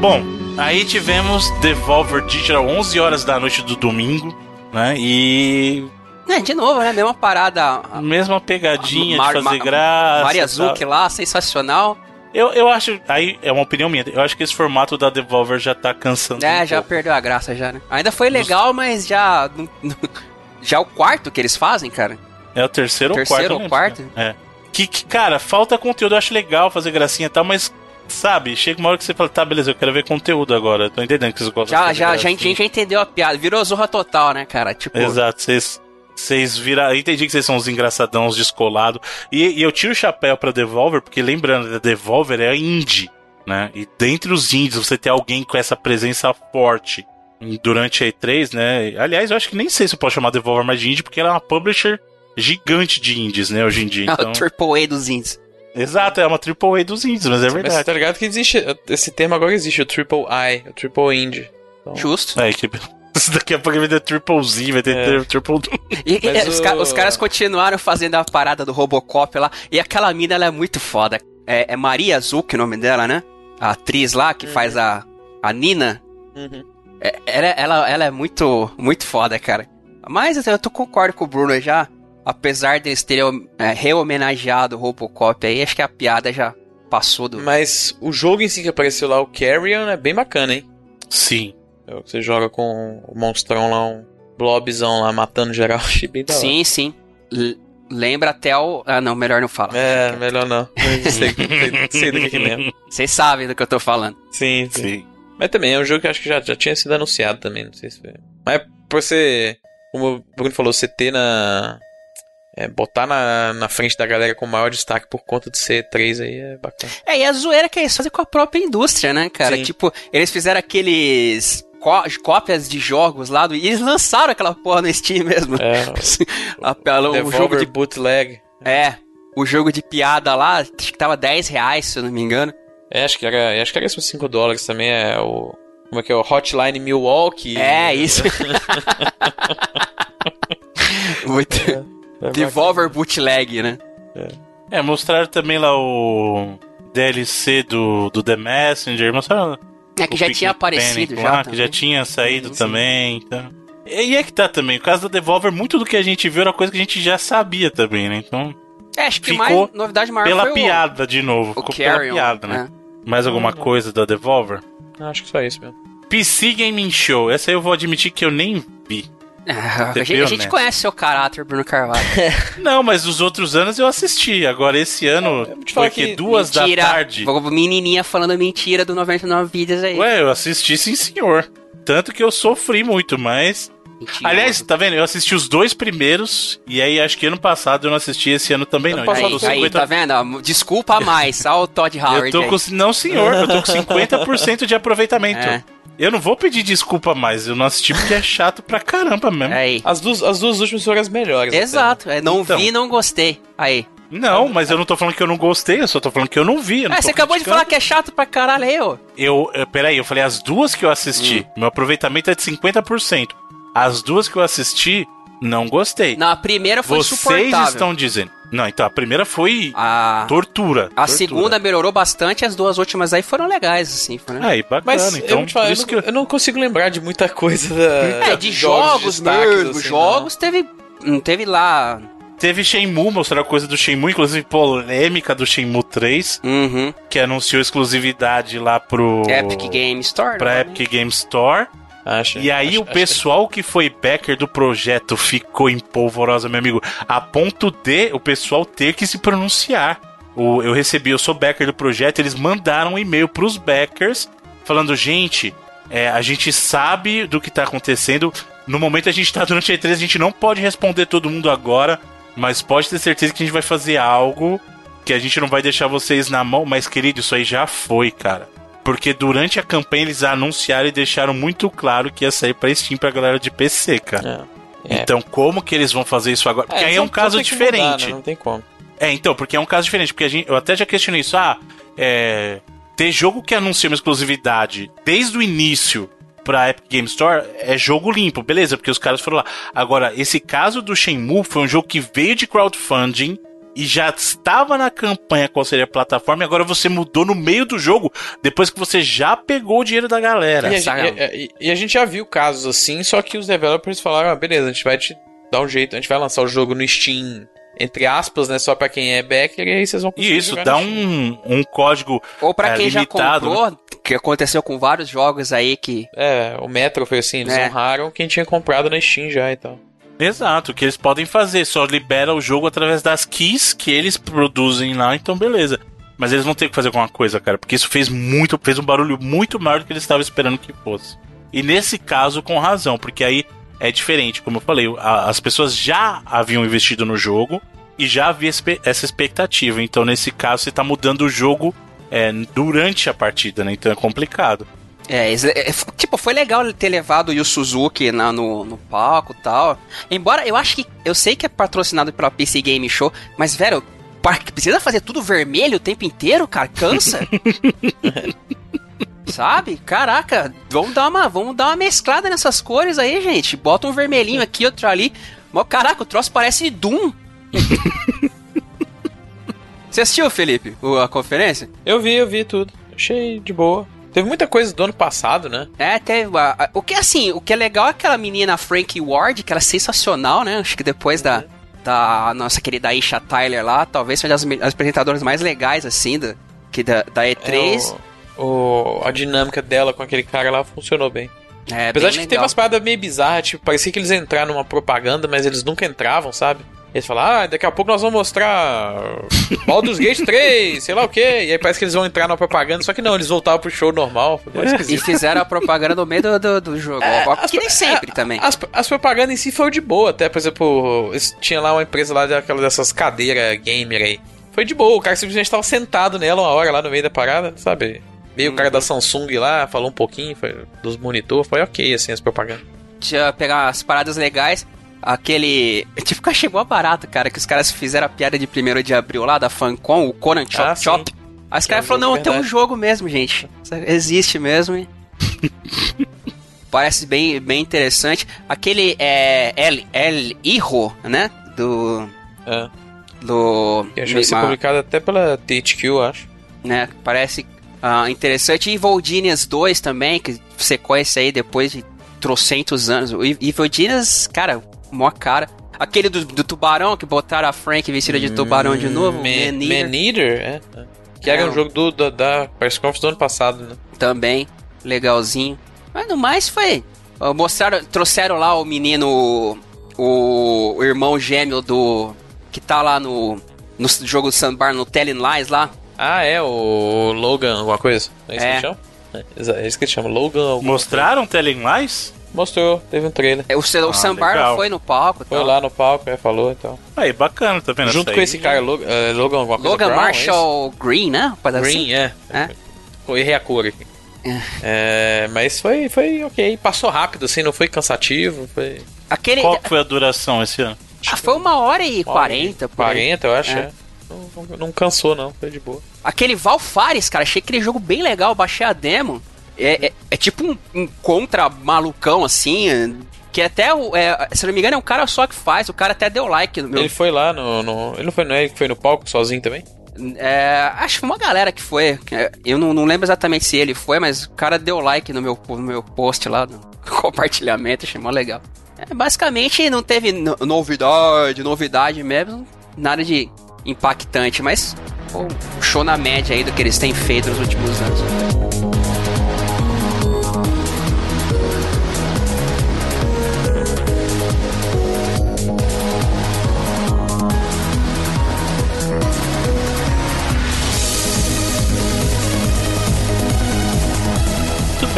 Bom, aí tivemos Devolver Digital 11 horas da noite do domingo, né? E É, de novo, né? Mesma parada. mesma pegadinha Mar- de fazer graça. Maria. Zuc lá, sensacional. Eu, eu acho, aí é uma opinião minha, eu acho que esse formato da Devolver já tá cansando. É, um já pouco. perdeu a graça já, né? Ainda foi legal, mas já. Já o quarto que eles fazem, cara. É o terceiro, Terceiro ou ou quarto. eu lembro. É. Que, que, cara, falta conteúdo. Eu acho legal fazer gracinha e tal, mas, sabe, chega uma hora que você fala, tá, beleza, eu quero ver conteúdo agora. Tô entendendo que vocês gostam Já, já, já, a gracinha. gente já entendeu a piada. Virou zorra total, né, cara? Tipo, Exato, vocês. Vocês viram. Entendi que vocês são uns engraçadão, uns descolados. E, e eu tiro o chapéu pra Devolver, porque lembrando, a Devolver é indie, né? E dentre os indies, você ter alguém com essa presença forte durante a E3, né? Aliás, eu acho que nem sei se eu posso chamar Devolver mais de indie, porque ela é uma publisher gigante de indies, né, hoje em dia. é Então... o Triple A dos indies. Exato, é uma triple A dos indies, mas é Mas verdade. tá ligado que existe. Esse termo agora existe, o Triple I, o Triple Indie. Então, Justo. É, que... Daqui a pouco vai ter Triple Z, vai ter É. Triple. E, e Mas os, o- ca- os caras continuaram fazendo a parada do Robocop lá. E aquela mina, ela é muito foda. É, é Maria Azul, que é o nome dela, né? A atriz lá que faz a, a Nina. Uhum. É, ela, ela, ela é muito, muito foda, cara. Mas eu tô concordo com o Bruno já. Apesar deles terem é, rehomenageado o Robocop aí, acho que a piada já passou do. Mas o jogo em si que apareceu lá, o Carrion, é bem bacana, hein? Sim. É o que Você joga com o monstrão lá, um blobzão lá, matando geral. Achei bem da hora. Sim, sim. L- lembra até o. Ah, não, melhor não falar. É, melhor não. Sei, sei, sei do que que lembra. Vocês sabem do que eu tô falando. Sim, sim. Sim. Mas também é um jogo que acho que já, já tinha sido anunciado também, não sei se foi. Mas por você, como o Bruno falou, você ter na. É, botar na, na frente da galera com maior destaque por conta de ser 3 aí é bacana. É, e a zoeira que eles fazem com a própria indústria, né, cara? Sim. Tipo, eles fizeram aqueles có- cópias de jogos lá do, e eles lançaram aquela porra no Steam mesmo. É, A- o Devolver jogo de Bootleg. É, o jogo de piada lá, acho que tava 10 reais, se eu não me engano. É, acho que era, acho que era esses 5 dólares também, é o... Como é que é? O Hotline Milwaukee. É, isso. Muito. É Devolver Bootleg, né? É, mostraram também lá o DLC do, do The Messenger, mostraram É que o já tinha aparecido Panic já. lá, que já tinha saído Sim, sim. também. Então... E é que tá também, o caso da Devolver, muito do que a gente viu era coisa que a gente já sabia também, né? Então, É, acho que ficou mais novidade maior pela foi piada de novo, o, o ficou pela Carrion. piada, né? né? Mais alguma coisa da Devolver? Acho que só isso mesmo. PC Gaming Show, essa aí eu vou admitir que eu nem vi. Ah, Você a gente, a gente conhece seu caráter, Bruno Carvalho. Não, mas os outros anos eu assisti. Agora esse ano te foi que que duas Mentira. da tarde. Menininha falando mentira do 99 vídeos aí. Ué, eu assisti sim, senhor. Tanto que eu sofri muito, mas. Mentiroso. Aliás, tá vendo? Eu assisti os dois primeiros, e aí acho que ano passado eu não assisti, esse ano também não. Aí, aí, 50... tá vendo? Desculpa a mais. Olha o Todd Howard Eu tô aí. com... Não, senhor, eu tô com 50% de aproveitamento. É. Eu não vou pedir desculpa mais, eu não assisti porque é chato pra caramba mesmo. Aí. As duas, as duas últimas foram as melhores. Exato. É, não Então. vi, não gostei. Aí. Não, mas eu não tô falando que eu não gostei, eu só tô falando que eu não vi. Eu não É, tô você acabou de criticando. falar que é chato pra caralho aí, ô. Eu, eu- peraí, eu falei as duas que eu assisti. Hum. Meu aproveitamento é de 50%. As duas que eu assisti, não gostei. Não, a primeira foi Vocês suportável. estão dizendo. Não, então a primeira foi A, tortura. a tortura. segunda melhorou bastante, as duas últimas aí foram legais, assim. Foram... Aí, bacana. Mas então, eu, falar, eu, não, que eu- não consigo lembrar de muita coisa da, É, de jogos, destaques, mesmo. assim, jogos teve. Não teve lá. Teve Shenmue, mostraram coisa do Shenmue, inclusive polêmica do Shenmue 3, Uhum. que anunciou exclusividade lá pro. Epic Game Store. Pra né? Epic Game Store. Acho, E aí acho- o pessoal que foi backer do projeto ficou em polvorosa, meu amigo, a ponto de o pessoal ter que se pronunciar. O, eu recebi, eu sou backer do projeto, eles mandaram um e-mail pros backers falando, gente, é, a gente sabe do que tá acontecendo. No momento a gente tá durante a E3, a gente não pode responder todo mundo agora, mas pode ter certeza que a gente vai fazer algo que a gente não vai deixar vocês na mão. Mas, querido, isso aí já foi, cara. Porque durante a campanha eles anunciaram e deixaram muito claro que ia sair pra Steam pra galera de PC, cara. É. É. Então, como que eles vão fazer isso agora? Porque É, aí é um caso que mudar, diferente. né? Não tem como. É, então, porque é um caso diferente. Porque a gente, eu até já questionei isso. Ah, é, ter jogo que anuncia uma exclusividade desde o início pra Epic Game Store é jogo limpo, beleza, porque os caras foram lá. Agora, esse caso do Shenmue foi um jogo que veio de crowdfunding e já estava na campanha qual seria a plataforma e agora você mudou no meio do jogo depois que você já pegou o dinheiro da galera. E a, gente, e- e- a gente já viu casos assim, só que os developers falaram, ah, beleza, a gente vai te dar um jeito, a gente vai lançar o jogo no Steam, entre aspas, né, só pra quem é backer, e aí vocês vão conseguir E isso jogar dá um, um código Ou pra É, quem limitado, já comprou, que aconteceu com vários jogos aí que. É, o Metro foi assim, eles É. honraram quem tinha comprado na Steam já e tal. Exato, o que eles podem fazer, só libera o jogo através das keys que eles produzem lá, então beleza. Mas eles vão ter que fazer alguma coisa, cara, porque isso fez muito, fez um barulho muito maior do que eles estavam esperando que fosse. E nesse caso, com razão, porque aí é diferente, como eu falei, a, as pessoas já haviam investido no jogo e já havia essa expectativa. Então, nesse caso, você está mudando o jogo é, durante a partida, né? Então é complicado. É, é, tipo, foi legal ter levado o Yu Suzuki na, no, no palco e tal. Embora eu acho que. Eu sei que é patrocinado pela PC Game Show, mas, velho, precisa fazer tudo vermelho o tempo inteiro, cara? Cansa. Sabe? Caraca, vamos dar, uma, vamos dar uma mesclada nessas cores aí, gente. Bota um vermelhinho aqui, outro ali. Caraca, o troço parece Doom. Você assistiu, Felipe, a conferência? Eu vi, eu vi tudo. Achei de boa. Teve muita coisa do ano passado, né? É, teve. o que assim, o que é legal é aquela menina Frankie Ward, que era sensacional, né? Acho que depois da, da nossa querida Isha Tyler lá, talvez seja as, as apresentadoras mais legais, assim, da, que da, da E3. É, o, o, a dinâmica dela com aquele cara lá funcionou bem. É, Apesar de que legal. teve umas paradas meio bizarras, tipo, parecia que eles entraram numa propaganda, mas eles nunca entravam, sabe? Eles falam, ah, daqui a pouco nós vamos mostrar Baldur's Gate 3, sei lá o quê. E aí parece que eles vão entrar na propaganda, só que não, eles voltavam pro show normal. e fizeram a propaganda no meio do, do, do jogo. É, que nem sempre é, também. As, as propagandas em si foram de boa, até, por exemplo, tinha lá uma empresa lá daquela dessas cadeiras gamer aí. Foi de boa, o cara simplesmente estava sentado nela uma hora lá no meio da parada, sabe? Veio hum. o cara da uhum. Samsung lá, falou um pouquinho foi, dos monitor, foi ok, assim, as propagandas. Tinha pegar as paradas legais aquele. Tipo, que achei mó barato, cara, que os caras fizeram a piada de 1 de abril lá da Fancom, o Conan Chop ah, Chop. Aí os caras é falaram, não, tem um jogo mesmo, gente. Existe mesmo. E... Parece bem, bem interessante. Aquele é. El, El Hijo, né? Do. É. Do. Que acho que ser publicado até pela THQ, acho. Né? Parece uh, interessante. E Voldinias 2 também, que sequência aí depois de trocentos anos. E Voldinias, cara, mó cara. Aquele do, do, tubarão que botaram a Frank vestida de tubarão de novo. Man, Man Eater. É. Que era é, um jogo do, do, da Press Conference do ano passado, né? Também. Legalzinho. Mas no mais foi. Mostraram, trouxeram lá o menino. O, o irmão gêmeo do. Que tá lá no. No jogo do Sandbar, no Telling Lies lá. Ah, é, o Logan, alguma coisa. É isso é. que chama? É, é isso que chama, Logan. Mostraram Telling Lies? Mostrou, teve um trailer. É, o, o ah, Sambar foi no palco. Foi tal. lá no palco, é, falou então. Aí, bacana, tá vendo? Junto com esse cara, Logan, uh, Logan alguma coisa Logan Brown, Marshall é Green, né? Green, assim. é. é. Errei a cor aqui. É. é, mas foi, foi ok. Passou rápido, assim, não foi cansativo. Foi... Aquele... Qual foi a duração esse ano? Ah, foi uma hora e quarenta. Quarenta, eu acho, é. é. Não, não, não, cansou, não. Foi de boa. Aquele Valfares, cara, achei aquele jogo bem legal. Baixei a demo. É, é, é tipo um, um, contra malucão, assim. Que até, o, é, se não me engano, é um cara só que faz. O cara até deu like no meu. Ele foi lá no. no ele não foi, não é ele foi no palco sozinho também? É, acho que uma galera que foi. É, eu não, não, lembro exatamente se ele foi, mas o cara deu like no meu, no meu post lá, no compartilhamento, achei mó legal. É, basicamente não teve novidade, novidade mesmo, nada de impactante, mas pô, show na média aí do que eles têm feito nos últimos anos.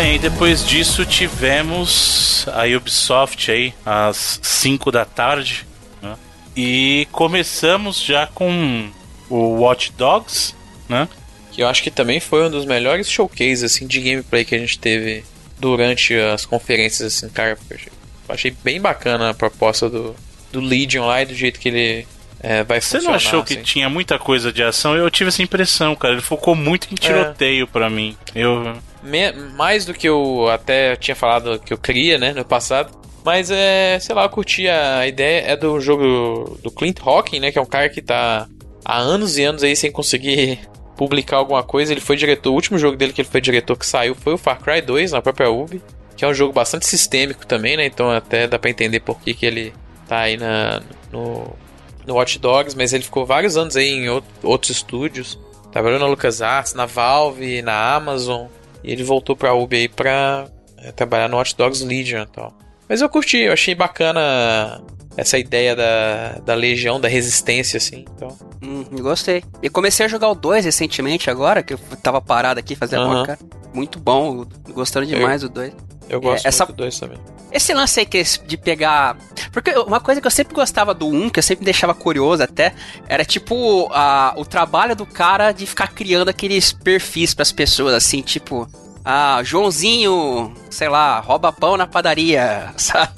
Bem, depois disso tivemos a Ubisoft aí às 5 da tarde. Né? E começamos já com o Watch Dogs, né? Que eu acho que também foi um dos melhores showcases assim, de gameplay que a gente teve durante as conferências, assim, cara. Achei bem bacana a proposta do, do Legion lá e do jeito que ele é, vai Você não achou assim. que tinha muita coisa de ação? Eu tive essa impressão, cara. Ele focou muito em tiroteio é. para mim. Eu me, mais do que eu até tinha falado que eu queria, né, no passado. Mas é, sei lá, eu curti a ideia. É do jogo do Clint Hawking, né? Que é um cara que tá há anos e anos aí sem conseguir publicar alguma coisa. Ele foi diretor. O último jogo dele que ele foi diretor que saiu foi o Far Cry 2 na própria Ubi. Que é um jogo bastante sistêmico também, né? Então até dá pra entender por que, que ele tá aí na, no, no Watch Dogs. Mas ele ficou vários anos aí em outros estúdios. Trabalhou na LucasArts, na Valve, na Amazon. E ele voltou pra aí pra é, trabalhar no Watch Dogs Legion e tal. Mas eu curti, eu achei bacana essa ideia da, da legião, da resistência, assim. Então, Hum, gostei. E comecei a jogar o 2 recentemente agora, que eu tava parado aqui fazendo uma cara. Muito bom, gostando demais do 2. Eu gosto É, essa- do dois também. Esse lance aí que de pegar. Porque uma coisa que eu sempre gostava do 1, que eu sempre deixava curioso até, era tipo a, o trabalho do cara de ficar criando aqueles perfis pras pessoas, assim, tipo. Ah, Joãozinho, sei lá, rouba pão na padaria, sabe?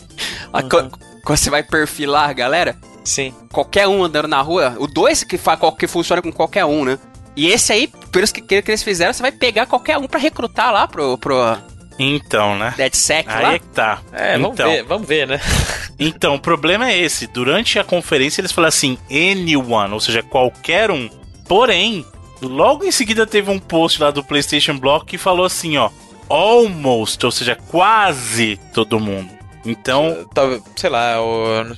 A co- Uhum. Quando você vai perfilar a galera, Sim. qualquer um andando na rua, o 2 que, fa- que funciona com qualquer um, né? E esse aí, pelos que, que eles fizeram, você vai pegar qualquer um pra recrutar lá pro, pro Então, né? DeadSec Aí lá. é que tá. É, vamos então, ver, vamos ver, né? Então, o problema é esse. Durante a conferência eles falaram assim, anyone, ou seja, qualquer um. Porém, logo em seguida teve um post lá do PlayStation Block que falou assim, ó, almost, ou seja, quase todo mundo. Então, Talvez, sei lá,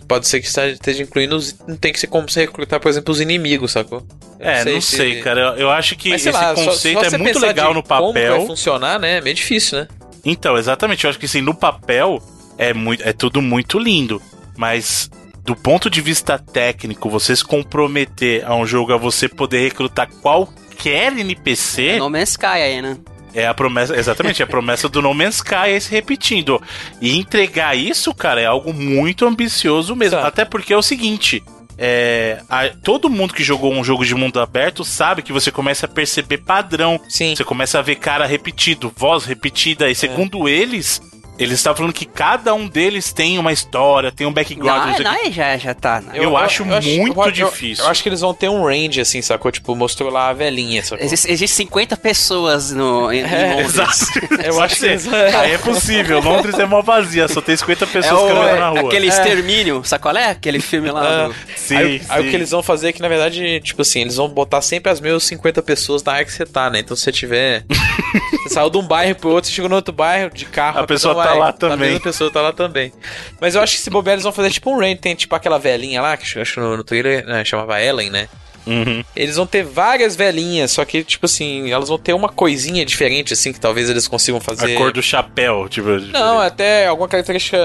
pode ser que esteja- incluindo os. Não tem que ser como você recrutar, por exemplo, os inimigos, sacou? Eu é, não se- sei, cara. Eu, eu acho que Mas sei esse lá, só- conceito só é você muito legal de no Como vai papel. funcionar, né? É meio difícil, né? Então, exatamente. Eu acho que assim, no papel é, muito, é tudo muito lindo. Mas do ponto de vista técnico, você se comprometer a um jogo a você poder recrutar qualquer NPC. No Man's Sky aí, né? É a promessa, exatamente, é a promessa do No Man's Sky é se repetindo. E entregar isso, cara, é algo muito ambicioso mesmo. Tá. Até porque é o seguinte. É, a- todo mundo que jogou um jogo de mundo aberto sabe que você começa a perceber padrão. Sim. Você começa a ver cara repetido, voz repetida. E segundo eles, eles estavam falando que cada um deles tem uma história, tem um background. Não, não não, aí já, já tá. né? Eu acho muito eu- difícil. Eu, acho que eles vão ter um range, assim, sacou? Tipo, mostrou lá a velhinha, sacou? Existem existe 50 pessoas no, em, em É, Londres. Exato. Eu acho que eles- Aí é possível. Londres é mó vazia, só tem 50 É pessoas o, caminhando na rua. aquele extermínio, sabe qual é? Aquele filme lá Ah. do... Sim, aí, aí sim. o que eles vão fazer é que, na verdade, tipo assim, eles vão botar sempre as mesmas 50 pessoas na área que você tá, né? Então se você tiver. você saiu de um bairro pro outro, você chegou no outro bairro de carro. A pessoa tá lá A também. mesma pessoa tá lá também. Mas eu acho que se bobear, eles vão fazer tipo um range. Tem tipo aquela velhinha lá, que eu acho que no, no trailer né, chamava Ellen, né? Uhum. Eles vão ter várias velhinhas, só que, tipo assim, elas vão ter uma coisinha diferente, assim, que talvez eles consigam fazer. A cor do chapéu, tipo. Não, até alguma característica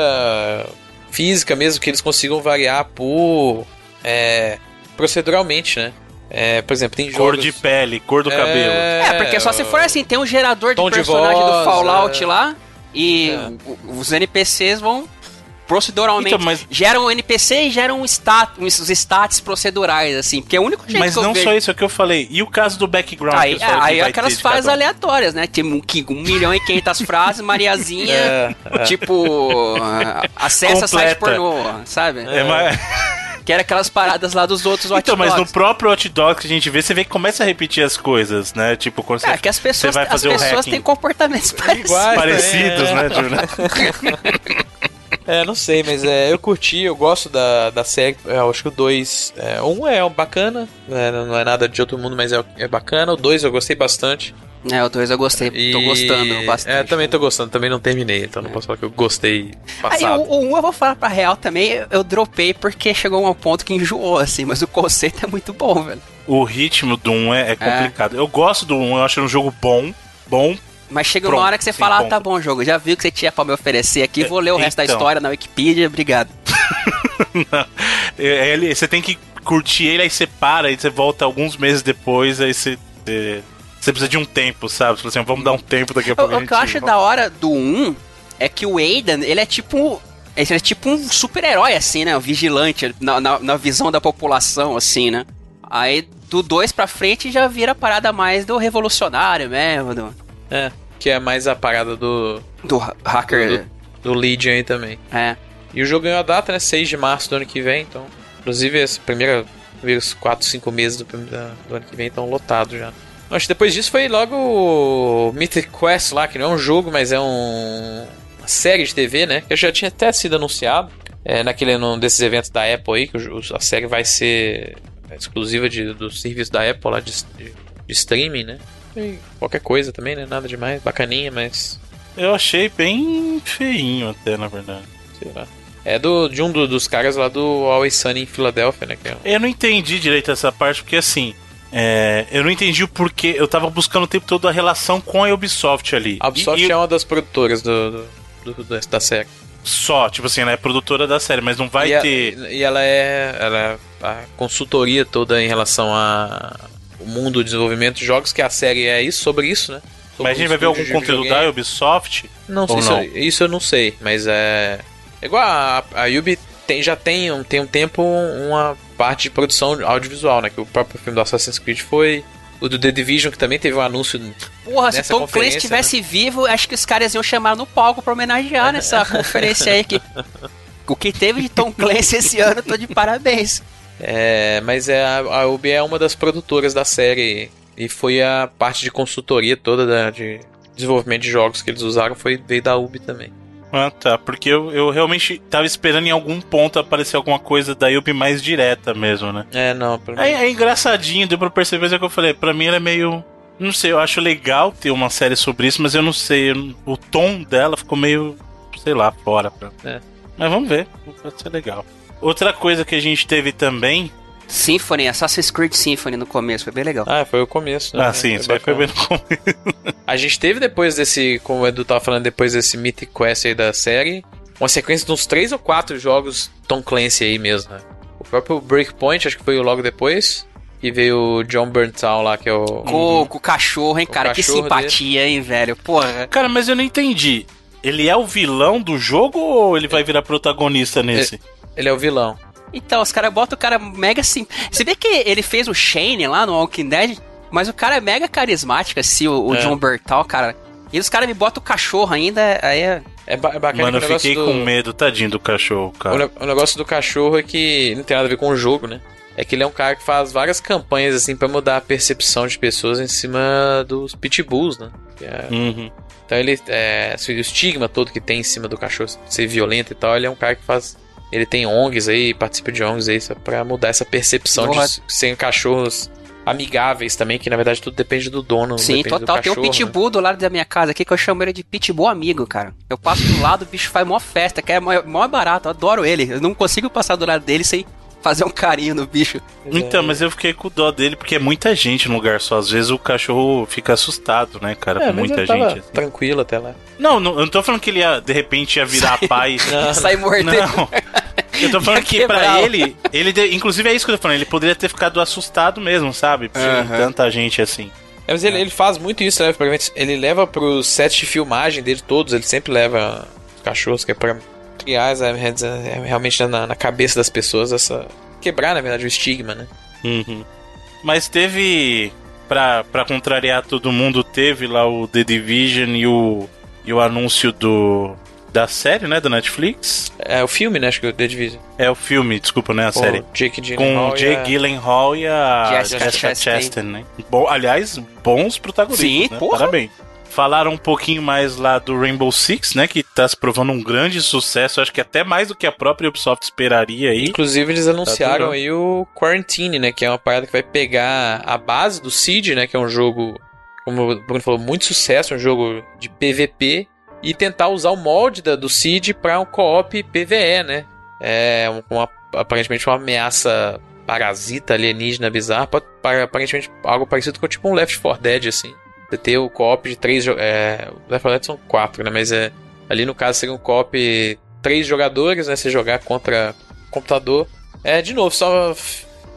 física mesmo que eles consigam variar por. É, proceduralmente, né? É, por exemplo, tem Cor jogos... de pele, cor do cabelo. É, porque só se for assim, tem um gerador de tom de personagem voz, do Fallout é. lá e É. os NPCs vão proceduralmente Então, mas- geram um NPC e geram um stat, uns- os stats procedurais assim, porque é o único jeito Mas não vejo. só isso, é o que eu falei. E o caso do background? Aí, é, aí vai aquelas frases um? aleatórias, né? Tipo, um, um milhão e quinhentas frases, Mariazinha, É, é. tipo, acessa site Completa. pornô, sabe? É, mas... Que era aquelas paradas lá dos outros Watch Então, mas no próprio Hot Dogs que a gente vê, você vê que começa a repetir as coisas, né? Tipo, quando É, você, que as pessoas, você vai as fazer o pessoas hacking. têm comportamentos parecidos. Iguais. parecidos, É. né, Júlio? É, não sei, mas é, eu curti, eu gosto da, da série. É, eu acho que o 2. É, um é bacana, né, não é nada de outro mundo, mas é, é bacana. O 2 eu gostei bastante. É, o 2 eu gostei, tô E- gostando bastante. É, também tô gostando, também não terminei, então não posso falar que eu gostei Aí, passado. o 1 um eu vou falar pra real também, eu, eu dropei porque chegou a um ponto que enjoou, assim, mas o conceito é muito bom, velho. O ritmo do 1 é, é complicado. Eu gosto do 1, eu acho um jogo bom, bom. Mas chega Pronto, uma hora que você fala, ah, tá bom, jogo, já viu o que você tinha pra me oferecer aqui, vou ler o resto da então. história na Wikipedia, obrigado. É, ele- você tem que curtir ele, aí você para, aí você volta alguns meses depois, aí você. é, você precisa de um tempo, sabe? Você fala assim, vamos dar um tempo daqui a O, pouco. a o que eu acho da hora do 1 é que o Aiden, ele é tipo. Ele é tipo um super-herói, assim, né? Um vigilante na, na, na visão da população, assim, né? Aí do 2 pra frente já vira a parada mais do revolucionário mesmo, do, É, que é mais a parada do, do ha- hacker. do Legion aí também. É. E o jogo ganhou a data, né? 6 de março do ano que vem, então. Inclusive, essa primeira. Primeiros 4, 5 meses do, do ano que vem estão lotados já. Acho que depois disso foi logo o Mythic Quest lá, que não é um jogo, mas é um. Uma série de TV, né? Que já tinha até sido anunciado. É, naquele, num desses eventos da Apple aí, que a série vai ser exclusiva de, do serviço da Apple lá de, de, de streaming, né? E qualquer coisa também, né? Nada demais, bacaninha, mas Eu achei bem feinho até, na verdade. sei lá. É do, de um do- dos caras lá do Always Sunny em Filadélfia, né? Que é, Eu não entendi direito essa parte, porque assim. É, eu não entendi o porquê. Eu tava buscando o tempo todo a relação com a Ubisoft ali. a Ubisoft E- e- é uma das produtoras do, do- do- da série. só, tipo assim, ela é produtora da série, mas não vai e ter. A, e ela é, ela é a consultoria toda em relação a o mundo do desenvolvimento de jogos, que a série é isso, sobre isso, né? Sobre mas a gente vai ver algum conteúdo da Ubisoft? Não, isso, não? isso eu não sei, mas é. igual a, a Ubi tem, já tem tem um tempo uma parte de produção audiovisual, né? Que o próprio filme do Assassin's Creed foi. O do The Division, que também teve um anúncio. Porra, se Tom Clancy estivesse né? vivo, acho que os caras iam chamar no palco pra homenagear nessa conferência aí. Que, o que teve de Tom Clancy esse ano, tô de parabéns. É, mas é, a, a Ubi é uma das produtoras da série e foi a parte de consultoria toda da, de desenvolvimento de jogos que eles usaram foi veio da Ubi também. Ah, tá. Porque eu, eu realmente tava esperando em algum ponto aparecer alguma coisa da Yubi mais direta mesmo, né? É, não. Pra é, é, engraçadinho, deu pra perceber isso que eu falei. Pra mim ela é meio. Não sei, eu acho legal ter uma série sobre isso, mas eu não sei. o tom dela ficou meio. sei lá, fora. Pra... É. Mas vamos ver. Pode ser legal. Outra coisa que a gente teve também Symphony, Assassin's Creed Symphony no começo, foi bem legal. Ah, foi o começo, né? Ah, sim, aí foi bem no começo. A gente teve depois desse, como o Edu tava falando, depois desse Mythic Quest aí da série, uma sequência de uns três ou quatro jogos Tom Clancy aí mesmo, né? O próprio Breakpoint, acho que foi logo depois. E veio o John Burntown lá, que é o. Com, com o cachorro, hein, cara? Que simpatia, dele. hein, velho? Porra. Cara, mas eu não entendi. Ele é o vilão do jogo ou ele vai virar protagonista nesse? Ele, ele é o vilão. Então, os caras botam o cara mega assim. Você vê que ele fez o Shane lá no Walking Dead, mas o cara é mega carismático, assim, o, o é. John Bertal, cara. E os caras me botam o cachorro ainda, aí é. É, ba é bacana Mano, eu fiquei do... com medo, tadinho do cachorro, cara. O, ne o, negócio do cachorro é que não tem nada a ver com o jogo, né? É que ele é um cara que faz várias campanhas, assim, para mudar a percepção de pessoas em cima dos pitbulls, né? É... Uhum. Então ele, é, o estigma todo que tem em cima do cachorro ser violento e tal, ele é um cara que faz ele tem ONGs aí, participa de ONGs aí, para mudar essa percepção de serem cachorros amigáveis também, que na verdade tudo depende do dono. Sim, total. Do cachorro, tem um pitbull né? do lado da minha casa aqui que eu chamo ele de pitbull amigo, cara. Eu passo do lado, o bicho faz mó festa, que é mó, mó barato, eu adoro ele. Eu não consigo passar do lado dele sem fazer um carinho no bicho. Então, mas eu fiquei com dó dele porque é muita gente no lugar só. Às vezes o cachorro fica assustado, né, cara? É, com muita gente. Assim. Tranquilo até lá. Não, não, eu não tô falando que ele ia, de repente, ia virar Sai, pai. Não, Sai mordendo. Não. Eu tô falando que pra ele, ele, inclusive é isso que eu tô falando, ele poderia ter ficado assustado mesmo, sabe? Por uhum. tanta gente assim. É, mas ele, ele faz muito isso, né? Ele leva pros sets de filmagem dele todos, ele sempre leva cachorros que é pra criar é, realmente na, na cabeça das pessoas essa. quebrar, na verdade, o estigma, né? Uhum. Mas teve. Pra, pra contrariar todo mundo, teve lá o The Division e o, e o anúncio do, da série, né, da Netflix. É o filme, né, acho que é o The Division. É o filme, desculpa, né, a série. Jake Com o Jake Gyllenhaal e a Jessica, Chastain, né? Bom, aliás, bons protagonistas, Sim, né? Porra. Parabéns. Falaram um pouquinho mais lá do Rainbow Six, né? Que tá se provando um grande sucesso, acho que até mais do que a própria Ubisoft esperaria aí. Inclusive, eles anunciaram tá aí o Quarantine, né? Que é uma parada que vai pegar a base do Seed, né? Que é um jogo, como o Bruno falou, muito sucesso, um jogo de PVP e tentar usar o molde da, do Cid para um co-op PVE, né? É uma, aparentemente uma ameaça parasita alienígena bizarra, aparentemente algo parecido com tipo um Left 4 Dead, assim. Você ter o co-op de três. É, Left 4 Dead são quatro, né? Mas é, ali no caso seria um co-op três jogadores, né? Você jogar contra computador. É, de novo, só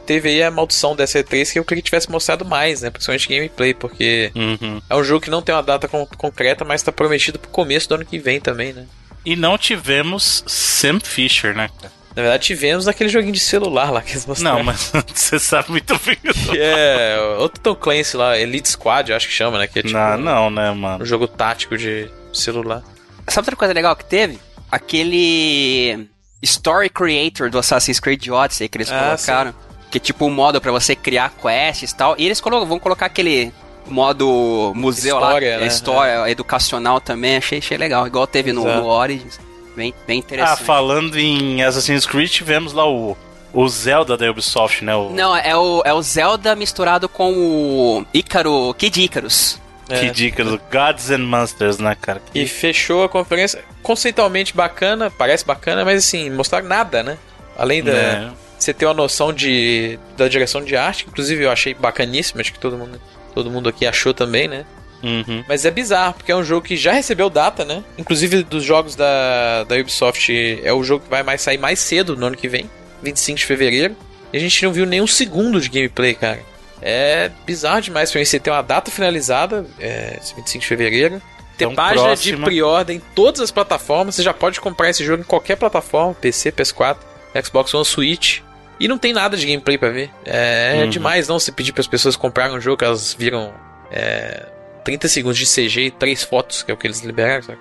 teve aí a maldição dessa E3 que eu queria que tivesse mostrado mais, né? Principalmente gameplay, porque uhum. é um jogo que não tem uma data con concreta, mas tá prometido pro começo do ano que vem também, né? E não tivemos Sam Fisher, né, Na verdade, tivemos aquele joguinho de celular lá que eles mostraram. Não, mas você sabe muito bem. Que é outro Tom Clancy lá, Elite Squad, eu acho que chama, né? Que é, tipo, não, não, né, mano? Um jogo tático de celular. Sabe outra coisa legal que teve? Aquele Story Creator do Assassin's Creed Odyssey que eles ah, colocaram. Sim. Que é tipo um modo para você criar quests e tal. E eles colocam, vão colocar aquele modo museu história, lá, né? história, é. educacional também. Achei, achei legal. Igual teve no, no, Origins. Bem, bem interessante. Ah, falando em Assassin's Creed, tivemos lá o, o Zelda da Ubisoft, né? O... Não, é o, é o Zelda misturado com o Ícaro, Kid Icarus. É. Kid Icarus, Gods and Monsters, né, cara? E fechou a conferência conceitualmente bacana, parece bacana, mas assim, mostrar nada, né? Além da... É você ter uma noção de, da direção de arte, inclusive eu achei bacaníssimo, acho que todo mundo, todo mundo aqui achou também, né? Uhum. Mas é bizarro, porque é um jogo que já recebeu data, né? Inclusive dos jogos da, da Ubisoft, é o jogo que vai mais sair mais cedo no ano que vem, 25 de fevereiro. E a gente não viu nenhum segundo de gameplay, cara. É bizarro demais pra mim. Você ter uma data finalizada, é, 25 de fevereiro. Ter Então, página próxima. de pre-order em todas as plataformas. Você já pode comprar esse jogo em qualquer plataforma: PC, PS4, Xbox One, Switch. E não tem nada de gameplay pra ver. É, Uhum. demais não se pedir para as pessoas comprarem um jogo que elas viram é, 30 segundos de CG e 3 fotos, que é o que eles liberaram, sabe?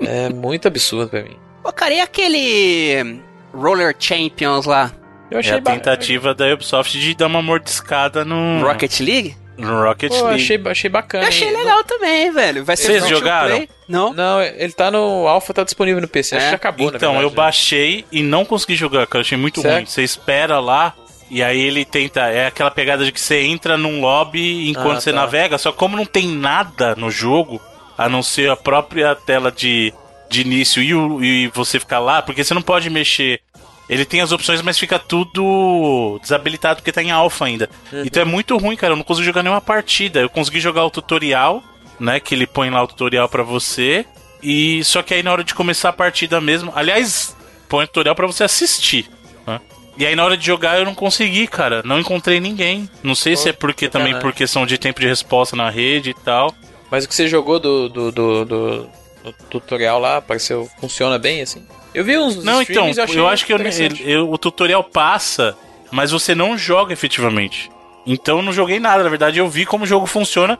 É muito absurdo pra mim. Pô, cara, e aquele Roller Champions lá? Eu É achei a ba- tentativa da Ubisoft de dar uma mordiscada no Rocket League? No Rocket Pô, League. achei, achei bacana. Eu achei hein? legal também, velho. Vai ser Vocês jogaram? play? Não. Não, ele tá no Alpha, tá disponível no PC. Acho É? que já acabou, na Então, eu verdade. baixei e não consegui jogar, cara. Eu achei muito Certo. ruim. Você espera lá e aí ele tenta. É aquela pegada de que você entra num lobby enquanto Ah, você tá. navega. Só que como não tem nada no jogo, a não ser a própria tela de, de início e, o- e você ficar lá, porque você não pode mexer. Ele tem as opções, mas fica tudo desabilitado porque tá em alfa ainda. Então é muito ruim, cara. Eu não consegui jogar nenhuma partida. Eu consegui jogar o tutorial, né? Que ele põe lá o tutorial pra você. E só que aí na hora de começar a partida mesmo. Aliás, põe o tutorial pra você assistir. né? E aí na hora de jogar eu não consegui, cara. Não encontrei ninguém. Não sei Pô, se é porque também por questão de tempo de resposta na rede e tal. Mas o que você jogou do, do, do, do- do tutorial lá, pareceu, funciona bem, assim? Eu vi uns Não, então, achei eu acho que eu- eu- o tutorial passa, mas você não joga efetivamente. Então eu não joguei nada, na verdade eu vi como o jogo funciona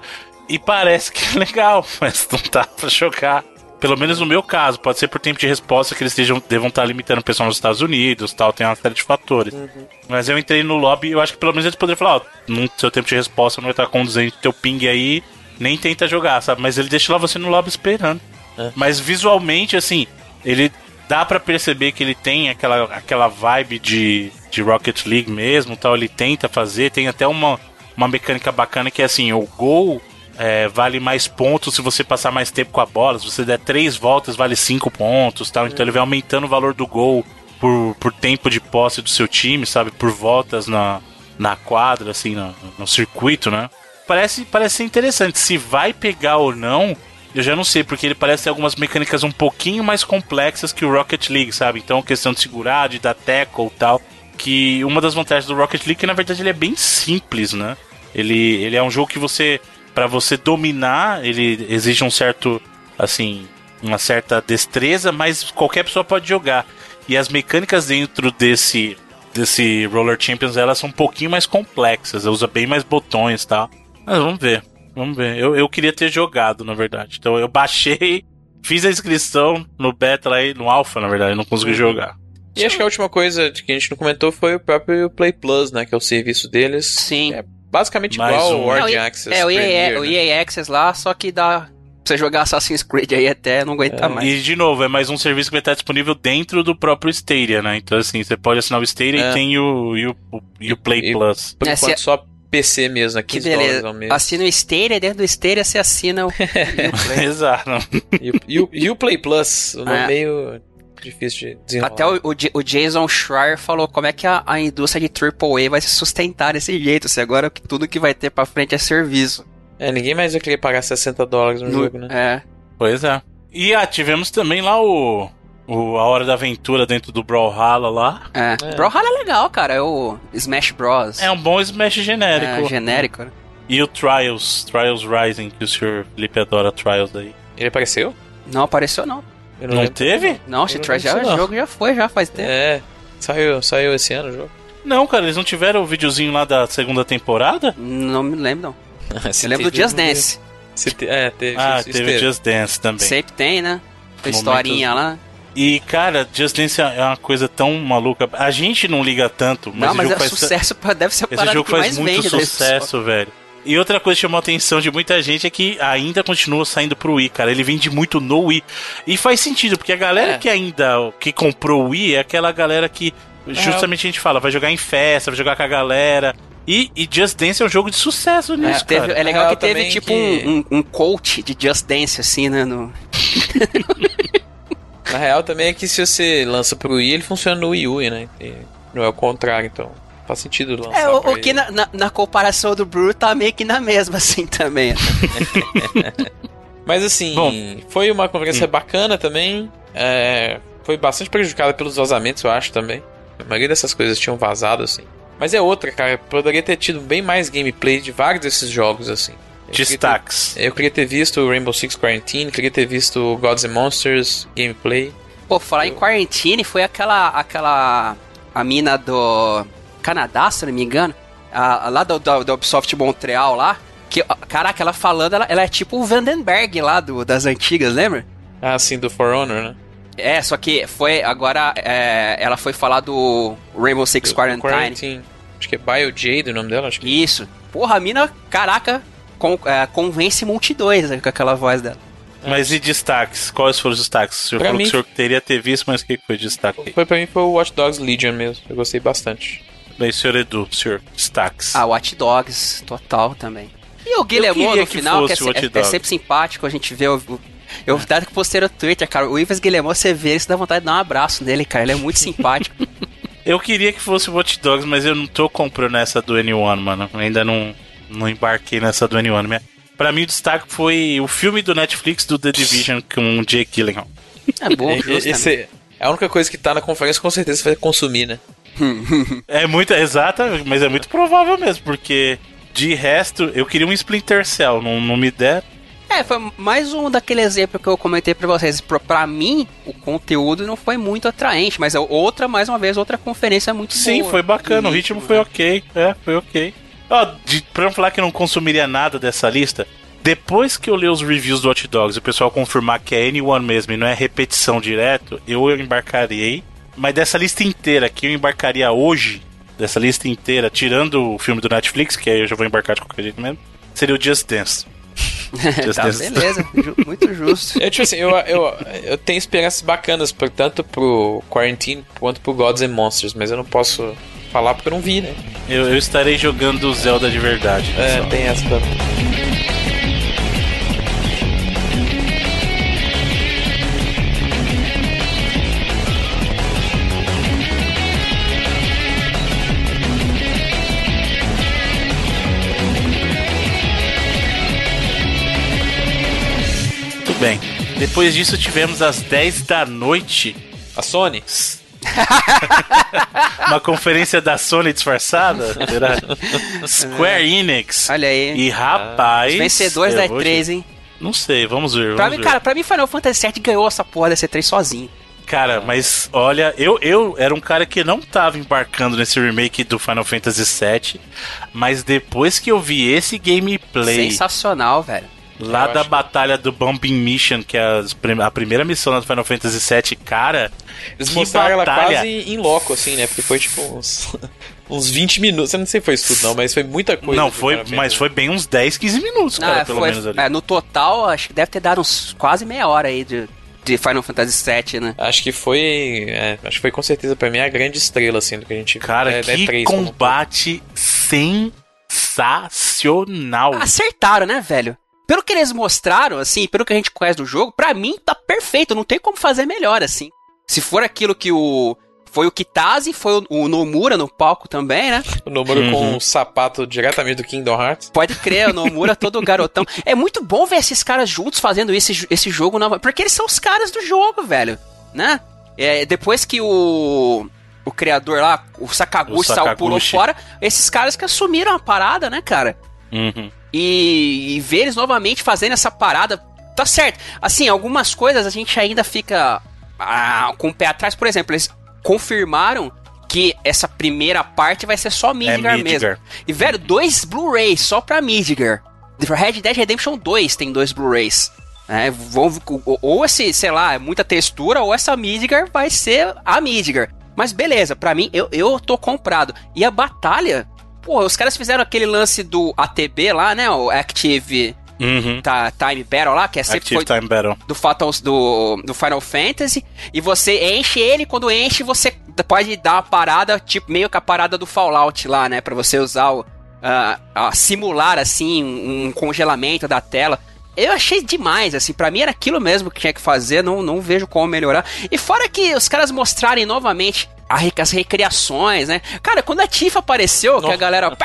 e parece que é legal, mas não dá pra jogar. Pelo menos no meu caso, pode ser por tempo de resposta que eles estejam, devam estar limitando o pessoal nos Estados Unidos, tal, tem uma série de fatores. Uhum. Mas eu entrei no lobby e eu acho que pelo menos eles poderiam falar, ó, no seu tempo de resposta não vai estar conduzente teu ping aí, nem tenta jogar, sabe? Mas ele deixa lá você no lobby esperando. É. Mas visualmente, assim, ele dá pra perceber que ele tem aquela, aquela vibe de, de Rocket League mesmo, tal. Ele tenta fazer, tem até uma, uma mecânica bacana que é assim, o gol é, vale mais pontos se você passar mais tempo com a bola. Se você der três voltas, vale cinco pontos, tal. Então ele vai aumentando o valor do gol por, por tempo de posse do seu time, sabe? Por voltas na, na quadra, assim, no, no circuito, né? Parece, parece ser interessante. Se vai pegar ou não, eu já não sei, porque ele parece ter algumas mecânicas um pouquinho mais complexas que o Rocket League, sabe? Então, questão de segurar, de dar tackle e tal. Que uma das vantagens do Rocket League é que, na verdade, ele é bem simples, né? Ele, ele é um jogo que você, Pra você dominar, ele exige um certo, assim, uma certa destreza, mas qualquer pessoa pode jogar. E as mecânicas dentro desse, desse Roller Champions, elas são um pouquinho mais complexas, usa bem mais botões e tal. Mas vamos ver. Vamos ver. Eu, eu queria ter jogado, na verdade. Então eu baixei, fiz a inscrição no beta aí, no alpha, na verdade, não consegui Uhum. jogar. E acho que a última coisa que a gente não comentou foi o próprio Play Plus, né? Que é o serviço deles. Sim. É basicamente Mais igual um. ao Origin É, o- Access. É, o EA, Premier, o né? EA Access lá, só que dá pra você jogar Assassin's Creed aí até não aguentar mais. E de novo, é mais um serviço que vai estar disponível dentro do próprio Stadia, né? Então assim, você pode assinar o Stadia É. e tem o, e o, e o Play E- Plus. Por É, enquanto se- só PC mesmo, né? Que 15 dólares beleza. mês. Assina o Stadia, dentro do Stadia você assina o. Exato. E, o- e Play Plus, o nome É. meio difícil de desenrolar. Até o, o o Jason Schreier falou como é que a, a indústria de AAA vai se sustentar desse jeito, se agora tudo que vai ter pra frente é serviço. É, ninguém mais vai querer pagar 60 dólares no, No- jogo, né? É. Pois é. E ah, tivemos também lá o, o A Hora da Aventura dentro do Brawlhalla lá. É. É. Brawlhalla é legal, cara. É o Smash Bros. É um bom Smash genérico. É, genérico, né? E o Trials, Trials Rising, que o senhor Felipe adora Trials aí. Ele apareceu? Não apareceu, não. Eu Não, lembro. teve? Não, se não traz já, o não. jogo já foi, já faz tempo. É, saiu, saiu esse ano o jogo. Não, cara, eles não tiveram o videozinho lá da segunda temporada? Não me lembro, não. Se Eu lembro do Just não. Dance. Se te- É, teve. Ah, teve teve. Just Dance também. Sempre tem, né? A historinha lá. E, cara, Just Dance é uma coisa tão maluca. A gente não liga tanto, mas, não, o mas jogo é faz sucesso, deve ser a Esse jogo que faz mais muito sucesso, velho. E outra coisa que chamou a atenção de muita gente é que ainda continua saindo pro Wii, cara. Ele vende muito no Wii. E faz sentido, porque a galera É. que ainda que comprou o Wii é aquela galera que justamente a gente fala, vai jogar em festa, vai jogar com a galera. E, e Just Dance é um jogo de sucesso É, nisso, teve- cara. é legal Na que teve tipo que- um, um, um coach de Just Dance, assim, né? No... Na real também é que se você lança pro Wii, ele funciona no Wii U, né? E não é o contrário, então. Faz sentido lançar. É, o, pra o que ele. na, na, na comparação do Brew tá meio que na mesma, assim, também. Mas assim, Bom. foi uma conferência bacana também. é, foi bastante prejudicada pelos vazamentos, eu acho também. A maioria dessas coisas tinham vazado, assim. Mas é outra, cara. Poderia ter tido bem mais gameplay de vários desses jogos, assim. Eu queria ter- Destaques. Eu queria ter visto o Rainbow Six Quarantine, queria ter visto Gods and Monsters gameplay. Pô, falar em Quarantine, foi aquela, aquela, a mina do Canadá, se eu não me engano, a, a lá do, do, do Ubisoft Montreal lá, que, caraca, ela falando, ela, ela é tipo o Vandenberg lá do, das antigas, lembra? Ah, sim, do For Honor, né? É, só que foi, agora, é, ela foi falar do Rainbow Six Quarantine. Acho que é BioJade o nome dela, acho que. Isso. Porra, a mina, caraca, con- é, convence multidões né, com aquela voz dela. Mas e destaques? Quais foram os destaques? O senhor Pra falou mim- que o senhor teria ter visto, mas o que foi de destaque? Foi pra mim foi o Watch Dogs Legion mesmo. Eu gostei bastante. Bem, senhor Edu, senhor, destaques. Ah, Watch Dogs, total também. E o Guilherme no que final, que é, é- é Dogs. sempre simpático, a gente vê o. o- eu dado que postei no Twitter, cara, o Ives Guilherme, você vê ele, você dá vontade de dar um abraço nele, cara. Ele é muito simpático. Eu queria que fosse o Watch Dogs, mas eu não tô comprando essa do N1, mano. Ainda não, não embarquei nessa do N1. Minha... Pra mim, o destaque foi o filme do Netflix do The Division com o Jake Gyllenhaal. É bom, justo. esse é a única coisa que tá na conferência, com certeza você vai consumir, né? É muito exata, mas é muito provável mesmo, porque de resto, eu queria um Splinter Cell, não, não me der. É, foi mais um daquele exemplo que eu comentei pra vocês. Pra, pra mim, o conteúdo não foi muito atraente, mas é outra, mais uma vez, outra conferência muito Sim, boa. foi bacana, o ritmo foi né? ok. É, foi ok. Ó, de, pra não falar que eu não consumiria nada dessa lista, depois que eu ler os reviews do Hot Dogs e o pessoal confirmar que é N1 mesmo e não é repetição direto, eu embarcarei. Mas dessa lista inteira que eu embarcaria hoje, dessa lista inteira, tirando o filme do Netflix, que aí eu já vou embarcar de qualquer jeito mesmo, seria o Just Dance. Just tá, Dance. beleza, muito justo. Eu, tipo assim, eu, eu, eu tenho esperanças bacanas, por- tanto pro Quarantine quanto pro Gods and Monsters, mas eu não posso falar porque eu não vi, né? Eu, eu estarei jogando Zelda de verdade. É, tem essa também. Muito bem. Depois disso tivemos às 10 da noite A Sony? uma conferência da Sony disfarçada. Square Enix. Olha aí. E rapaz. Os vencedores da vou E3, te- hein? Não sei, vamos ver. Pra vamos mim, ver. cara, pra mim Final Fantasy VII ganhou essa porra dessa E3 sozinho. Cara, mas olha, eu, eu era um cara que não tava embarcando nesse remake do Final Fantasy VII, mas depois que eu vi esse gameplay Sensacional, velho. Lá Eu da acho- batalha do Bombing Mission, que é a primeira missão do Final Fantasy VII, cara, Eles Que mostraram ela batalha. quase em loco, assim, né? Porque foi tipo uns, uns 20 minutos. Eu não sei se foi isso tudo, não, mas foi muita coisa. não foi, mas foi bem uns 10, 15 minutos, cara, Ah, pelo foi- menos ali. é, no total, acho que deve ter dado uns quase meia hora aí de, de Final Fantasy VII, né? Acho que foi. é, acho que foi com certeza pra mim a grande estrela, assim, do que a gente Cara, é, que E3 como um todo. combate sensacional. Acertaram, né, velho? Pelo que eles mostraram, assim, pelo que a gente conhece do jogo, pra mim tá perfeito, não tem como fazer melhor, assim. Se for aquilo que o. Foi o Kitase, foi o, o Nomura no palco também, né? O número Uhum. com o sapato diretamente do Kingdom Hearts. Pode crer, o Nomura todo garotão. É muito bom ver esses caras juntos fazendo esse, esse jogo novo. Porque eles são os caras do jogo, velho. Né? É, depois que o. O criador lá, o Sakaguchi, O saiu- pulou Sakaguchi. fora, esses caras que assumiram a parada, né, cara? Uhum. E, e ver eles novamente fazendo essa parada, tá certo. Assim, algumas coisas a gente ainda fica ah, com o pé atrás. Por exemplo, eles confirmaram que essa primeira parte vai ser só Midgar, mesmo. Midgar. E, velho, dois Blu-rays só pra Midgar. The Red Dead Redemption 2 tem dois Blu-rays. É, vão, ou- esse, sei lá, é muita textura, ou essa Midgar vai ser a Midgar. Mas beleza, pra mim, eu, eu tô comprado. E a batalha, pô, os caras fizeram aquele lance do ATB lá, né? O Active Uhum. Ta- Time Battle lá, que é sempre Active foi Time Battle. do, Fatals, do, do Final Fantasy. E você enche ele, quando enche, você pode dar uma parada, tipo, meio que a parada do Fallout lá, né? Pra você usar o. ah, ah, simular, assim, um, um congelamento da tela. Eu achei demais, assim, pra mim era aquilo mesmo que tinha que fazer, não, não vejo como melhorar. E fora que os caras mostrarem novamente as recriações, né? Cara, quando a Tifa apareceu, Nossa. que a galera.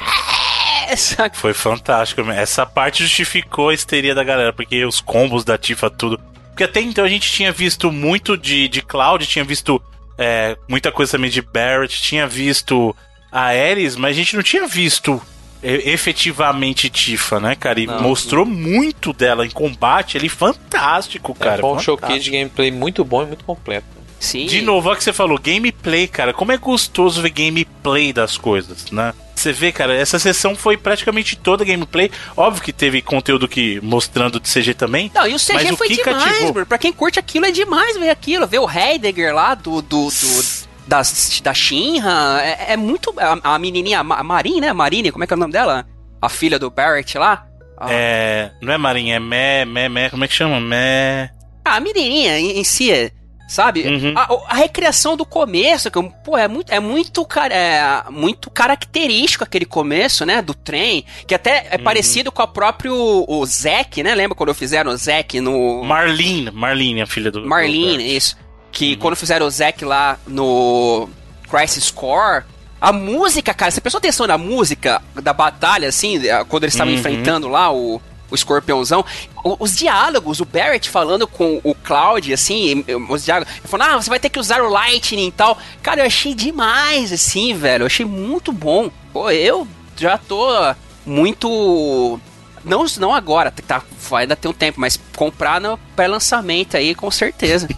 Foi fantástico. Essa parte justificou a histeria da galera, porque os combos da Tifa, tudo. Porque até então a gente tinha visto muito de, de Cloud, tinha visto é, muita coisa também de Barrett, tinha visto a Ares, mas a gente não tinha visto efetivamente Tifa, né, cara? E não, mostrou não. muito dela em combate ali, fantástico, é, cara. É, foi um showcase de gameplay muito bom e muito completo. Sim. De novo, olha que você falou, gameplay, cara. Como é gostoso ver gameplay das coisas, né? Você vê, cara, essa sessão foi praticamente toda gameplay. Óbvio que teve conteúdo que mostrando de CG também. Não, e o CG mas foi o que demais, cativou... bro. Pra quem curte aquilo é demais ver aquilo. Ver o Heidegger lá do, do, do da, da Shinra. É, é muito. A, a, menininha, a Marine, né? Marine, como é que é o nome dela? A filha do Barrett lá. É. Não é Marine, é Mé, Mé, Mé. Como é que chama? Mé. Ah, a menininha em, em si. É, sabe? Uhum. A, a, recriação do começo, que pô, é muito, é muito, é muito característico aquele começo, né? Do trem, que até é uhum. parecido com o próprio o Zack, né? Lembra quando fizeram o Zack no. Marlene, Marlene, a filha do. Marlene, do isso. Que uhum. quando fizeram o Zack lá no Crisis Core, a música, cara, você prestou atenção na música da batalha, assim, quando eles estavam uhum. enfrentando lá o, o escorpiãozão. os diálogos, o Barrett falando com o Cloud, assim, os diálogos. Ele falou, ah, você vai ter que usar o Lightning e tal. Cara, eu achei demais, assim, velho. Eu achei muito bom. Pô, eu já tô muito. Não, não agora, tá, ainda tem um tempo, mas comprar no pré-lançamento aí, com certeza.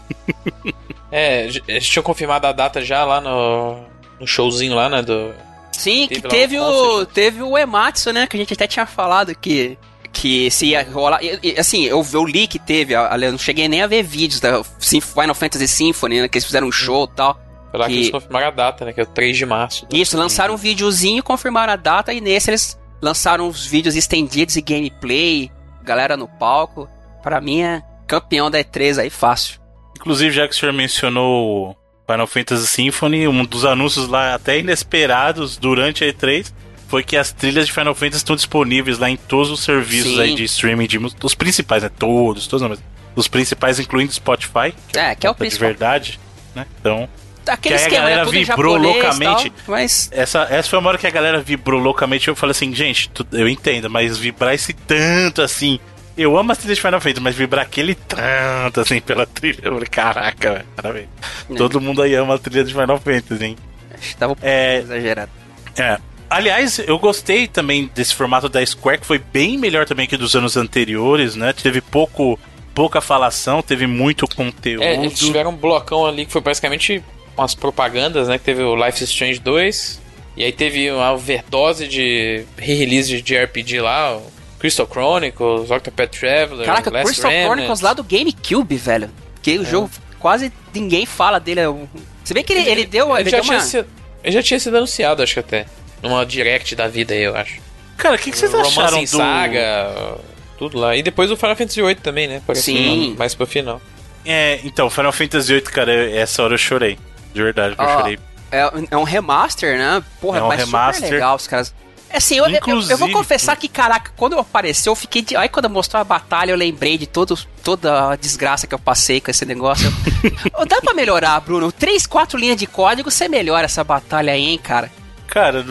É, eles tinham confirmado a data já lá no, no showzinho lá, né? Do... Sim, teve que teve o, teve o Ematsu, né? Que a gente até tinha falado que que se ia rolar. E, assim, eu, eu li que teve, eu não cheguei nem a ver vídeos da Final Fantasy Symphony, né, que eles fizeram um show e tal. Foi lá que, que eles confirmaram a data, né? Que é o 3 de março. Né? Isso, lançaram um videozinho, confirmaram a data, e nesse eles lançaram os vídeos estendidos e gameplay, galera no palco. Para mim é campeão da E3 aí fácil. Inclusive, já que o senhor mencionou Final Fantasy Symphony, um dos anúncios lá até inesperados durante a E3 foi que as trilhas de Final Fantasy estão disponíveis lá em todos os serviços Sim. aí de streaming de música. Os principais, né? Todos, todos não, mas os principais, incluindo Spotify. Que é, que é o principal. De verdade, né? Então. Aquele que aí a galera vibrou loucamente. Tal, mas... essa, essa foi a hora que a galera vibrou loucamente. Eu falei assim, gente, eu entendo, mas vibrar esse tanto assim. Eu amo as trilhas de Final Fantasy, mas vibrar aquele tanto assim pela trilha. Eu falei, caraca, parabéns. É. Todo mundo aí ama a trilha de Final Fantasy, hein? Acho que tava é, exagerado. É, Aliás, eu gostei também desse formato da Square, que foi bem melhor também que dos anos anteriores, né? Teve pouco pouca falação, teve muito conteúdo. É, eles tiveram um blocão ali que foi basicamente umas propagandas, né? Que teve o Life is Strange 2, e aí teve uma overdose de re-release de RPG lá, o Crystal Chronicles, Octopath Traveler, Caraca, Last Crystal Remnant. Chronicles lá do GameCube, velho. Que o é. jogo quase ninguém fala dele. Você vê que ele, ele, ele deu, ele, ele já deu uma... Sido, ele já tinha sido anunciado, acho que até numa direct da vida aí, eu acho. Cara, o que, que vocês Romance acharam em do... Saga, tudo lá. E depois o Final Fantasy VIII também, né? Parece Sim. Mais pro final. É, então, Final Fantasy VIII, cara, essa hora eu chorei. De verdade, eu chorei. É, é um remaster, né? Porra, é um mas remaster. super legal os caras. É assim, eu, eu, eu, vou confessar que, caraca, quando apareceu, eu fiquei de. Aí quando mostrou a batalha, eu lembrei de todo, toda a desgraça que eu passei com esse negócio. Dá pra melhorar, Bruno. Três, quatro linhas de código, você melhora essa batalha aí, hein, cara? Cara,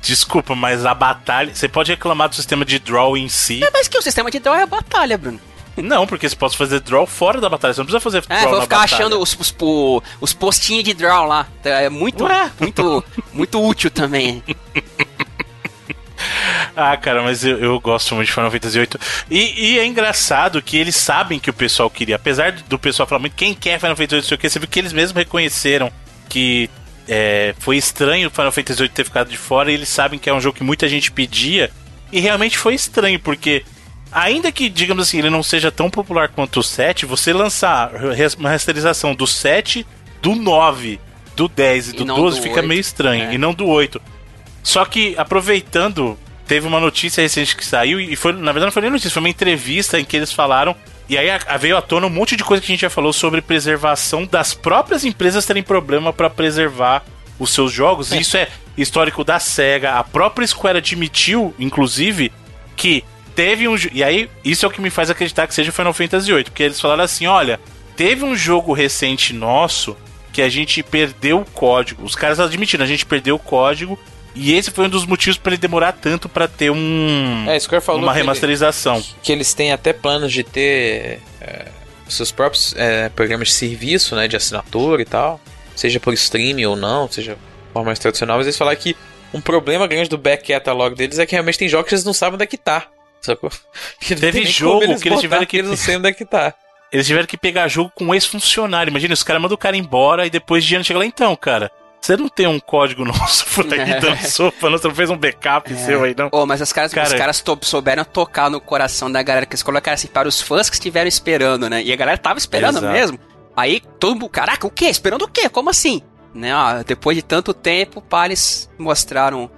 desculpa, mas a batalha. Você pode reclamar do sistema de draw em si. É, mas que o sistema de draw é a batalha, Bruno. Não, porque você pode fazer draw fora da batalha. Você não precisa fazer é, draw vou ficar achando os, os, os, postinhos de draw lá. É muito, Ué? muito, muito útil também. ah, cara, mas eu, eu, gosto muito de Final Fantasy VIII. E, e, é engraçado que eles sabem que o pessoal queria. Apesar do pessoal falar muito, quem quer Final Fantasy VIII, você viu que eles mesmos reconheceram que é, foi estranho o Final Fantasy VIII ter ficado de fora e eles sabem que é um jogo que muita gente pedia. E realmente foi estranho, porque ainda que, digamos assim, ele não seja tão popular quanto o 7, você lançar uma rasterização do 7, do 9, do 10 e do 12 do fica 8, meio estranho, é. e não do 8. Só que, aproveitando, teve uma notícia recente que saiu, e foi, na verdade não foi nem notícia, foi uma entrevista em que eles falaram e aí veio à tona um monte de coisa que a gente já falou sobre preservação das próprias empresas terem problema para preservar os seus jogos. É. Isso é histórico da SEGA. A própria Square admitiu, inclusive, que teve um. E aí, isso é o que me faz acreditar que seja Final Fantasy VIII. Porque eles falaram assim: olha, teve um jogo recente nosso que a gente perdeu o código. Os caras admitiram, a gente perdeu o código. E esse foi um dos motivos para ele demorar tanto para ter um é, Square falou uma remasterização. Que, que, eles têm até planos de ter é, seus próprios é, programas de serviço, né, de assinatura e tal, seja por streaming ou não, seja de forma mais tradicional. Mas eles falaram que um problema grande do back catalog deles é que realmente tem jogos que eles não sabem onde é que tá. Sacou? Que Teve jogo eles que eles tiveram que. Eles não sabem onde é que tá. Eles tiveram que pegar jogo com ex-funcionário. Imagina, os caras mandam o cara embora e depois de ano chega lá, então, cara. Você não tem um código nosso por aí é. sopa, não? Você não fez um backup é. seu aí, não? Oh, mas os caras, cara, os caras souberam tocar no coração da galera, que eles colocaram assim, para os fãs que estiveram esperando, né? E a galera tava esperando Exato. mesmo. Aí todo mundo, caraca, o quê? Esperando o quê? Como assim? Né, ó, depois de tanto tempo, pá, eles mostraram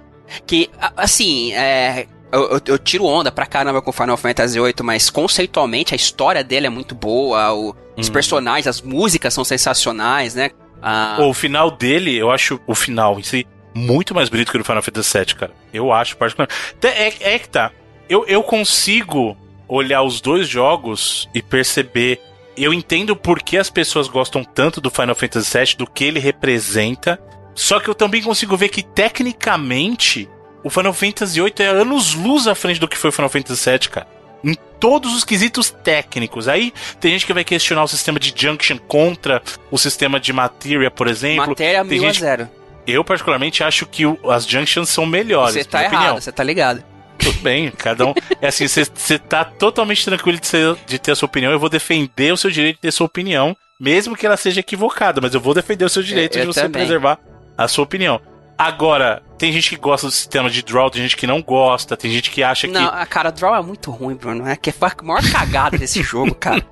que, assim, é, eu, eu, eu, tiro onda pra caramba com Final Fantasy VIII, mas conceitualmente a história dele é muito boa, o, os hum. personagens, as músicas são sensacionais, né? Ah. O final dele, eu acho o final em si muito mais bonito que o do Final Fantasy VII, cara. Eu acho, particularmente. É, é que tá. Eu, eu consigo olhar os dois jogos e perceber. Eu entendo por que as pessoas gostam tanto do Final Fantasy VII, do que ele representa. Só que eu também consigo ver que, tecnicamente, o Final Fantasy VIII é anos-luz à frente do que foi o Final Fantasy VII, cara em todos os quesitos técnicos. Aí tem gente que vai questionar o sistema de junction contra o sistema de materia, por exemplo. Matéria tem mil gente... a zero. Eu, particularmente, acho que o, as junctions são melhores. Você tá errado, você tá ligado. Tudo bem, cada um. É assim, você tá totalmente tranquilo de, ser, de ter a sua opinião. Eu vou defender o seu direito de ter sua opinião, mesmo que ela seja equivocada, mas eu vou defender o seu direito eu, eu de você também. preservar a sua opinião. Agora, tem gente que gosta do sistema de draw, tem gente que não gosta, tem gente que acha não, que. Não, cara, draw é muito ruim, Bruno. É que é a maior cagada desse jogo, cara.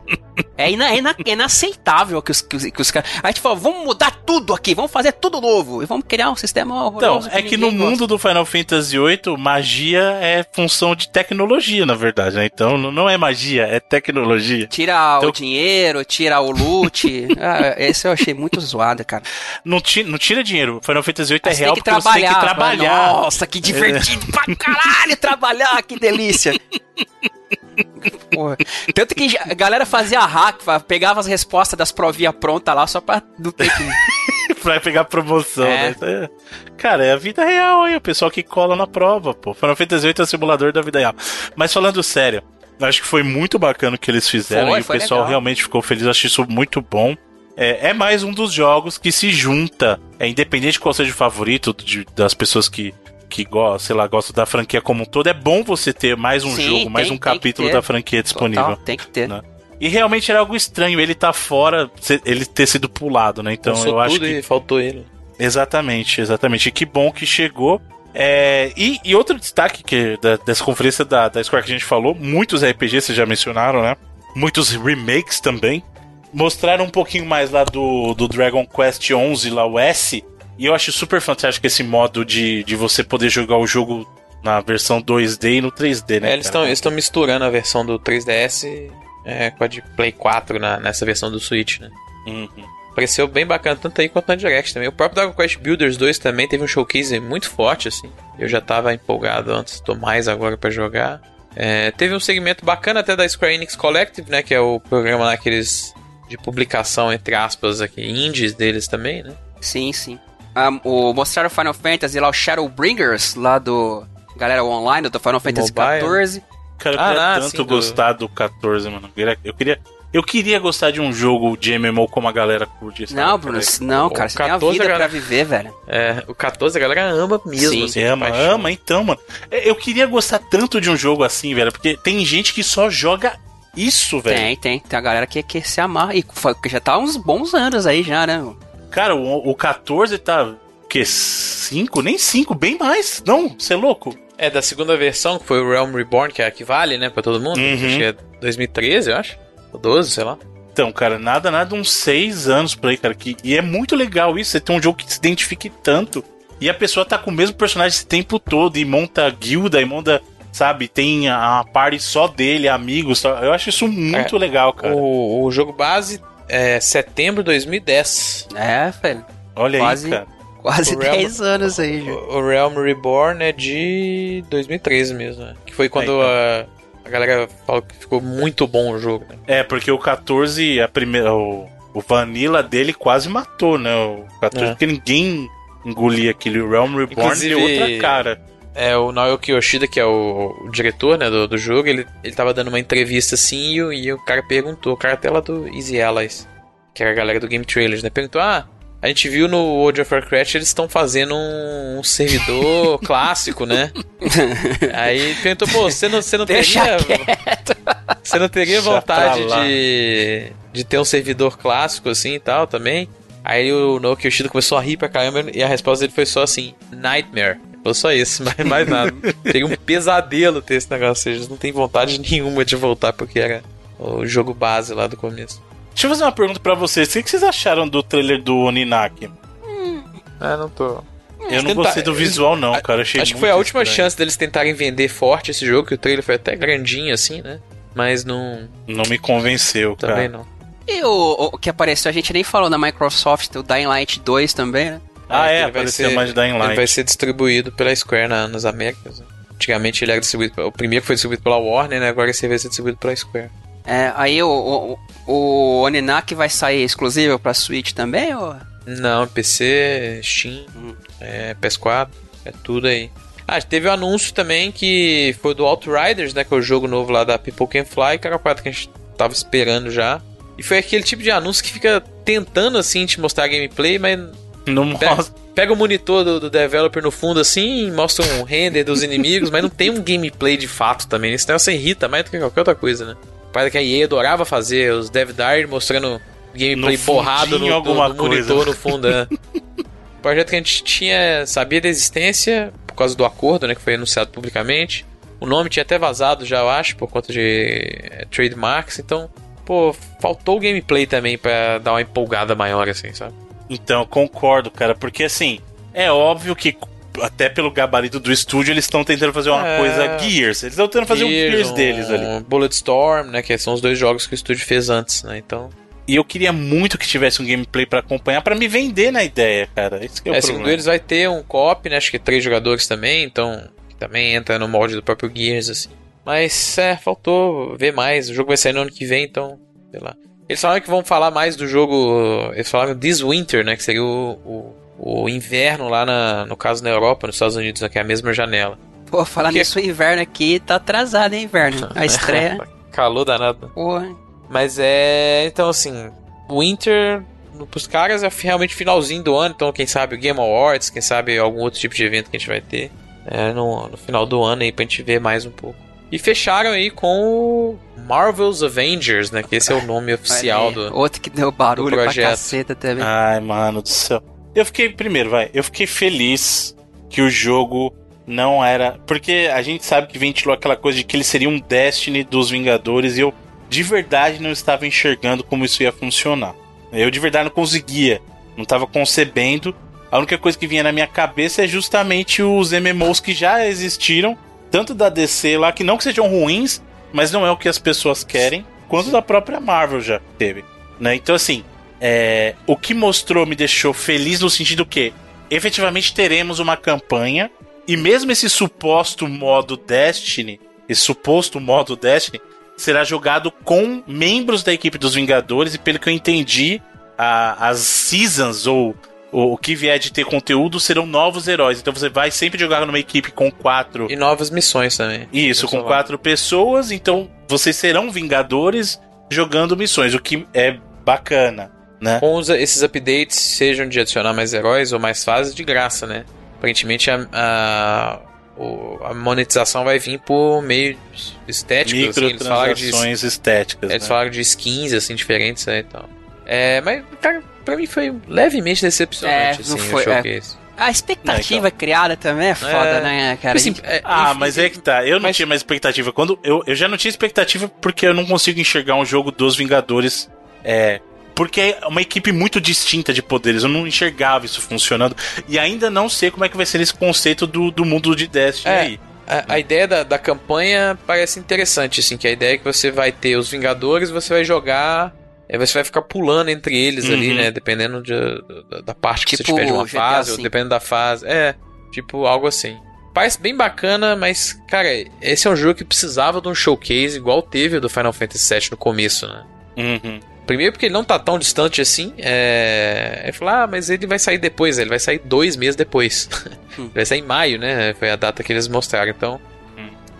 É, ina, é, ina, é inaceitável que os, que os, que os caras. A gente falou, vamos mudar tudo aqui, vamos fazer tudo novo. E vamos criar um sistema horroroso. Então, é que, que no gosta. mundo do Final Fantasy VIII, magia é função de tecnologia, na verdade, né? Então não é magia, é tecnologia. Tira então... o dinheiro, tira o loot. ah, esse eu achei muito zoado, cara. Não, ti, não tira dinheiro. Final Fantasy VIII é real porque você tem que trabalhar. Nossa, que divertido pra caralho trabalhar, que delícia. Porra. Tanto que a galera fazia hack, pegava as respostas das provinhas prontas lá só pra não ter que. pra pegar promoção, é. né? Cara, é a vida real aí, o pessoal que cola na prova, pô. Final Fantasy VIII é o simulador da vida real. Mas falando sério, acho que foi muito bacana o que eles fizeram foi, e o pessoal legal. realmente ficou feliz. Acho isso muito bom. É, é, mais um dos jogos que se junta, é independente de qual seja o favorito de, das pessoas que que gosta, sei lá, gosta da franquia como um todo, é bom você ter mais um Sim, jogo, mais um capítulo da franquia disponível. Total, tem que ter. Né? E realmente era algo estranho ele tá fora, ele ter sido pulado, né? Então Passou eu acho que faltou ele. Exatamente, exatamente. E que bom que chegou. É, e, e, outro destaque que da, dessa conferência da, da Square que a gente falou, muitos RPGs vocês já mencionaram, né? Muitos remakes também. Mostraram um pouquinho mais lá do, do Dragon Quest 11, lá o S, e eu acho super fantástico esse modo de, de você poder jogar o jogo na versão 2D e no 3D, né? É, eles estão misturando a versão do 3DS é, com a de Play 4 na, nessa versão do Switch, né? Uhum. Pareceu bem bacana, tanto aí quanto na Direct também. O próprio Dragon Quest Builders 2 também teve um showcase muito forte, assim. Eu já tava empolgado antes, tô mais agora para jogar. É, teve um segmento bacana até da Square Enix Collective, né? Que é o programa lá que eles. De publicação, entre aspas, aqui, indies deles também, né? Sim, sim um, o, mostraram o Final Fantasy lá, o Shadowbringers, lá do galera online do Final Fantasy XIV. Cara, eu ah, queria ah, tanto sim, gostar do... do 14, mano. Eu queria, eu queria gostar de um jogo de MMO como a galera curte. Sabe? Não, Bruno, não, cara, você 14 tem a vida a galera... pra viver, velho. É, o 14 a galera ama mesmo. Sim, assim, ama, ama, então, mano. É, eu queria gostar tanto de um jogo assim, velho, porque tem gente que só joga isso, velho. Tem, tem. Tem a galera que quer se amar. E já tá uns bons anos aí já, né? Cara, o, o 14 tá. Que? 5? Nem 5, bem mais. Não, você é louco. É, da segunda versão, que foi o Realm Reborn, que é a que vale, né, pra todo mundo. Uhum. Acho que é 2013, eu acho. Ou 12, sei lá. Então, cara, nada, nada, uns 6 anos por aí, cara. Que, e é muito legal isso, você ter um jogo que se identifique tanto. E a pessoa tá com o mesmo personagem esse tempo todo e monta guilda e monta sabe? Tem a party só dele, amigos. Eu acho isso muito é, legal, cara. O, o, jogo base é setembro de 2010. É, velho. Olha quase, aí, cara. Quase 10 anos aí, já. O, Realm Reborn é de 2013 mesmo, né? Que foi quando aí, a, a galera falou que ficou muito bom o jogo. Né? É, porque o 14, a primeira. O, o Vanilla dele quase matou, né? O 14, É. porque ninguém engolia aquele Realm Reborn Inclusive- deu outra cara. É, o Naoki Yoshida, que é o, o diretor né, do, do jogo, ele, ele tava dando uma entrevista assim e, o- e o cara perguntou, o cara até lá do Easy Allies, que era a galera do Game Trailers, né? Perguntou, ah, a gente viu no World of Warcraft eles estão fazendo um, um servidor clássico, né? Aí perguntou, pô, você não, você não Deixa teria. Você não teria Deixa vontade de, de ter um servidor clássico assim e tal também? Aí o Naoki Yoshida começou a rir pra caramba e a resposta dele foi só assim: Nightmare. Falou só isso, mais, mais nada. Seria um pesadelo ter esse negócio. Ou seja, eles não tem vontade nenhuma de voltar porque era o jogo base lá do começo. Deixa eu fazer uma pergunta pra vocês. O que vocês acharam do trailer do Oninaki? Ah, não tô. Eu não tentar- gostei do visual, não, cara. Achei Acho que foi a última estranho. chance deles tentarem vender forte esse jogo, que o trailer foi até grandinho assim, né? Mas não. Não me convenceu, Também cara. não. E o, o que apareceu, a gente nem falou na Microsoft, o Dying Light 2 também, né? Ah, é, ele vai ser- mais de Dying Ele vai ser distribuído pela Square na- nas Américas. né? Antigamente ele era distribuído. O primeiro foi distribuído pela Warner, né? Agora esse vai ser distribuído pela Square. É, aí o, o, o Oninaki vai sair exclusivo pra Switch também, ou... Não, PC, Steam, é, PS4, é tudo aí. Ah, teve o anúncio também que foi do Outriders, né? Que é o jogo novo lá da People Can Fly, que era a parada que a gente tava esperando já. E foi aquele tipo de anúncio que fica tentando assim te mostrar gameplay, mas Não Pega, mostra. pega o monitor do, do developer no fundo assim, mostra um render dos inimigos, mas não tem um gameplay de fato também. Esse negócio irrita mais do que qualquer outra coisa, né? Parece que a EA adorava fazer os Dev Dire mostrando gameplay No borrado no, alguma do monitor no fundo. É. Projeto que a gente tinha, sabia da existência por causa do acordo, né, que foi anunciado publicamente. O nome tinha até vazado já, eu acho, por conta de é, trademarks, então, pô, faltou o gameplay também pra dar uma empolgada maior assim, sabe? Então, concordo, cara, porque assim, é óbvio que até pelo gabarito do estúdio eles estão tentando fazer uma É. coisa Gears. Eles estão tentando fazer o Gears um deles ali. Bulletstorm, né? Que são os dois jogos que o estúdio fez antes, né? Então. E eu queria muito que tivesse um gameplay pra acompanhar, pra me vender na ideia, cara. Esse que é, É, o segundo eles, vai ter um co-op, né? Acho que três jogadores também, então. que Também entra no molde do próprio Gears, assim. Mas, é, faltou ver mais. O jogo vai sair no ano que vem, então. Sei lá. Eles falaram que vão falar mais do jogo. Eles falaram This Winter, né? Que seria o, o, o inverno lá, na, no caso na Europa, nos Estados Unidos, né, que é a mesma janela. Pô, falando Que- nisso, o inverno aqui tá atrasado, hein, inverno? A estreia, Calor danado. porra. Mas é. Então, assim. Winter. Pros caras é realmente finalzinho do ano. Então, quem sabe o Game Awards, quem sabe algum outro tipo de evento que a gente vai ter. É, no, no final do ano aí pra gente ver mais um pouco. E fecharam aí com o Marvel's Avengers, né? Que esse é o nome oficial aí, do. Outro que deu barulho pra caceta também. Ai, mano do céu. Eu fiquei, primeiro, vai, eu fiquei feliz que o jogo não era. Porque a gente sabe que ventilou aquela coisa de que ele seria um Destiny dos Vingadores e eu de verdade não estava enxergando como isso ia funcionar. Eu de verdade não conseguia, não estava concebendo. A única coisa que vinha na minha cabeça é justamente os MMOs que já existiram, tanto da DC lá, que não que sejam ruins, mas não é o que as pessoas querem, quanto da própria Marvel já teve. Né? Então, assim, é, o que mostrou me deixou feliz no sentido que efetivamente teremos uma campanha e mesmo esse suposto modo Destiny, esse suposto modo Destiny, será jogado com membros da equipe dos Vingadores e pelo que eu entendi, a- as seasons ou o, o que vier de ter conteúdo serão novos heróis. Então você vai sempre jogar numa equipe com quatro E novas missões também. isso, com quatro pessoas, então vocês serão Vingadores jogando missões, o que é bacana, né? Com os- esses updates, sejam de adicionar mais heróis ou mais fases, de graça, né? Aparentemente a, a, a monetização vai vir por meio estético, assim, eles falaram de estéticas. Eles né? falaram de skins, assim, diferentes né, e tal. É, mas, cara, pra mim foi levemente decepcionante, É, assim, não foi, o showcase. A expectativa criada também é foda, É. né, cara? Assim, é, Ah, mas é que tá. Eu não mas- tinha mais expectativa. Quando eu, eu já não tinha expectativa porque eu não consigo enxergar um jogo dos Vingadores. É. Porque é uma equipe muito distinta de poderes. Eu não enxergava isso funcionando. E ainda não sei como é que vai ser esse conceito do, do mundo de Destiny É. aí. A, a ideia da, da campanha parece interessante, assim, que a ideia é que você vai ter os Vingadores e você vai jogar. É, Você vai ficar pulando entre eles ali, Uhum. né? Dependendo de- da, da parte que você Tipo tiver de uma GTA fase, ou V. dependendo da fase. É, tipo algo assim. Parece bem bacana, mas, cara, esse é um jogo que precisava de um showcase igual teve o do Final Fantasy VII no começo, né? Uhum. Primeiro porque ele não tá tão distante assim. É... Ele falou, ah, mas ele vai sair depois, ele vai sair dois meses depois. Hum. vai sair em maio, né? Foi a data que eles mostraram. Então.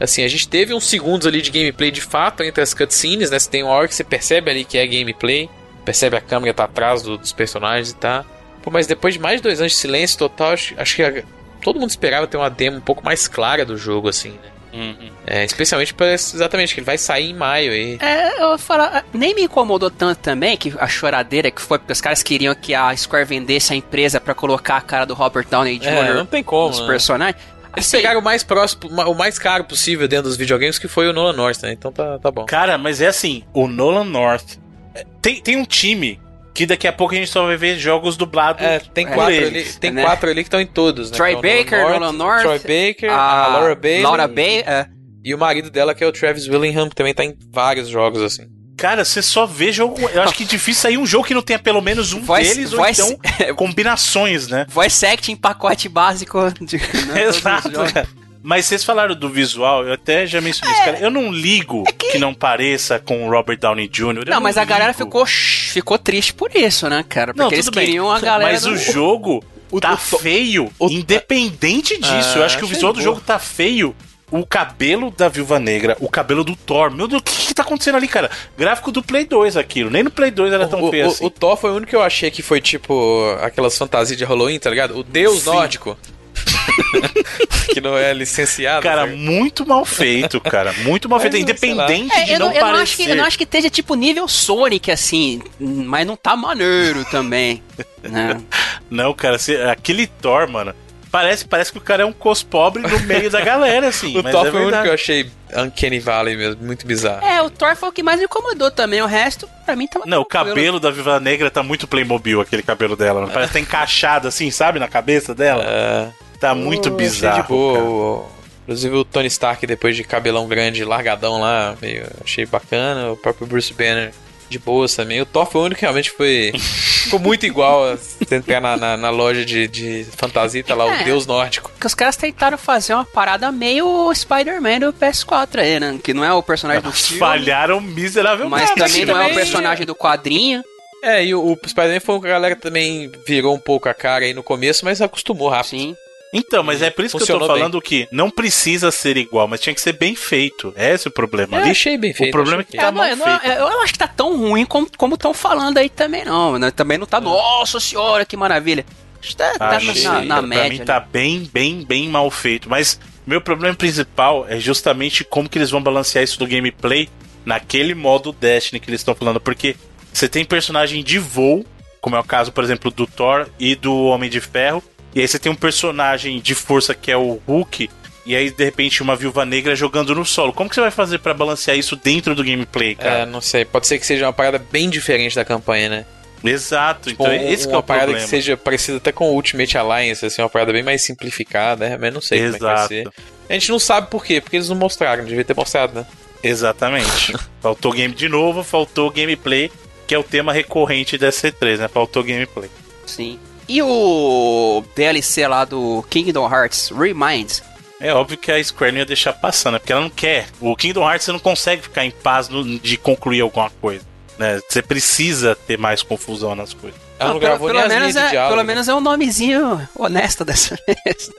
Assim, a gente teve uns segundos ali de gameplay de fato entre as cutscenes, né? Você tem uma hora que você percebe ali que é gameplay, percebe a câmera tá atrás do- dos personagens e tá. Pô, mas depois de mais de dois anos de silêncio total, acho, acho que a- todo mundo esperava ter uma demo um pouco mais clara do jogo, assim, né? Uhum. É, especialmente para exatamente que ele vai sair em maio aí. É, eu vou falar, nem me incomodou tanto também que a choradeira que foi porque os caras queriam que a Square vendesse a empresa pra colocar a cara do Robert Downey Jr. É, não tem como. nos né? personagens. Eles Assim, pegaram o mais próximo, o mais caro possível dentro dos videogames, que foi o Nolan North, né? Então tá, tá bom. Cara, mas é assim, o Nolan North. é, Tem, tem um time que daqui a pouco a gente só vai ver jogos dublados. É, tem É, quatro eles, ali, tem né? quatro ali que estão em todos, né? Troy Que é o Baker, Nolan North, Troy Baker, a a Laura Bailey, Laura Bay, é, e o marido dela que é o Travis Willingham, que também tá em vários jogos assim. Cara, você só vê jogo. Eu acho que é difícil sair um jogo que não tenha pelo menos um Voice- deles, voice- ou então combinações, né? voice acting pacote básico de né, Exato, cara. Mas vocês falaram do visual, eu até já mencionei isso, cara. Eu não ligo que... não pareça com o Robert Downey Jr. eu É Não, mas a galera ficou, ficou triste por isso, né, cara? Porque Não, eles tudo bem. queriam a galera. Mas do- o jogo tá o feio, o- independente disso. Ah, eu acho que o visual do boa. jogo tá feio. O cabelo da Viúva Negra, o cabelo do Thor. Meu Deus, o que, que tá acontecendo ali, cara? Gráfico do Play 2 aquilo. Nem no Play 2 era tão o, feio o- assim. o Thor foi o único que eu achei que foi tipo aquelas fantasias de Halloween, tá ligado? O deus Sim. nórdico. que não é licenciado. Cara, tá? muito mal feito, cara. Muito mal feito. Mas. Independente É, de eu, não, não, eu, não parecer. acho que, eu não acho que esteja tipo nível Sonic, assim, mas não tá maneiro também. né? Não, cara, se- aquele Thor, mano. Parece, parece que o cara é um cos pobre no meio da galera, assim. o mas Thor é foi o único que eu achei Uncanny Valley mesmo, muito bizarro. É, o Thor foi o que mais me incomodou também. O resto, pra mim, tava Não, o cabelo da Viva Negra tá muito Playmobil, aquele cabelo dela. mano. Parece que tá encaixado assim, sabe, na cabeça dela. É, Tá muito achei bizarro. de boa. cara. o- Inclusive o Tony Stark, depois de cabelão grande, largadão lá, meio, achei bacana. O próprio Bruce Banner de boas também. O Thor foi o único que realmente foi. ficou muito igual a você entrar na, na, na loja de, de fantasia, tá lá É. o deus nórdico. Porque os caras tentaram fazer uma parada meio Spider-Man do PS4 aí, né? Que não é o personagem do filme, Falharam miseravelmente. mas também não é o personagem do quadrinho. É, e o, o Spider-Man foi um que a galera também virou um pouco a cara aí no começo, mas acostumou rápido. Sim. Então, mas é por isso que eu tô falando que não precisa ser igual, mas tinha que ser bem feito. Esse é o problema. Eu achei bem feito. problema é achei que tá É, mal não, feito. eu não acho que tá tão ruim como estão falando aí também, não. né? Também não tá, nossa senhora, que maravilha. Acho que tá, tá Achei, na, na pra média. mim ali. tá bem, bem, bem mal feito. Mas meu problema principal é justamente como que eles vão balancear isso do gameplay naquele modo Destiny que eles estão falando. Porque você tem personagem de voo, como é o caso, por exemplo, do Thor e do Homem de Ferro. E aí você tem um personagem de força que é o Hulk. E aí, de repente, uma viúva negra jogando no solo. Como que você vai fazer pra balancear isso dentro do gameplay, É, cara? não sei. Pode ser que seja uma parada bem diferente da campanha, né? Exato. Tipo, Então, um- esse que é uma o parada problema. que seja parecida até com o Ultimate Alliance, assim, uma parada bem mais simplificada, né? mas não sei como é que vai Exato. ser. A gente não sabe por quê, porque eles não mostraram, devia ter mostrado, né? Exatamente. faltou game de novo, faltou gameplay, que é o tema recorrente da C3, né? Faltou gameplay. Sim. E o DLC lá do Kingdom Hearts Reminds? É óbvio que a Square não ia deixar passando, né? Porque ela não quer. O Kingdom Hearts você não consegue ficar em paz no- de concluir alguma coisa. Né? Você precisa ter mais confusão nas coisas. Ela não, Ah, pelo, gravou pelo nem as menos linhas de é, diálogo. pelo né? menos é um nomezinho honesto dessa vez.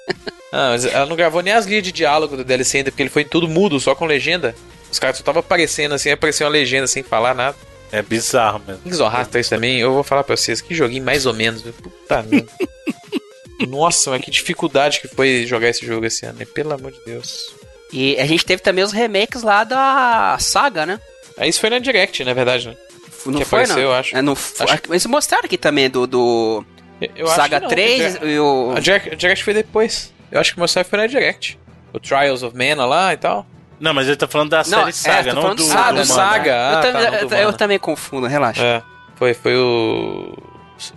Ah, mas ela não gravou nem as linhas de diálogo do DLC ainda, porque ele foi tudo mudo, só com legenda. Os caras só estavam aparecendo assim, apareceu uma legenda sem falar nada. É bizarro mesmo. Kings of Hearts 3 também, eu vou falar pra vocês, que joguinho mais ou menos, viu? Puta merda. Nossa, mas que dificuldade que foi jogar esse jogo esse ano, né? Pelo amor de Deus. E a gente teve também os remakes lá da saga, né? Aí isso foi na Direct, na verdade, né? Não Que foi, apareceu, não? eu acho. É, não, Acho Eles mostraram aqui também do, do Eu acho Saga que não, 3 a e o... A Direct, a Direct foi depois. Eu acho que mostraram foi na Direct. O Trials of Mana lá e tal. Não, mas ele tá falando da série é, Saga, não falando do, Saga, do. Saga. eu, Ah, tam- tá, não, do eu- eu também confundo, relaxa. É. Foi, foi o.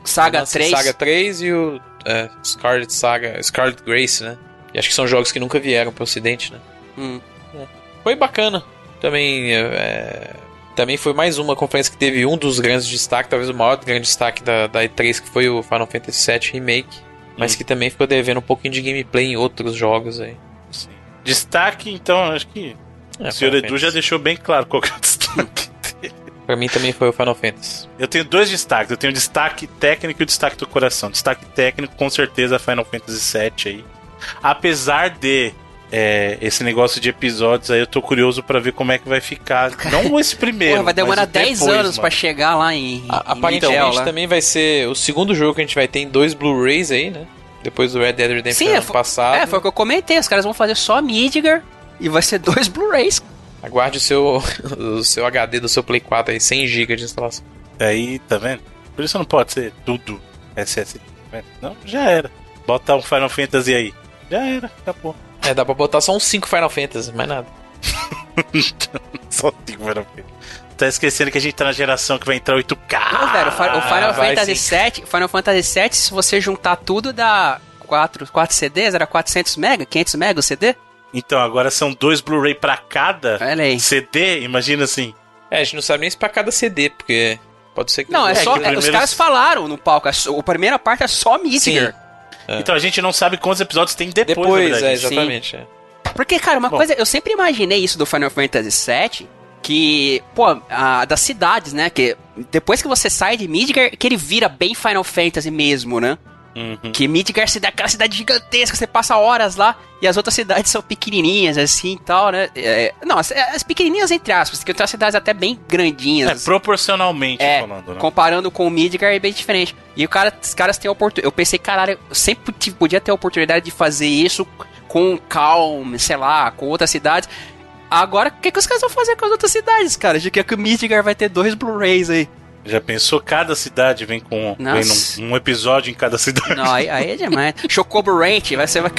Saga Nossa, 3. Saga 3 e o é, Scarlet Saga. Scarlet Grace, né? E acho que são jogos que nunca vieram pro ocidente, né? Hum. Foi bacana. Também. é, também foi mais uma conferência que teve um dos grandes destaques, talvez o maior grande destaque da, da E3, que foi o Final Fantasy VII Remake. Mas Hum. que também ficou devendo um pouquinho de gameplay em outros jogos aí. Destaque, então, acho que É, o senhor Final Edu já Fantasy. deixou bem claro qual que é o destaque dele. Pra mim também foi o Final Fantasy. Eu tenho dois destaques. Eu tenho o destaque técnico e o destaque do coração. Destaque técnico, com certeza, Final Fantasy VII aí. Apesar de é, esse negócio de episódios aí, eu tô curioso pra ver como é que vai ficar. Não esse primeiro. Porra, vai demorar mas o 10 depois, anos pra chegar lá em. em A- Aparentemente Intel, lá. também vai ser o segundo jogo que a gente vai ter em dois Blu-rays aí, né? Depois do Red Dead Redemption Sim, ano foi- passado. É, foi o que eu comentei. Os caras vão fazer só Midgar e vai ser dois Blu-rays. Aguarde o seu, o seu HD do seu Play 4 aí, 100 GB de instalação. Aí, tá vendo? Por isso não pode ser tudo SSD. tá? Não, já era. Bota um Final Fantasy aí. Já era, acabou. É, dá pra botar só uns 5 Final Fantasy, mais nada. Só tem Final Fantasy. Tá esquecendo que a gente tá na geração que vai entrar 8K. Não, velho, o Final Ah, vai Fantasy. VII, Final Fantasy VII, se você juntar tudo, dá 4, 4 CDs, era 400 mega, 500 mega o CD? Então, agora são dois Blu-ray pra cada. CD, imagina assim. É, a gente não sabe nem se pra cada CD, porque pode ser que. Não, é, É, só. é, Os caras falaram no palco, é só- a primeira parte é só Midgar. É. Então a gente não sabe quantos episódios tem depois, Depois, na é, exatamente. é. Porque, cara, uma Bom. coisa, eu sempre imaginei isso do Final Fantasy VII, que, pô, a, das cidades, né? Que depois que você sai de Midgar, que ele vira bem Final Fantasy mesmo, né? Uhum. Que Midgar dá aquela cidade gigantesca, você passa horas lá e as outras cidades são pequenininhas, assim e tal, né? É, não, as, as pequenininhas entre aspas, que tem cidades até bem grandinhas. É, assim. proporcionalmente É, falando, né? comparando com o Midgar é bem diferente. E o cara, os caras têm a oportunidade. Eu pensei, caralho, eu sempre podia ter a oportunidade de fazer isso com Calm, sei lá, com outras cidades. Agora, o que, que os caras vão fazer com as outras cidades, cara? De que o Midgar vai ter dois Blu-rays aí. Já pensou? Cada cidade vem com vem num- um episódio em cada cidade. Não, aí, aí é demais. Chocobo Ranch, vai ser. Vai,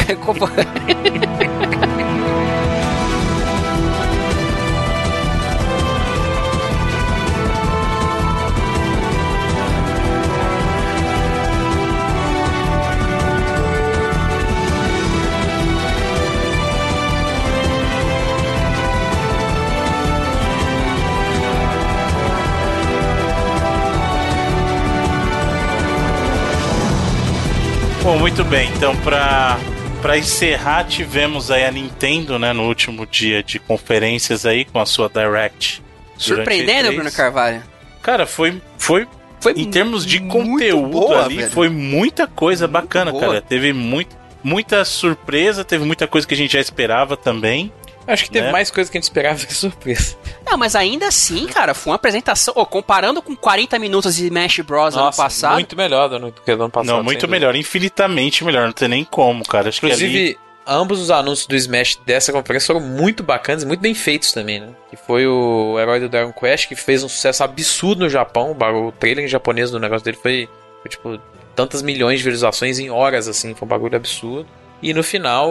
muito bem. Então, pra, pra encerrar, tivemos aí a Nintendo, né, no último dia de conferências aí, com a sua Direct. Surpreendendo, E3. Bruno Carvalho. Cara, foi, foi Foi em termos de conteúdo boa, ali, velho. foi muita coisa Muito bacana, boa. cara. Teve muito, muita surpresa, teve muita coisa que a gente já esperava também. Acho que teve Né? mais coisa que a gente esperava que surpresa. Não, mas ainda assim, cara, foi uma apresentação. Ô, comparando com 40 minutos de Smash Bros. ano passado. muito melhor do que do ano passado. não, muito dúvida. melhor, infinitamente melhor, não tem nem como, cara. Acho que ali, Inclusive, ambos os anúncios do Smash dessa conferência foram muito bacanas e muito bem feitos também, né? Que foi o herói do Dragon Quest, que fez um sucesso absurdo no Japão. O bagulho- O trailer em japonês do negócio dele foi, foi, tipo, tantas milhões de visualizações em horas, assim. Foi um bagulho absurdo. E no final,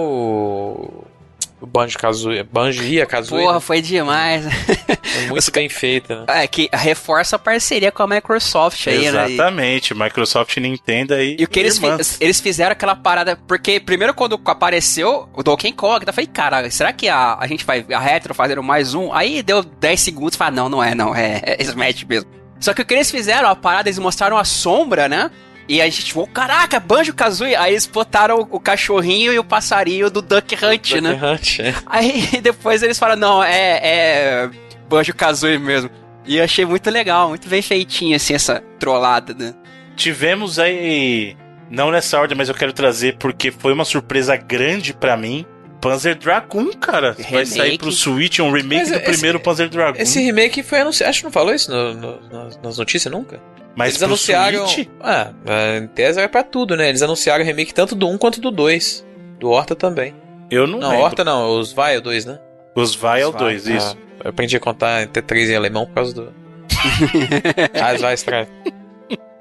Banjo Kazooie, Banjo e a Kazooie Porra, né? foi demais. foi muito bem feita, né? É, que reforça a parceria com a Microsoft aí, né? E- Exatamente, Microsoft e Nintendo aí. E o que eles, fi- eles fizeram aquela parada. Porque primeiro quando apareceu o Donkey Kong, eu falei, cara, será que a, a gente vai. A Retro fazendo mais um? Aí deu 10 segundos e falei, não, não é, não, é, é Smash mesmo. Só que o que eles fizeram, a parada, eles mostraram a sombra, né? E a gente, tipo, caraca, Banjo Kazooie. Aí eles botaram o, o cachorrinho e o passarinho do Duck Hunt, né? Duck Hunt, é. Aí depois eles falam, não, é, é Banjo Kazooie mesmo. E eu achei muito legal, muito bem feitinho, assim, essa trollada, né? Tivemos aí, não nessa ordem, mas eu quero trazer porque foi uma surpresa grande pra mim. Panzer Dragoon, cara. Vai Remake. sair pro Switch um remake Mas do esse- primeiro Panzer Dragoon. Esse remake foi anunciado. Acho que não falou isso no- no- nas notícias nunca. Mas Eles anunciaram. Switch, Ah, em tese era pra tudo, né? Eles anunciaram o remake tanto do 1 quanto do 2. Do Horta também. eu não, Não, lembro. Horta não, os Vial 2, né? Os Vial Os 2, Vial, isso. Ah, eu aprendi a contar até 3 em alemão por causa do. ah, os Vial Strike.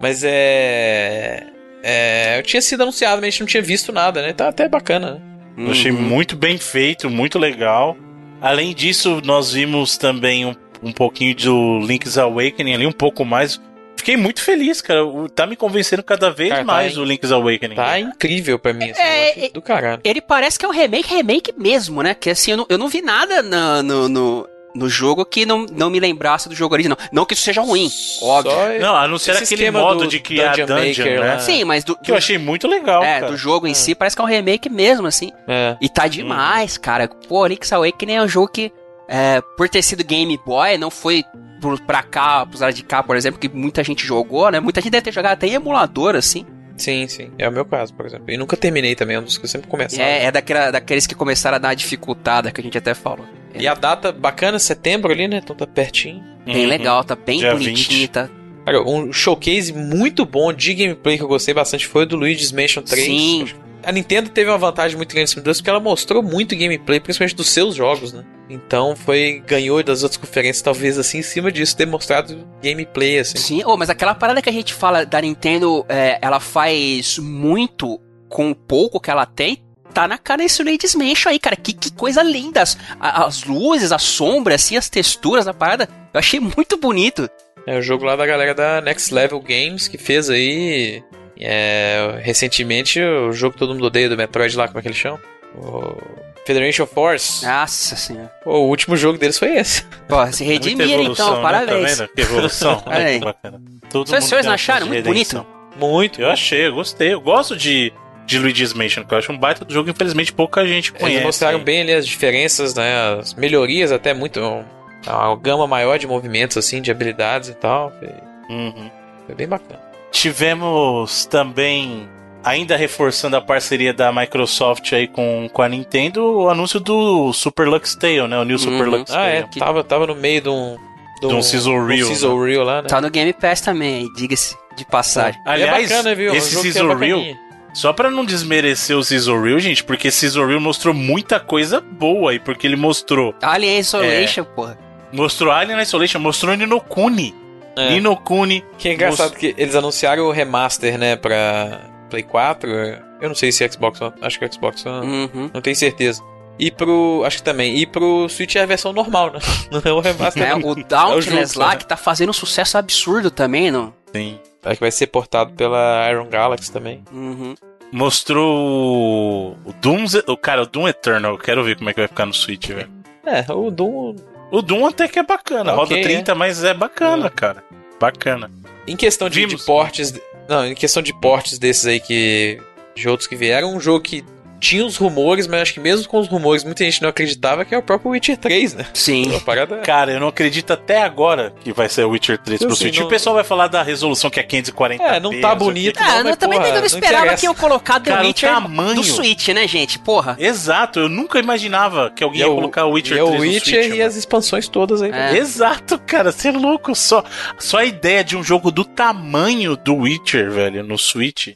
Mas é. É. Eu tinha sido anunciado, mas a gente não tinha visto nada, né? Tá até bacana, né? Eu achei Uhum. muito bem feito, muito legal. Além disso, nós vimos também um, um pouquinho do Link's Awakening ali, um pouco mais. Fiquei muito feliz, cara. O- Tá me convencendo cada vez Cara, tá mais in- o Link's Awakening. Tá incrível pra mim. Assim, É, é- do caralho. Ele parece que é um remake, remake mesmo, né? Que assim, eu não, eu não vi nada na- no, no, no jogo que não, não me lembrasse do jogo original. Não que isso seja ruim, óbvio. Só Não, anunciaram Esse aquele esquema modo do de criar Dungeon dungeon, Maker né? lá. Sim, mas do, Que eu achei muito legal, é, cara. do jogo em si parece que é um remake mesmo, assim. É. E tá demais, cara. Pô, Link's Awakening é um jogo que, é, por ter sido Game Boy, não foi pro, pra cá, pros lados de cá, por exemplo, que muita gente jogou, né? Muita gente deve ter jogado até em emulador, assim. Sim, sim. É o meu caso, por exemplo. E nunca terminei também, é um dos que eu sempre começava. É, é daquela, daqueles que começaram a dar uma dificultada, que a gente até falou. E a data bacana, setembro ali, né? Então tá pertinho. Bem Uhum. legal, tá bem Dia bonitinho, 20. tá? Cara, um showcase muito bom de gameplay que eu gostei bastante foi o do Luigi's Mansion 3. Sim. A Nintendo teve uma vantagem muito grande em cima do porque ela mostrou muito gameplay, principalmente dos seus jogos, né? Então foi ganhou das outras conferências, talvez assim, em cima disso, ter mostrado gameplay, assim. Sim, oh, mas aquela parada que a gente fala da Nintendo, é, ela faz muito com o pouco que ela tem. Tá na cara desse Luigi's Mansion aí, cara. Que, que coisa linda. As, as luzes, a sombra, assim, as texturas da parada. Eu achei muito bonito. É o jogo lá da galera da Next Level Games que fez aí. É, recentemente o jogo que todo mundo odeia do Metroid lá, como é que ele chama? O Federation Force. Nossa senhora. Pô, o último jogo deles foi esse. Pô, se redimiram evolução, então, né? parabéns. Tá vendo? Que evolução. Olha. Todo Vocês- não uma acharam? Muito bonito? Muito. Eu achei, eu gostei. Eu gosto de, de Luigi's Mansion, que eu acho um baita do jogo, infelizmente pouca gente conhece. Eles mostraram bem ali as diferenças, né? As melhorias, até muito. Uma gama maior de movimentos, assim, de habilidades e tal. Foi, Uhum. foi bem bacana. Tivemos também, ainda reforçando a parceria da Microsoft aí com, com a Nintendo, o anúncio do Super Lux Tale, né? O New Super Uhum. Lux Ah, é. Tale. Tava, tava no meio de um. De um sizzle reel, sizzle reel lá, né? Tá no Game Pass também, aí, diga-se de passagem. Aliás, é bacana, viu? É um esse que é Sizzle Reel, bacaninha. só pra não desmerecer o Sizzle Reel, gente, porque Sizzle Reel mostrou muita coisa boa aí, porque ele mostrou Alien Isolation, porra. mostrou Alien Isolation, mostrou Ninokuni. É. Ninokuni. Que é engraçado que eles anunciaram o remaster, né, pra Play 4. Eu não sei se é Xbox One. Acho que é Xbox One. Uhum. Não tenho certeza. E pro. Acho que também. E pro Switch é a versão normal, né? Não é o remaster. É, o Dauntless jogo, lá, né? que tá fazendo um sucesso absurdo também, não? Sim. Acho que vai ser portado pela Iron Galaxy também. Uhum. Mostrou o Doom, o cara, o Doom Eternal. Eu quero ver como é que vai ficar no Switch, velho. É, o Doom. O Doom até que é bacana, Ok, roda 30, mas é bacana, É. cara. Bacana. Em questão de, de portes. Não, em questão de portes desses aí que. De outros que vieram, um jogo que tinha os rumores, mas acho que mesmo com os rumores, muita gente não acreditava que é o próprio Witcher 3, né? Sim. Uma parada. Cara, eu não acredito até agora que vai ser o Witcher 3 pro Assim, Switch. não- O pessoal vai falar da resolução que é 540 É, não tá bonito. Ah, Não, eu mas, também porra, não não esperava interessa. que iam colocar The Cara, o Witcher tamanho. do Switch, né, gente? Porra. Exato, eu nunca imaginava que alguém é ia o- colocar o Witcher e é 3 o no Witcher Switch. e as expansões todas aí. É. Exato, cara, você é louco. Só, só a ideia de um jogo do tamanho do Witcher, velho, no Switch.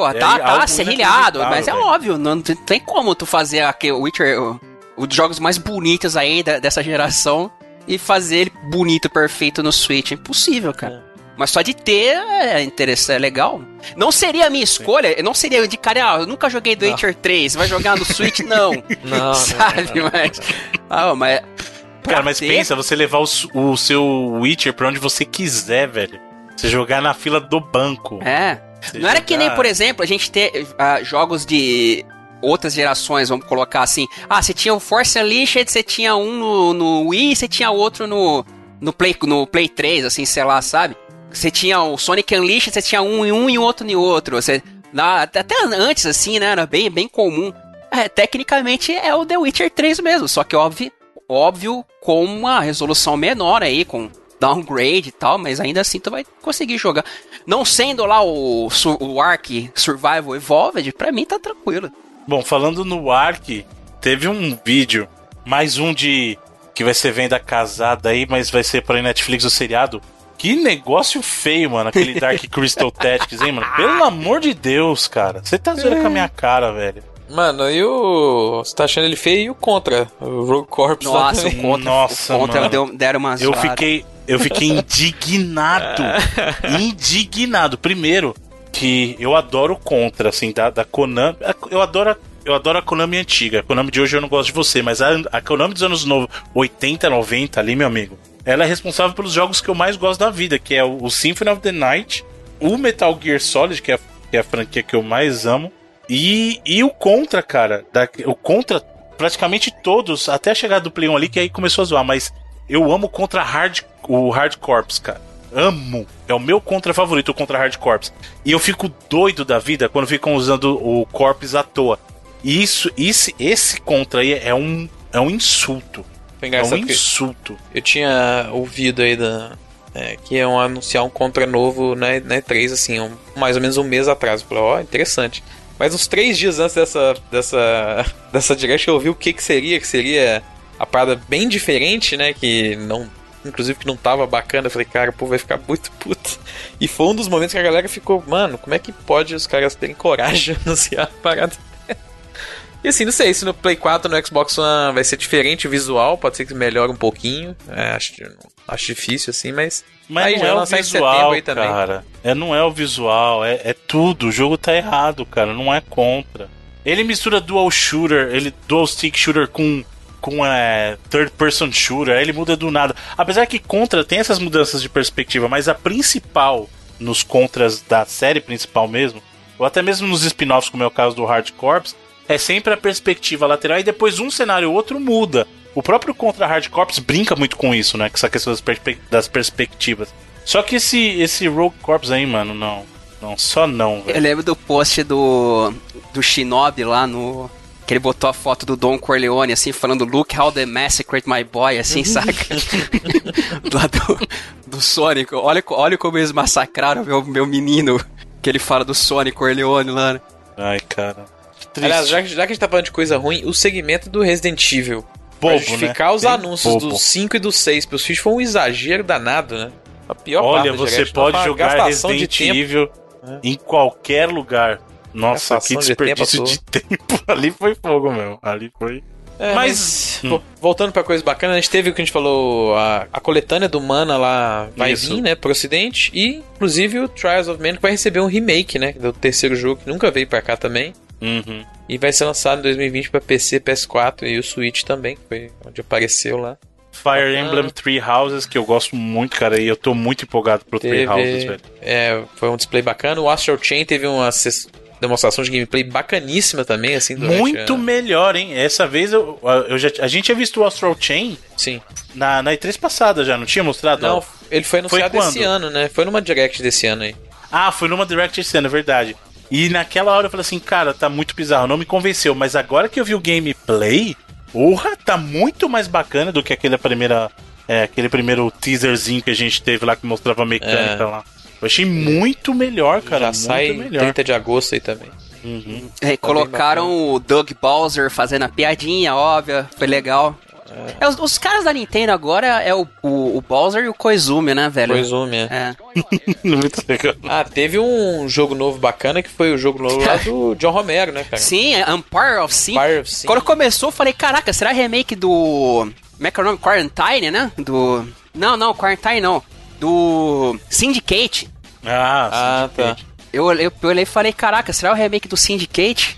Pô, É tá, tá serrilhado, inacreditável, mas é velho. óbvio, não tem, tem como tu fazer aquele Witcher, o- os jogos mais bonitos aí da- dessa geração e fazer ele bonito, perfeito no Switch. É impossível, cara. Mas só de ter é interessante, é legal. Não seria a minha escolha, não seria de cara, ah, eu nunca joguei Não. Witcher 3, você vai jogar no Switch? Não. Não, não, Sabe, não, não. mas. Ah, mas. Cara, mas ter- pensa, você levar o, o seu Witcher pra onde você quiser, velho. Você jogar na fila do banco. É. Você Não era que nem, por exemplo, a gente ter ah, jogos de outras gerações, vamos colocar assim. Ah, você tinha o Force Unleashed, você tinha um no, no Wii, você tinha outro no, no, Play, no Play 3, assim, sei lá, sabe? Você tinha o Sonic Unleashed, você tinha um em um e outro em outro. Você, na, até antes, assim, né? Era bem, bem comum. É, tecnicamente é o The Witcher 3 mesmo, só que óbvio, óbvio com uma resolução menor aí, com downgrade e tal, mas ainda assim tu vai conseguir jogar. Não sendo lá o, o Ark Survival Evolved, pra mim tá tranquilo. Bom, falando no Ark, teve um vídeo, mais um de que vai ser venda casada aí, mas vai ser para Netflix o seriado. Que negócio feio, mano, aquele Dark Crystal Tactics, hein, mano? Pelo amor de Deus, cara. Você tá zoando com a minha cara, velho. Mano, e o. Você tá achando ele feio e o contra? O Rogue Corps lá Nossa, o também. Contra, Nossa, o contra mano. deu, deram uma Eu fiquei, eu fiquei indignado. indignado. Primeiro, que eu adoro Contra, assim, da, da Konami. Eu adoro, a- eu adoro a Konami antiga. A Konami de hoje eu não gosto de você, mas a, a Konami dos anos novos, 80, 90 ali, meu amigo. Ela é responsável pelos jogos que eu mais gosto da vida, que é o, o Symphony of the Night, o Metal Gear Solid, que é, que é a franquia que eu mais amo, e, e o Contra, cara. Da, o Contra, praticamente todos, até a chegada do Play 1 ali, que aí começou a zoar, mas eu amo Contra Hard, o Hard Corps, cara. Amo. É o meu contra favorito, o Contra Hard Corps. E eu fico doido da vida quando ficam usando o Corps à toa. E isso, esse, esse contra aí é um, é um insulto. É um insulto. eu tinha ouvido aí da, é, que iam anunciar um contra novo na, na E3, assim, um- mais ou menos um mês atrás. Eu falei, ó, interessante. Mas uns três dias antes dessa, dessa, dessa direct eu ouvi o que que seria, que seria a parada bem diferente, né, que não... Inclusive que não tava bacana, eu falei, cara, o povo vai ficar muito puto. E foi um dos momentos que a galera ficou, mano, como é que pode os caras terem coragem de anunciar a parada e assim, não sei se no Play 4 no Xbox One vai ser diferente o visual, pode ser que melhore um pouquinho. É, acho, acho difícil assim, mas. Mas Aí não já é o visual, aí também. cara. É, não é o visual, é, é tudo. O jogo tá errado, cara. Não é contra. Ele mistura dual shooter, ele dual stick shooter com com é, third person shooter, aí ele muda do nada. Apesar que contra tem essas mudanças de perspectiva, mas a principal nos contras da série principal mesmo, ou até mesmo nos spin-offs, como é o caso do Hard Corps, é sempre a perspectiva lateral e depois um cenário ou outro muda. O próprio Contra Hard Corps brinca muito com isso, né? Com essa questão das, perspe- das perspectivas. Só que esse, esse Rogue Corps aí, mano, não. Não, só não, Eu velho. lembro do post do, do Shinobi lá no. Que ele botou a foto do Don Corleone, assim, falando Look how they massacred my boy, assim, saca? lá do, do Sonic. Olha, olha como eles massacraram meu, meu menino. Que ele fala do Sonic Corleone lá. né? Ai, cara. Que triste. Aliás, já, que- já que a gente tá falando de coisa ruim, o segmento do Resident Evil. Bobo, pra justificar né? os Bem anúncios bobo. do 5 e do 6 pros filhos foi um exagero danado, né? A pior Olha, você Direct, pode jogar Resident. Evil em qualquer lugar. Nossa, que tempo desperdício toa. de tempo. Ali foi fogo, meu. Ali foi. É, Mas- mas, vo- voltando pra coisa bacana, a gente teve o que a gente falou, a, a coletânea do Mana lá vai Isso. vir, né, pro ocidente, e inclusive o Trials of Mana que vai receber um remake, né, do terceiro jogo, que nunca veio pra cá também, Uhum. e vai ser lançado em 2020 pra PC, PS4 e o Switch também, que foi onde apareceu lá. Fire Bacana. Emblem Three Houses, que eu gosto muito, cara, e eu tô muito empolgado pro Three Houses, Teve, velho. é, foi um display bacana, o Astral Chain teve uma demonstração de gameplay bacaníssima também, assim, Muito a... melhor, hein? Essa vez eu, eu já, a gente tinha visto o Astral Chain Sim. na, na E3 passada já, não tinha mostrado? Não, ele foi anunciado quando? esse ano, né, foi numa Direct desse ano aí. Ah, foi numa Direct esse ano, é verdade. E naquela hora eu falei assim, cara, tá muito bizarro, não me convenceu. Mas agora que eu vi o gameplay, porra, tá muito mais bacana do que aquele primeira, é, aquele primeiro teaserzinho que a gente teve lá que mostrava a mecânica É. lá. Eu achei muito melhor, cara, muito sai melhor. 30 de agosto aí também. Uhum. É, colocaram o Doug Bowser fazendo a piadinha óbvia, foi legal. É, os, os caras da Nintendo agora é o, o, o Bowser e o Koizumi, né, velho? Koizumi, é. É. muito legal. Ah, teve um jogo novo bacana que foi o jogo novo lá do John Romero, né, cara? Sim, é Empire of Sin. Empire of Sin. Quando começou, eu falei, caraca, será remake do. Como é que é o nome? Quarantine, né? Do. Não, não, Quarantine não. Do Syndicate. Ah, Ah, Syndicate. Eu, eu, eu olhei e falei, caraca, será o remake do Syndicate?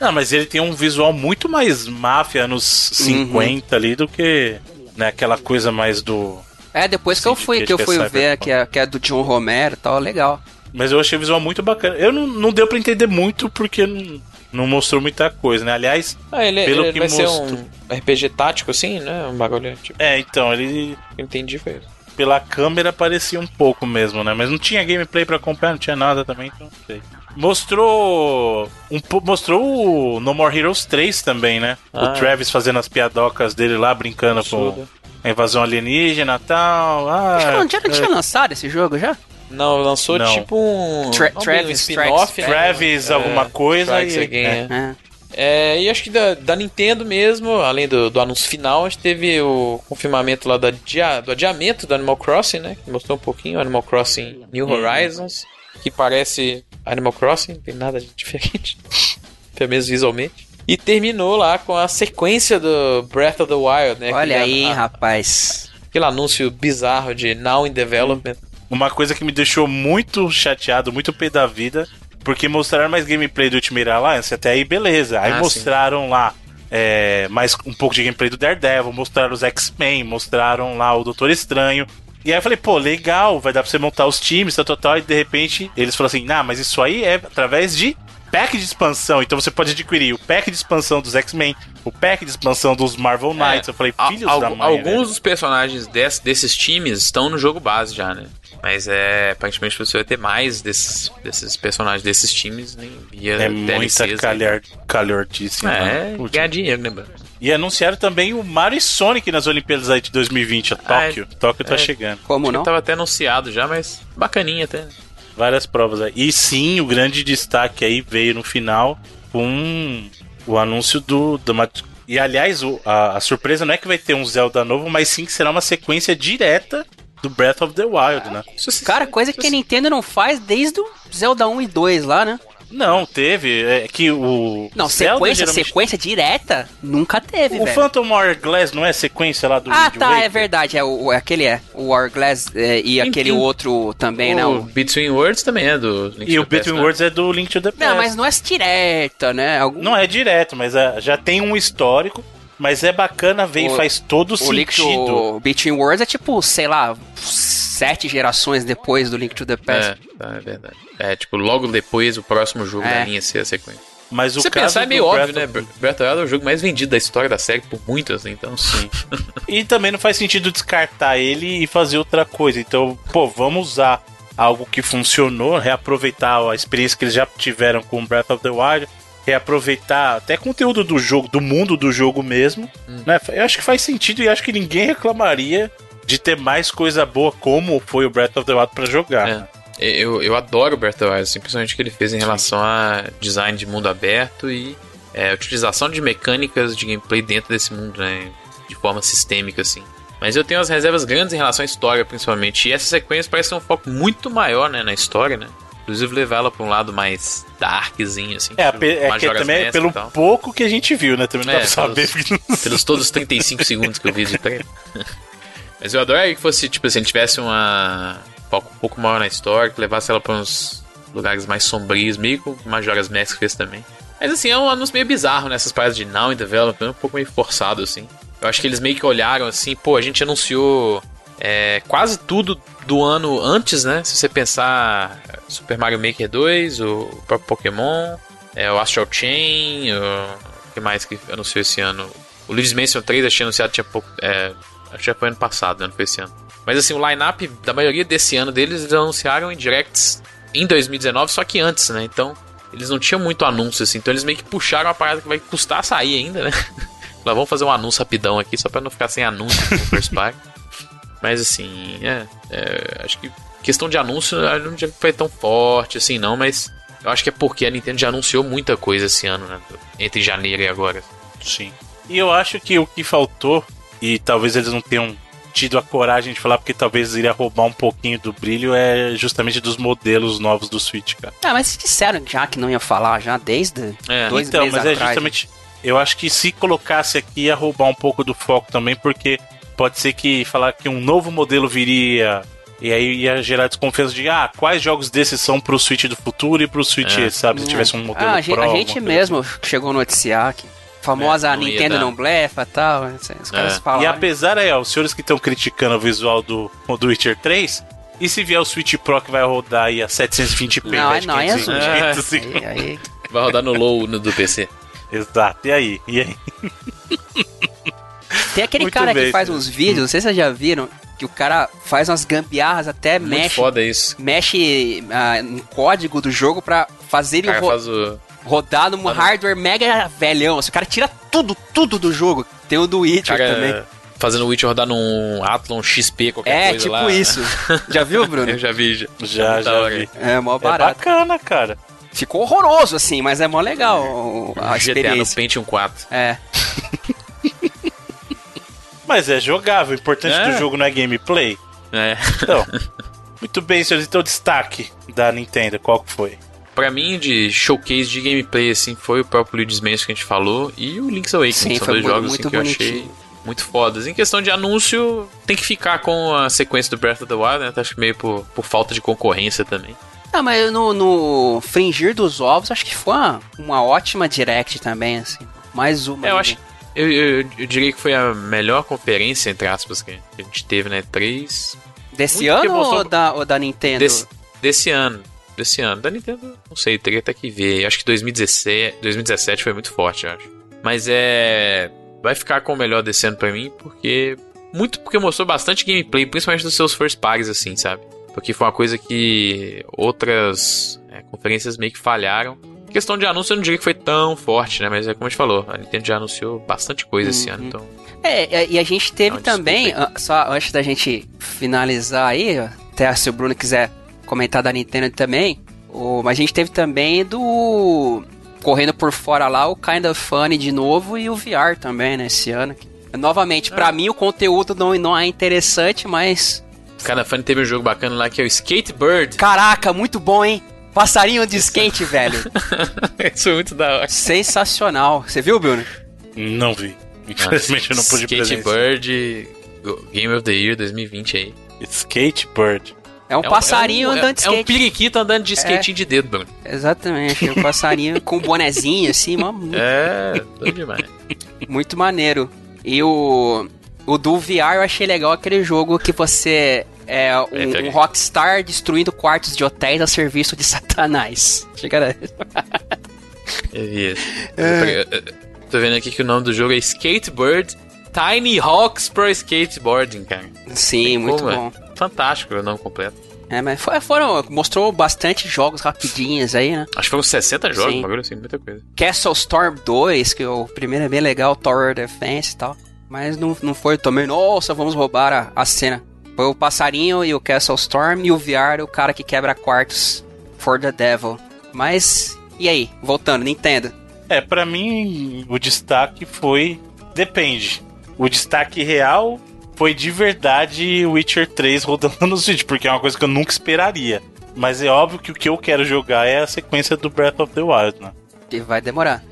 Não, mas ele tem um visual muito mais máfia nos 50 ali do que né, aquela coisa mais do. É, depois que eu fui, que eu fui é ver que é, que é do John Romero e tal, legal. Mas eu achei o visual muito bacana. Eu não, não deu pra entender muito porque não, não mostrou muita coisa, né? Aliás, Ah, ele, Pelo ele que vai ser mostrou. um RPG tático, assim, né? Um bagulho, tipo, é, então, ele eu entendi foi isso. Pela câmera parecia um pouco mesmo, né? Mas não tinha gameplay pra acompanhar, não tinha nada também, então não sei. Mostrou. Um, mostrou o No More Heroes 3 também, né? Ah. o Travis fazendo as piadocas dele lá, brincando com a invasão alienígena e tal. Ah, já não, já é. tinha lançado esse jogo já? Não, lançou Não. tipo um, Tra- um Travis spin-off, né? Travis É, alguma coisa Travis e- Again, é. é. É. E acho que da, da Nintendo mesmo, além do, do anúncio final, a gente teve o confirmamento lá do, adia, do adiamento do Animal Crossing, né? Que mostrou um pouquinho Animal Crossing New Uhum. Horizons, que parece Animal Crossing, não tem nada de diferente, pelo menos visualmente. E terminou lá com a sequência do Breath of the Wild, né? Olha Aquele aí, a- rapaz. Aquele anúncio bizarro de Now in Development. Uma coisa que me deixou muito chateado, muito pé da vida, porque mostraram mais gameplay do Ultimate Alliance, até aí beleza. Aí Ah, mostraram lá é, mais um pouco de gameplay do Daredevil, mostraram os X-Men, mostraram lá o Doutor Estranho. E aí eu falei, pô, legal, vai dar pra você montar os times, tal, tal, tal. E de repente eles falaram assim, nah, mas isso aí é através de pack de expansão. Então você pode adquirir o pack de expansão dos X-Men, o pack de expansão dos Marvel Knights. eu falei, Al- filhos al- da mãe. alguns velho. dos personagens desse- desses times estão no jogo base já, né? Mas é. Aparentemente você vai ter mais desses, desses personagens desses times nem via É muita DLCs, né? calhar, calhortice. É, né? Ganhar dinheiro, né, mano? E anunciaram também o Mario e Sonic nas Olimpíadas aí de 2020, a Tóquio. Ah, é. Tóquio tá É. chegando. Como Acho que não? Tava até anunciado já, mas bacaninha até. Várias provas aí. E sim, o grande destaque aí veio no final com o anúncio do. do e aliás, o- a, a surpresa não é que vai ter um Zelda novo, mas sim que será uma sequência direta do Breath of the Wild, né? Cara, coisa que a Nintendo não faz desde o Zelda 1 e 2 lá, né? Não, teve. É que o. Não, Zelda, sequência, geralmente- sequência direta, nunca teve, O velho. Phantom Hourglass não é sequência lá do Ah, Wind tá, Waker? é verdade. É, o, o- aquele é. O Hourglass é, e aquele em- outro também, o não. Between Worlds também é do Link E to o the Past, Between né? Worlds é do Link to the Past. Não, mas não é direta, né? Algum... Não é direto, mas é- já tem um histórico. Mas é bacana ver e O- faz todo O Link sentido. to Between Worlds é tipo, sei lá, sete gerações depois do Link to the Past. É, tá, é verdade. É, tipo, logo depois o próximo jogo É. da linha ser a sequência. Mas o Se você pensar, é meio óbvio, Breath né? of- Breath of the Wild é o jogo mais vendido da história da série por muito, assim, então. Sim. E também não faz sentido descartar ele e fazer outra coisa. Então, pô, vamos usar algo que funcionou, reaproveitar a experiência que eles já tiveram com Breath of the Wild, reaproveitar até conteúdo do jogo, do mundo do jogo mesmo. Hum. Né? Eu acho que faz sentido e acho que ninguém reclamaria de ter mais coisa boa como foi o Breath of the Wild pra jogar. É. Eu, eu adoro o Breath of the Wild, assim, principalmente o que ele fez em relação a design de mundo aberto e é, utilização de mecânicas de gameplay dentro desse mundo, né? De forma sistêmica, assim. Mas eu tenho as reservas grandes em relação à história, principalmente. E essa sequência parece ter um foco muito maior, né, na história, né? Inclusive levar ela pra um lado mais darkzinho, assim. É, tipo é que também é pelo pouco que a gente viu, né? Também não dá É, pra saber. Pelos todos os 35 segundos que eu vi de trailer. Mas eu adoraria que fosse, tipo assim, tivesse uma foco um pouco maior na história, que levasse ela pra uns lugares mais sombrios, meio que o Majora's Mask fez também. Mas assim, é um anúncio meio bizarro nessas paradas de Now in Development, um pouco meio forçado, assim. Eu acho que eles meio que olharam assim, pô, a gente anunciou é, quase tudo do ano antes, né? Se você pensar Super Mario Maker 2, o próprio Pokémon, é, o Astral Chain, o... que mais que anunciou esse ano? O Luigi's Mansion 3 achei anunciado tinha pouco. É, acho que foi ano passado, né? não foi esse ano. Mas assim, o line-up da maioria desse ano deles, eles anunciaram em directs em 2019, só que antes, né? Então, eles não tinham muito anúncio, assim. Então, eles meio que puxaram a parada que vai custar sair ainda, né? Lá vamos fazer um anúncio rapidão aqui, só pra não ficar sem anúncio no First Party. Mas assim, é, é, Acho que questão de anúncio ela não foi tão forte assim, não, mas eu acho que é porque a Nintendo já anunciou muita coisa esse ano, né? Entre janeiro e agora. Sim. E eu acho que o que faltou, e talvez eles não tenham tido a coragem de falar, porque talvez iria roubar um pouquinho do brilho, é justamente dos modelos novos do Switch, cara. Ah, mas disseram já que não ia falar já desde É. dois então, meses mas é atrás. justamente. Eu acho que se colocasse aqui ia roubar um pouco do foco também, porque pode ser que falar que um novo modelo viria. E aí ia gerar desconfiança de ah, quais jogos desses são pro Switch do futuro e pro Switch, É. sabe? Se tivesse um modelo ah, a gente, Pro. a gente mesmo chegou a noticiar que famosa É, não Nintendo dar. não blefa e tal. Os caras É. E falaram. apesar aí, ó, os senhores que estão criticando o visual do, do Witcher 3, e se vier o Switch Pro que vai rodar aí a 720p, Não, né, não, aí é 500, zoeira. 500, Aí, aí- Vai rodar no low no, do PC. Exato, e aí? E aí? Tem aquele Muito cara bem, que faz sim. uns vídeos, não sei se vocês já viram, que o cara faz umas gambiarras, até Muito mexe, foda isso. mexe ah, no código do jogo pra fazer ele ro- faz o. rodar num Tá no- hardware mega velhão. O cara tira tudo, tudo do jogo. Tem o do Witcher cara também. fazendo o Witch rodar num Athlon XP, qualquer É, coisa tipo lá. isso. Já viu, Bruno? Eu já vi, já. Já, da já vi. É mó É barato. bacana, cara. Ficou horroroso, assim, mas é mó legal o- a GTA no experiência. Pentium 4. É. Mas é jogável, o importante É. do jogo não é gameplay. É. Então, muito bem, senhores. Então, destaque da Nintendo, qual que foi? Pra mim, de showcase de gameplay, assim, foi o próprio Luigi's Mansion que a gente falou e o Link's Awakening. Sim, São foi dois jogos muito assim, que eu achei bonitinho. muito fodas. Em questão de anúncio, tem que ficar com a sequência do Breath of the Wild, né? Acho que meio por, por falta de concorrência também. Ah, mas no, no fringir dos ovos, acho que foi uma, uma ótima direct também, assim. Mais uma. É, eu acho. Eu, eu, eu diria que foi a melhor conferência, entre aspas, que a gente teve, né? Três. Desse muito ano mostrou- ou da, ou da Nintendo? Desse, desse ano. Desse ano. Da Nintendo, não sei, teria até que ver. Acho que 2017, 2017 foi muito forte, eu acho. Mas é. Vai ficar com o melhor desse ano pra mim, porque. Muito porque mostrou bastante gameplay, principalmente dos seus first parties, assim, sabe? Porque foi uma coisa que outras é, conferências meio que falharam. Questão de anúncio, eu não diria que foi tão forte, né? Mas é como a gente falou, a Nintendo já anunciou bastante coisa esse ano, então. É, e a gente teve Não, também, ah, só antes da gente finalizar aí, até se o Bruno quiser comentar da Nintendo também, o, mas a gente teve também do. Correndo por fora lá, o Kind of Funny de novo e o VR também, né, esse ano. Novamente, pra mim o conteúdo não, não é interessante, mas. Cada fã teve um jogo bacana lá que é o Skatebird. Caraca, muito bom, hein? Passarinho de skate, velho. Isso foi muito da hora. Sensacional. Você viu, Bruno? Não vi. Infelizmente eu não pude. Skatebird Game of the Year 2020 aí. Skatebird. É um É passarinho é um, andando de É um skate. periquito andando de skatinho de dedo, Bruno. Exatamente, um passarinho com um bonezinho assim, mó- É, doido demais. muito maneiro. E o, o do VR eu achei legal aquele jogo que você é um, um rockstar destruindo quartos de hotéis a serviço de Satanás. Chega esse. Eu tô- vendo aqui que o nome do jogo é Skatebird Tiny Hawks Pro Skateboarding, cara. Sim, Tem muito como, é. bom. Fantástico o nome completo. É, mas foram, mostrou bastante jogos rapidinhos aí, né? Acho que foram 60 jogos, Sim. bagulho assim, muita coisa. Castle Storm 2, que o primeiro é bem legal, Tower Defense e tal. Mas não, não foi também, nossa, vamos roubar a, a cena. Foi o passarinho e o Castle Storm e o VR, o cara que quebra quartos for the Devil. Mas, e aí? Voltando, Nintendo. É, pra mim o destaque foi. Depende. O destaque real foi de verdade Witcher 3 rodando no Switch, porque é uma coisa que eu nunca esperaria. Mas é óbvio que o que eu quero jogar é a sequência do Breath of the Wild, né? Que vai demorar.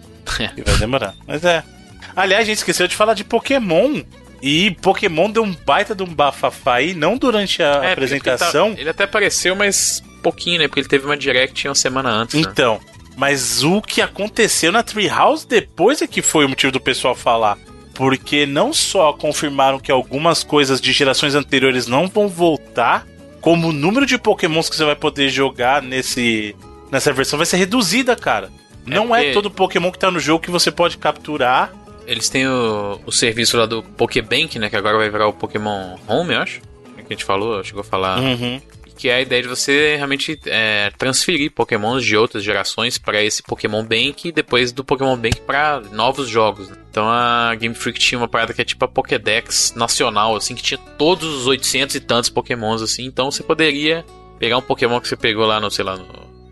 E vai demorar. Mas é. Aliás, a gente esqueceu de falar de Pokémon. E Pokémon deu um baita de um bafafá aí, não durante a É, apresentação. Ele, tá- ele até apareceu, mas pouquinho, né? Porque ele teve uma direct uma semana antes. né? Então, mas o que aconteceu na Treehouse depois é que foi o motivo do pessoal falar. Porque não só confirmaram que algumas coisas de gerações anteriores não vão voltar, como o número de pokémons que você vai poder jogar nesse, nessa versão vai ser reduzida, cara. Não é, porque- todo Pokémon que tá no jogo que você pode capturar. Eles têm o, o serviço lá do Pokébank, né? Que agora vai virar o Pokémon Home, eu acho. É que a gente falou, chegou a falar. Uhum. Que é a ideia de você realmente é, transferir Pokémons de outras gerações para esse Pokémon Bank e depois do Pokémon Bank para novos jogos. né? Então a Game Freak tinha uma parada que é tipo a Pokédex nacional, assim, que tinha todos os 800 e tantos Pokémons, assim. Então você poderia pegar um Pokémon que você pegou lá no, sei lá, no,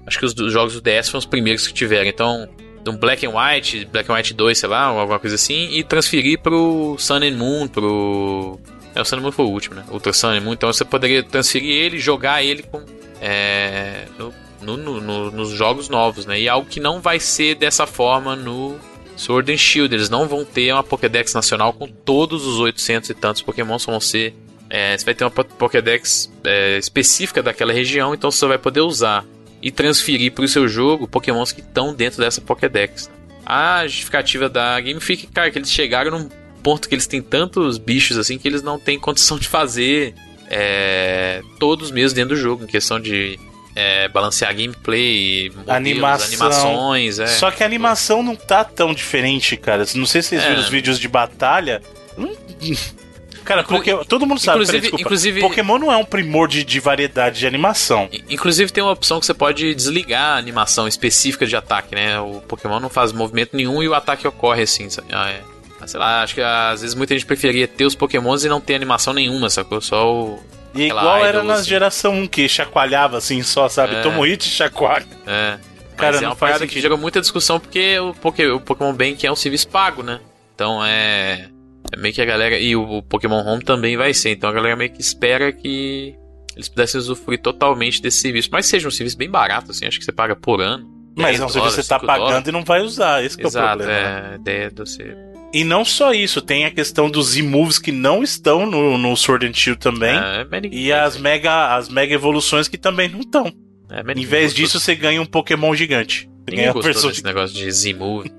acho que os do- jogos do DS foram os primeiros que tiveram. Então, de um Black and White, Black and White 2, sei lá, alguma coisa assim, e transferir pro Sun and Moon, pro. É, o Sun and Moon foi o último, né? Ultra Sun and Moon. Então você poderia transferir ele, jogar ele com. É, no, no- no- no- nos jogos novos, né? E algo que não vai ser dessa forma no Sword and Shield. Eles não vão ter uma Pokédex nacional com todos os 800 e tantos Pokémon, só vão ser. é, você vai ter uma po- Pokédex é, específica daquela região, então você vai poder usar e transferir para o seu jogo Pokémons que estão dentro dessa Pokédex. A justificativa da Game Freak, cara, que eles chegaram num ponto que eles têm tantos bichos assim que eles não têm condição de fazer é, todos mesmo dentro do jogo, em questão de é, balancear gameplay, modelos, Animação. animações. É. Só que a animação não tá tão diferente, cara. Não sei se vocês É. viram os vídeos de batalha. Hum, Cara, Poké- todo mundo sabe, inclusive- peraí, inclusive- Pokémon não é um primor de, de variedade de animação. Inclusive tem uma opção que você pode desligar a animação específica de ataque, né? O Pokémon não faz movimento nenhum e o ataque ocorre assim? Ah, é. Sei lá, acho que às vezes muita gente preferia ter os Pokémons e não ter animação nenhuma, sacou? Só o. E Aquela igual era na assim. geração 1, que chacoalhava assim só, sabe? É. Toma um hit e chacoalha. É. Cara, Mas é não uma faz parada que gera muita discussão porque o, Poké, o Pokémon Bank é um serviço pago, né? Então é. É meio que a galera. E o, Pokémon Home também vai ser. Então a galera meio que espera que eles pudessem usufruir totalmente desse serviço. Mas seja um serviço bem barato, assim, acho que você paga por ano. Mas 10 é um serviço que você tá dólares, 5 pagando e não vai usar. Esse que é o Exato, problema. é. A ideia de você. E não só isso, tem a questão dos Z-Moves que não estão no, no Sword and Shield também. É, E as mega, as mega evoluções que também não estão. é, Em vez disso, você ganha um Pokémon gigante. Você Ninguém ganha gostou desse negócio de Z-Move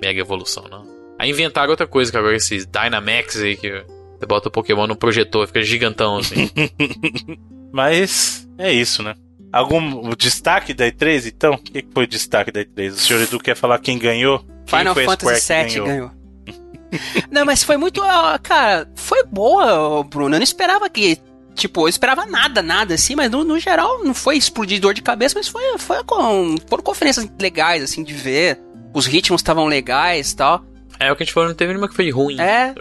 Mega Evolução, não. Aí inventaram outra coisa, que agora esses Dynamax aí, que você bota o Pokémon no projetor, fica gigantão, assim. Mas é isso, né? Algum o destaque da E3, então? O que foi o destaque da E3? O senhor Edu quer falar quem ganhou? Quem Final a Fantasy VII que ganhou. Não, mas foi muito. Cara, foi boa, Bruno. Eu não esperava que Tipo, eu esperava nada, nada, assim, mas no, no geral não foi explodir dor de cabeça, mas foi, foi com, foram conferências legais, assim, de ver. Os ritmos estavam legais e tal. É, o que a gente falou, não teve nenhuma que foi ruim. É.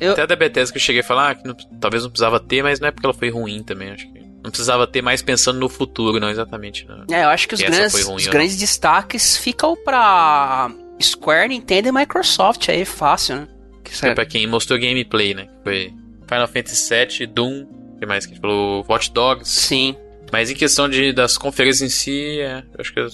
Eu... Até a da Bethesda que eu cheguei a falar que não, talvez não precisava ter, mas não é porque ela foi ruim também, acho que. Não precisava ter mais pensando no futuro, não exatamente. Não. É, eu acho que os, grandes, ruim, os grandes destaques ficam pra Square, Nintendo e Microsoft aí, fácil, né? Que foi pra quem mostrou gameplay, né? Foi Final Fantasy VII, Doom, o que mais que a gente falou? Watch Dogs. Sim. Mas em questão de, das conferências em si, é, eu acho que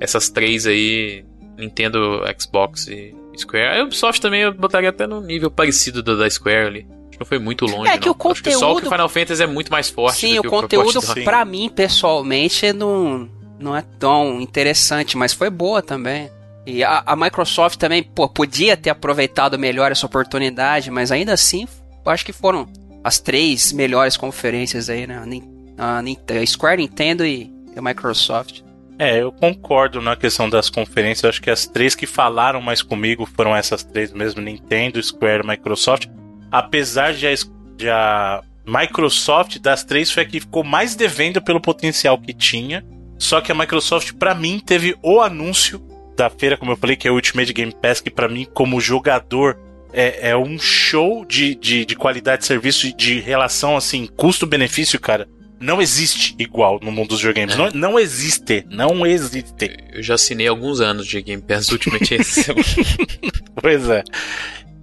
essas três aí, Nintendo, Xbox e Square. A Ubisoft também eu botaria até no nível parecido da, da Square ali. Não foi muito longe. É que não. o conteúdo. Acho que só o Final Fantasy é muito mais forte. Sim, o conteúdo, o pra mim, pessoalmente, não, não é tão interessante, mas foi boa também. E a, a Microsoft também, pô, podia ter aproveitado melhor essa oportunidade, mas ainda assim, acho que foram as três melhores conferências aí, né? A, a Square, Nintendo e a Microsoft. É, eu concordo na questão das conferências. Eu acho que as três que falaram mais comigo foram essas três mesmo: Nintendo, Square, Microsoft. Apesar de a, de a Microsoft das três foi a que ficou mais devendo pelo potencial que tinha. Só que a Microsoft, para mim, teve o anúncio da feira, como eu falei, que é o Ultimate Game Pass, que para mim, como jogador, é, é um show de, de, de, qualidade de serviço e de relação, assim, custo-benefício, cara não existe igual no mundo dos videogames. É. Não, não existe. Não existe. Eu já assinei alguns anos de Game Pass Ultimate Edition. pois é.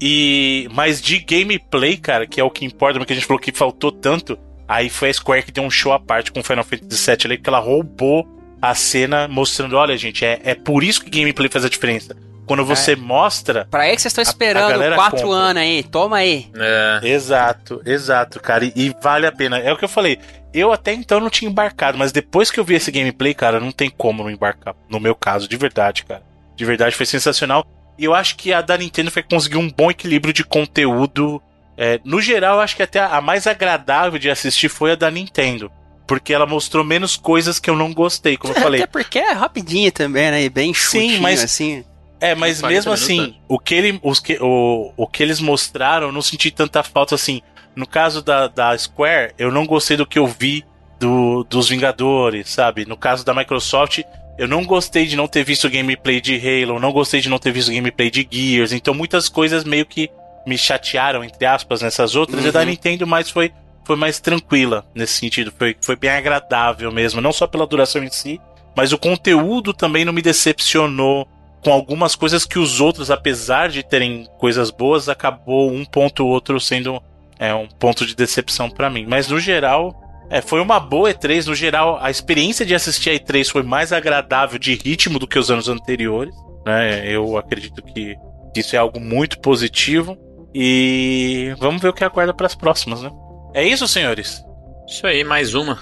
E, mas de gameplay, cara, que é o que importa, porque a gente falou que faltou tanto. Aí foi a Square que deu um show à parte com Final Fantasy VII ali, que ela roubou a cena mostrando: olha, gente, é, é por isso que gameplay faz a diferença. Quando você é. mostra. Pra aí que vocês estão esperando quatro anos aí, toma aí. É. Exato, exato, cara. E, e, vale a pena. É o que eu falei. Eu até então não tinha embarcado, mas depois que eu vi esse gameplay, cara, não tem como não embarcar. No meu caso, de verdade, cara. De verdade, foi sensacional. E eu acho que a da Nintendo foi conseguir um bom equilíbrio de conteúdo. É, no geral, eu acho que até a mais agradável de assistir foi a da Nintendo. Porque ela mostrou menos coisas que eu não gostei, como eu falei. Até porque é rapidinha também, né? E bem chutinho, Sim, mas, assim. É, mas mesmo assim, o que, ele, os que, o, o que eles mostraram, eu não senti tanta falta assim. No caso da, da Square, eu não gostei do que eu vi do, dos Vingadores, sabe? No caso da Microsoft, eu não gostei de não ter visto gameplay de Halo, não gostei de não ter visto gameplay de Gears, então muitas coisas meio que me chatearam, entre aspas, nessas outras. Uhum. E da Nintendo mais foi, foi mais tranquila nesse sentido, foi, foi bem agradável mesmo, não só pela duração em si, mas o conteúdo também não me decepcionou com algumas coisas que os outros, apesar de terem coisas boas, acabou um ponto ou outro sendo é um ponto de decepção para mim. Mas no geral, é, foi uma boa E3. No geral, a experiência de assistir a E3 foi mais agradável de ritmo do que os anos anteriores. Né? Eu acredito que isso é algo muito positivo. E vamos ver o que aguarda para as próximas, né? É isso, senhores? Isso aí, mais uma.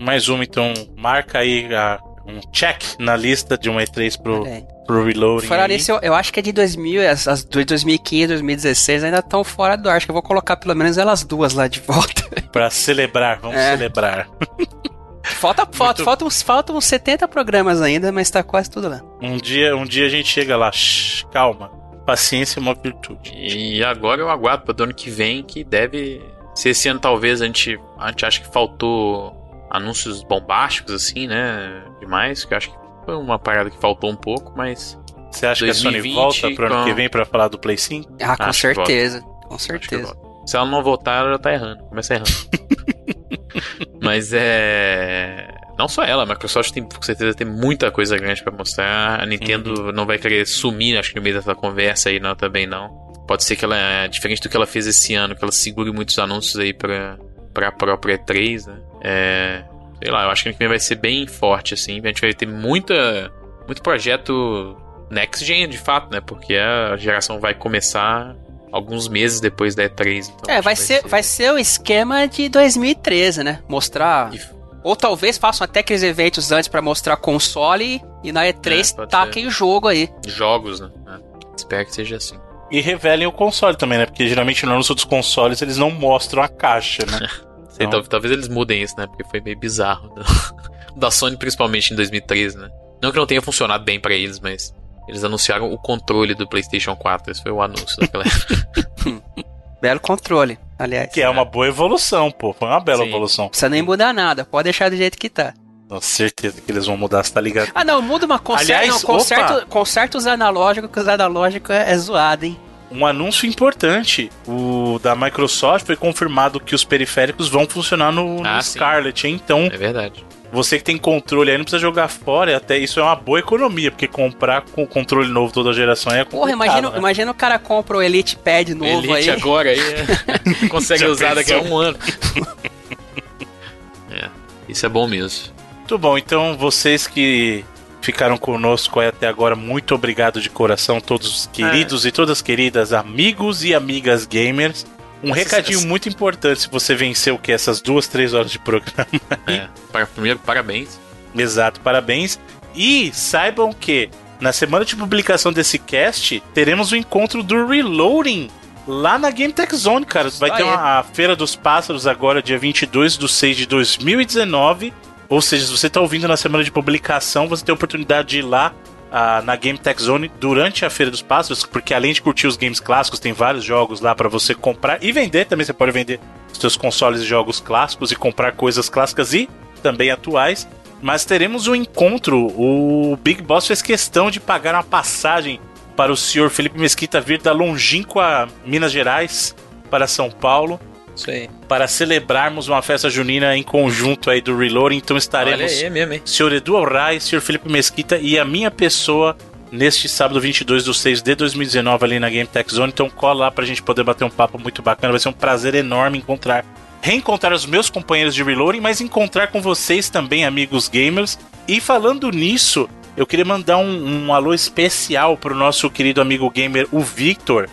Mais uma, então marca aí a, um check na lista de uma E3 pro, pro Reloading. Fora isso, eu, eu, acho que é de 2000, as, as de 2015 2016 ainda estão fora do ar. Acho que eu vou colocar pelo menos elas duas lá de volta. pra celebrar, vamos é. celebrar. Falta, falta, falta, uns, faltam uns 70 programas ainda, mas tá quase tudo lá. Um dia, um dia a gente chega lá. Shhh, calma. Paciência é uma virtude. E agora eu aguardo para o ano que vem, que deve. Se esse ano talvez a gente, a gente acha que faltou anúncios bombásticos, assim, né? Demais, que eu acho que foi uma parada que faltou um pouco, mas. Você acha 2020, que a Sony volta pro ano com... que vem pra falar do Play 5? Ah, com acho certeza. Com certeza. Se ela não voltar, ela já tá errando. Começa errando. mas é. Não só ela, a Microsoft tem com certeza tem muita coisa grande para mostrar. A Nintendo uhum. não vai querer sumir, acho que no meio dessa conversa aí, não, também não. Pode ser que ela, é diferente do que ela fez esse ano, que ela segure muitos anúncios aí pra, pra própria E3, né? É, sei lá, eu acho que ano que vem vai ser bem forte, assim. A gente vai ter muita, muito projeto next gen, de fato, né? Porque a geração vai começar alguns meses depois da E3. Então é, vai, vai ser, ser, vai ser o esquema de 2013, né? Mostrar. Ou talvez façam até aqueles eventos antes para mostrar console e na E3 é, taquem o jogo aí. Jogos, né? É. Espero que seja assim. E revelem o console também, né? Porque geralmente no anúncio dos consoles eles não mostram a caixa, né? Sei, então... talvez eles mudem isso, né? Porque foi meio bizarro. da Sony, principalmente em 2013, né? Não que não tenha funcionado bem para eles, mas eles anunciaram o controle do PlayStation 4. Esse foi o anúncio daquela época. Belo controle, aliás. Que é uma boa evolução, pô. Foi uma bela Sim. evolução. Não precisa nem mudar nada, pode deixar do jeito que tá. Tenho certeza que eles vão mudar, você tá ligado? Ah, não, muda uma conserta, Aliás, não, conserta, opa! conserta os analógicos, que os analógicos é, é zoado, hein? Um anúncio importante, o da Microsoft foi confirmado que os periféricos vão funcionar no, no Ah, sim. Scarlet, hein? Então, É verdade. você que tem controle aí não precisa jogar fora, e até isso é uma boa economia, porque comprar com controle novo toda geração é Porra, complicado, imagina, né? imagina o cara compra o Elite Pad novo Elite aí. agora aí é. consegue Já usar daqui a pensou? um ano. é, isso é bom mesmo. Muito bom, então vocês que ficaram conosco até agora, muito obrigado de coração, todos os queridos e todas queridas amigos e amigas gamers. Um recadinho muito importante se você venceu o que essas duas, três horas de programa. É, para, primeiro, parabéns. Exato, parabéns. E saibam que na semana de publicação desse cast, teremos o encontro do Reloading lá na Game Tech Zone, cara. Vai Isso ter aí. uma, a Feira dos Pássaros agora, dia 22 de 6 de 2019. Ou seja, se você está ouvindo na semana de publicação, você tem a oportunidade de ir lá ah, na Game Tech Zone durante a Feira dos Pássaros, porque além de curtir os games clássicos, tem vários jogos lá para você comprar e vender também. Você pode vender os seus consoles e jogos clássicos e comprar coisas clássicas e também atuais. Mas teremos um encontro. O Big Boss fez questão de pagar uma passagem para o senhor Felipe Mesquita vir da longínqua Minas Gerais para São Paulo Isso aí. para celebrarmos uma festa junina em conjunto aí do Reloading. Então Olha estaremos aí, é mesmo, hein? senhor Edu Alray, senhor Felipe Mesquita e a minha pessoa neste sábado 22 do 6 de 2019 ali na Game Tech Zone. Então cola lá pra gente poder bater um papo muito bacana. Vai ser um prazer enorme encontrar, reencontrar os meus companheiros de Reloading, mas encontrar com vocês também, amigos gamers. E falando nisso, eu queria mandar um, um alô especial pro nosso querido amigo gamer, o Victor,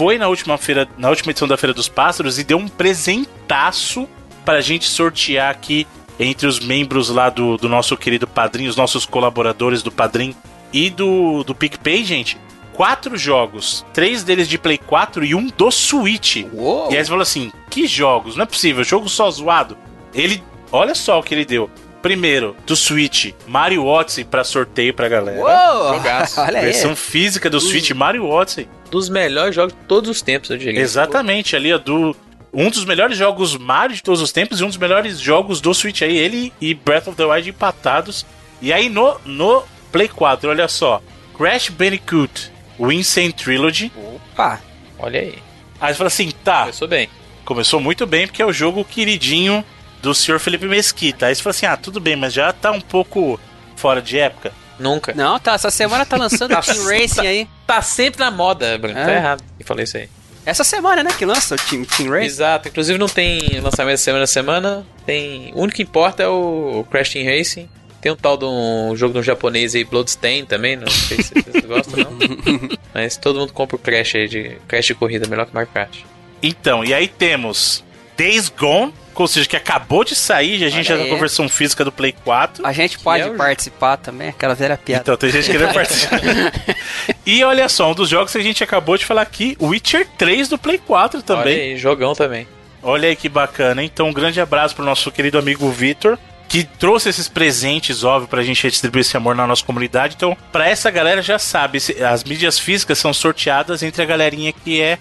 foi na última feira, na última edição da Feira dos Pássaros e deu um presentaço pra gente sortear aqui entre os membros lá do, do nosso querido Padrim, os nossos colaboradores do Padrim e do, do PicPay, gente. Quatro jogos, três deles de Play 4 e um do Switch. Uou! E aí você falou assim: que jogos? Não é possível, jogo só zoado. Ele, olha só o que ele deu. Primeiro, do Switch, Mario Odyssey pra sorteio pra galera. Uou! Jogaço. Olha aí. Versão física do Switch, Mario Odyssey. Dos melhores jogos de todos os tempos, eu diria. Exatamente, ali, ó, do. Um dos melhores jogos Mario de todos os tempos e um dos melhores jogos do Switch aí, ele e Breath of the Wild empatados. E aí no, no Play 4, olha só, Crash Bandicoot, o Insane Trilogy. Opa! Olha aí. Aí você fala assim, tá, Começou bem. começou muito bem porque é o jogo queridinho do Sr. Felipe Mesquita. Aí você fala assim, ah, tudo bem, mas já tá um pouco fora de época. Nunca. Não, tá, essa semana tá lançando o Team Racing aí. Tá sempre na moda, Bruno. É. Tá errado. Eu falei isso aí. Essa semana, né, que lança o Team, Team Racing. Exato. Inclusive não tem lançamento semana a semana. Tem. O único que importa é o Crash Team Racing. Tem um tal de um jogo de um japonês aí, Bloodstain também. Não sei se vocês gostam, não. Mas todo mundo compra o Crash aí de. Crash de corrida, melhor que Mario Kart. Então, e aí temos Days Gone, ou seja, que acabou de sair, a gente Olha já tá com a versão física do Play 4. A gente pode é o- participar também, aquela velha piada. Então, tem gente querendo participar. e olha só, um dos jogos que a gente acabou de falar aqui, Witcher 3 do Play 4 também. Olha aí, jogão também. Olha aí que bacana, hein? Então, um grande abraço pro nosso querido amigo Vitor, que trouxe esses presentes, óbvio, pra gente distribuir esse amor na nossa comunidade. Então, pra essa galera já sabe, as mídias físicas são sorteadas entre a galerinha que é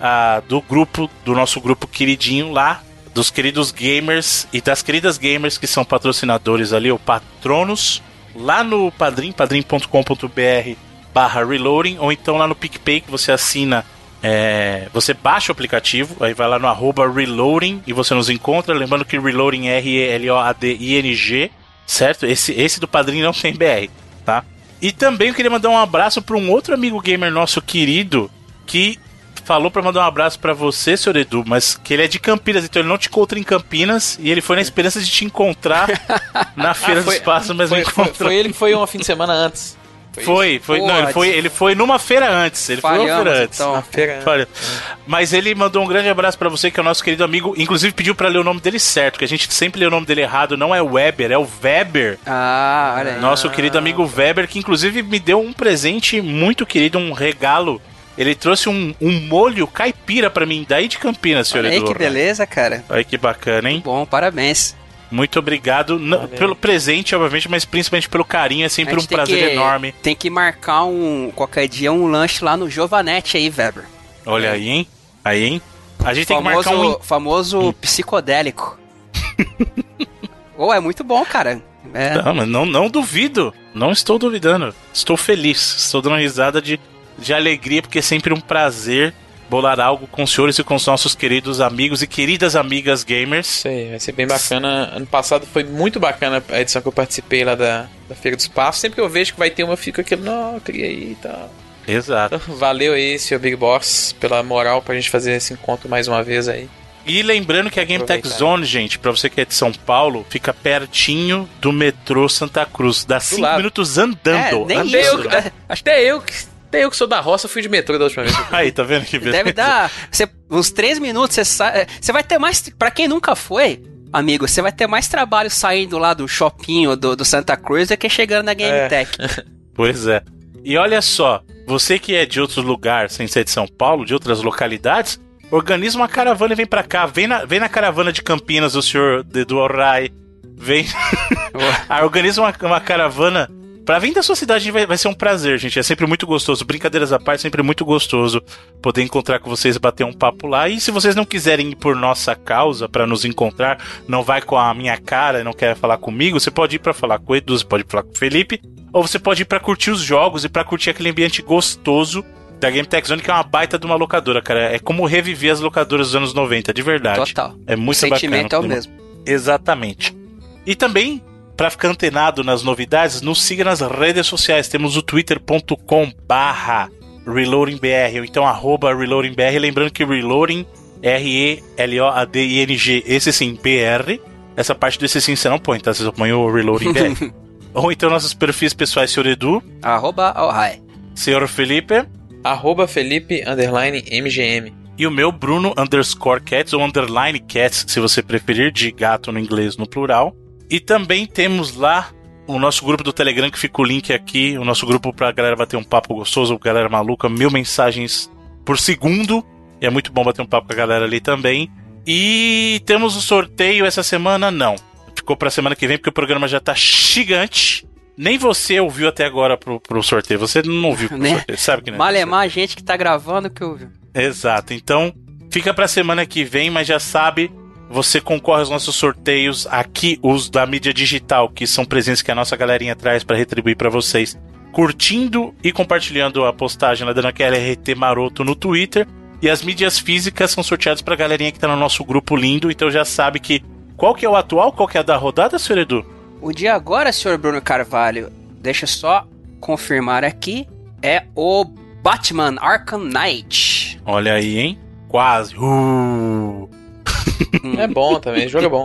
ah, do grupo, do nosso grupo queridinho lá, dos queridos gamers e das queridas gamers que são patrocinadores ali, o Patronos, lá no Padrim, padrim.com.br barra reloading, ou então lá no PicPay que você assina é, você baixa o aplicativo, aí vai lá no arroba reloading e você nos encontra. Lembrando que reloading é R-E-L-O-A-D-I-N-G, certo? Esse, esse do padrinho não tem BR, tá? E também eu queria mandar um abraço para um outro amigo gamer nosso querido que falou para mandar um abraço para você, senhor Edu, mas que ele é de Campinas, então ele não te encontra em Campinas e ele foi na esperança de te encontrar na Feira Ah, foi- dos Passos, mas Foi, não foi, encontrou. foi ele que foi um fim de semana antes. Foi, foi, não, ele foi, ele foi numa feira antes, ele foi numa Falhamos, feira antes. então. Na feira. Olha, mas ele mandou um grande abraço pra você, que é o nosso querido amigo. Inclusive pediu pra ler o nome dele certo, que a gente sempre lê o nome dele errado. Não é Weber, é o Weber. Ah, olha aí. Nosso querido amigo Weber, que inclusive me deu um presente muito querido, um regalo. Ele trouxe um, um molho caipira pra mim, daí de Campinas, senhor Olha aí Edu. que beleza, cara. Olha que bacana, hein? Bom, parabéns. Muito obrigado Valeu. pelo presente, obviamente, mas principalmente pelo carinho. É sempre um prazer que- enorme. Tem que marcar um qualquer dia um lanche lá no Giovanetti aí, Weber. Olha aí, hein? Aí, hein? A gente famoso, tem que marcar um. Famoso hum. psicodélico. Ou oh, é muito bom, cara. É. Não, mas não, não duvido. Não estou duvidando. Estou feliz. Estou dando uma risada de, de alegria, porque é sempre um prazer bolar algo com os senhores e com os nossos queridos amigos e queridas amigas gamers. Sei, vai ser bem bacana. Ano passado foi muito bacana a edição que eu participei lá da, da Feira do Espaço. Sempre que eu vejo que vai ter uma, fica aquilo, não, queria ir e tal. Exato. Então, valeu aí, seu Big Boss, pela moral pra gente fazer esse encontro mais uma vez aí. E lembrando que a Game Tech Zone, gente, pra você que é de São Paulo, fica pertinho do metrô Santa Cruz. Dá 5 minutos andando. É, nem eu, acho que até eu que até eu que sou da roça fui de metrô da última vez. Aí, tá vendo que beleza? Deve dar você, uns 3 minutos, você, é, você vai ter mais. Pra quem nunca foi, amigo, você vai ter mais trabalho saindo lá do shopping do, do Santa Cruz do que chegando na Game é. Tech. pois é. E olha só, você que é de outros lugares, sem ser de São Paulo, de outras localidades, organiza uma caravana e vem pra cá. Vem na, vem na caravana de Campinas do senhor do Orai. Vem. organiza uma, uma caravana Pra vir da sua cidade vai, vai ser um prazer, gente. É sempre muito gostoso. Brincadeiras à parte, sempre muito gostoso poder encontrar com vocês bater um papo lá. E se vocês não quiserem ir por nossa causa para nos encontrar, não vai com a minha cara e não quer falar comigo, você pode ir para falar com o Edu, você pode falar com o Felipe, ou você pode ir para curtir os jogos e para curtir aquele ambiente gostoso da Game Tech Zone, que é uma baita de uma locadora, cara. É como reviver as locadoras dos anos 90, de verdade. Total. É muito o sentimento bacana. é o mesmo. Exatamente. E também para ficar antenado nas novidades, nos siga nas redes sociais. Temos o twitter.com barra reloadingbr, ou então arroba reloadingbr. Lembrando que reloading, R-E-L-O-A-D-I-N-G, esse sim, BR. Essa parte desse sim você não põe, tá? Você só põe o reloading BR. ou então nossos perfis pessoais, senhor Edu. Arroba Alhai. Senhor Felipe. Arroba Felipe, underline, MGM. E o meu, Bruno, underscore cats, ou underline cats, se você preferir, de gato no inglês no plural. E também temos lá o nosso grupo do Telegram, que fica o link aqui, o nosso grupo pra galera bater um papo gostoso, galera maluca, mil mensagens por segundo. E é muito bom bater um papo com a galera ali também. E temos o sorteio essa semana? Não. Ficou pra semana que vem, porque o programa já tá gigante. Nem você ouviu até agora pro, pro sorteio. Você não ouviu pro né? sorteio, sabe que não é? Malemar a gente que tá gravando que ouviu. Exato. Então, fica pra semana que vem, mas já sabe, você concorre aos nossos sorteios aqui, os da mídia digital, que são presentes que a nossa galerinha traz para retribuir para vocês, curtindo e compartilhando a postagem lá aquele RT maroto no Twitter. E as mídias físicas são sorteadas pra galerinha que tá no nosso grupo lindo, então já sabe que qual que é o atual, qual que é a da rodada, senhor Edu? O dia agora, senhor Bruno Carvalho, deixa só confirmar aqui, é o Batman Arkham Knight. Olha aí, hein? Quase. Uh. É bom também, o jogo é bom.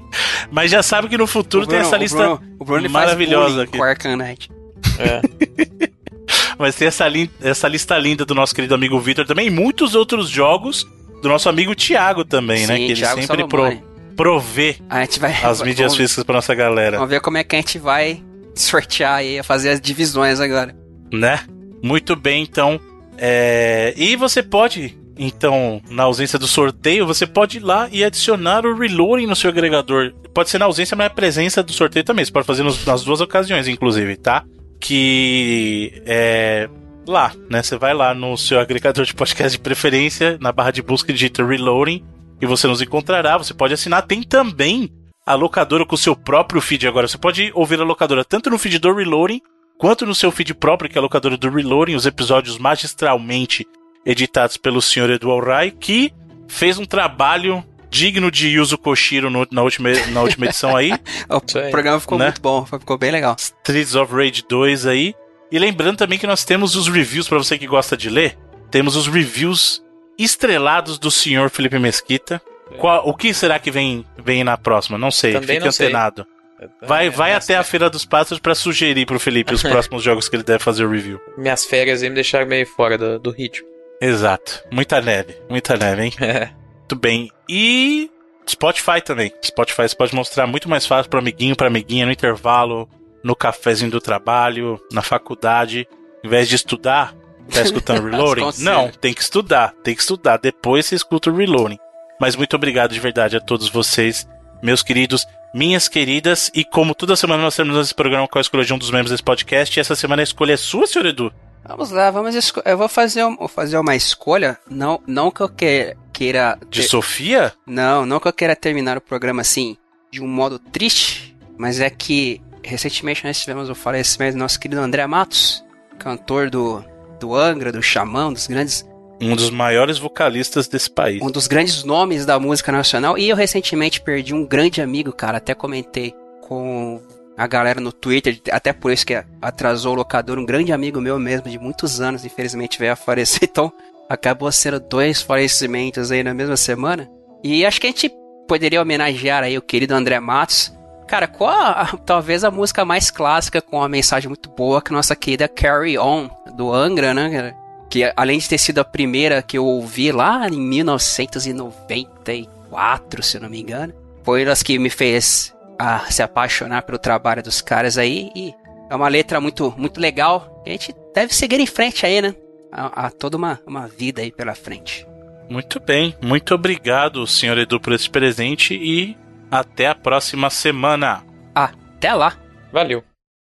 Mas já sabe que no futuro Bruno, tem essa lista o Bruno, o Bruno maravilhosa aqui. Com Knight. É. Mas tem essa, essa lista linda do nosso querido amigo Victor também e muitos outros jogos do nosso amigo Thiago também, né? Sim, né? Que Thiago ele sempre pro, provê vai, as mídias físicas pra nossa galera. Vamos ver como é que a gente vai sortear e fazer as divisões agora. Né? Muito bem, então. É... E você pode então, na ausência do sorteio, você pode ir lá e adicionar o reloading no seu agregador. Pode ser na ausência, mas na presença do sorteio também. Você pode fazer nos, nas duas ocasiões, inclusive, tá? Que é lá, né? Você vai lá no seu agregador de podcast de preferência, na barra de busca digita reloading e você nos encontrará. Você pode assinar. Tem também a locadora com o seu próprio feed agora. Você pode ouvir a locadora tanto no feed do Reloading quanto no seu feed próprio, que é a locadora do Reloading, os episódios magistralmente editados pelo Sr. Eduardo Rai, que fez um trabalho digno de Yuzo Koshiro no, na, última, na última edição aí. o programa ficou né? muito bom, ficou bem legal. Streets of Rage 2 aí. E lembrando também que nós temos os reviews, para você que gosta de ler, temos os reviews estrelados do Sr. Felipe Mesquita. Qual, o que será que vem, vem na próxima? Não sei, Também fique não antenado. Sei. Vai, é, vai até a Feira dos Pássaros para sugerir pro Felipe os próximos jogos que ele deve fazer o review. Minhas férias aí me deixaram meio fora do, do ritmo. Exato. Muita neve. Muita neve, hein? É. Muito bem. E Spotify também. Spotify você pode mostrar muito mais fácil pro amiguinho, pra amiguinha, no intervalo, no cafezinho do trabalho, na faculdade. Em vez de estudar, tá escutando Reloading? Não, tem que estudar. Tem que estudar. Depois você escuta o Reloading. Mas muito obrigado de verdade a todos vocês, meus queridos, minhas queridas. E como toda semana nós temos esse programa com a escolha de um dos membros desse podcast, e essa semana a escolha é sua, senhor Edu. Vamos lá, vamos Eu vou fazer, um- vou fazer uma escolha. Não, não que eu que- queira. De Sofia? Não, não que eu queira terminar o programa assim, de um modo triste, mas é que recentemente nós tivemos o falecimento do nosso querido André Matos, cantor do, do Angra, do Xamã, um dos grandes, Um dos maiores vocalistas desse país. um dos grandes nomes da música nacional. E eu recentemente perdi um grande amigo, cara, até comentei com a galera no Twitter, até por isso que atrasou o locador, um grande amigo meu mesmo, de muitos anos, infelizmente veio a falecer, então acabou sendo dois falecimentos aí na mesma semana. E acho que a gente poderia homenagear aí o querido André Matos. Cara, qual a, talvez a música mais clássica com uma mensagem muito boa que nossa querida Carry On, do Angra, né, cara? Que além de ter sido a primeira que eu ouvi lá em 1994, se eu não me engano, foi das que me fez ah, se apaixonar pelo trabalho dos caras aí. E é uma letra muito, muito legal. A gente deve seguir em frente aí, né? Há, há toda uma, uma vida aí pela frente. Muito bem. Muito obrigado, senhor Edu, por esse presente e até a próxima semana. Até lá! Valeu.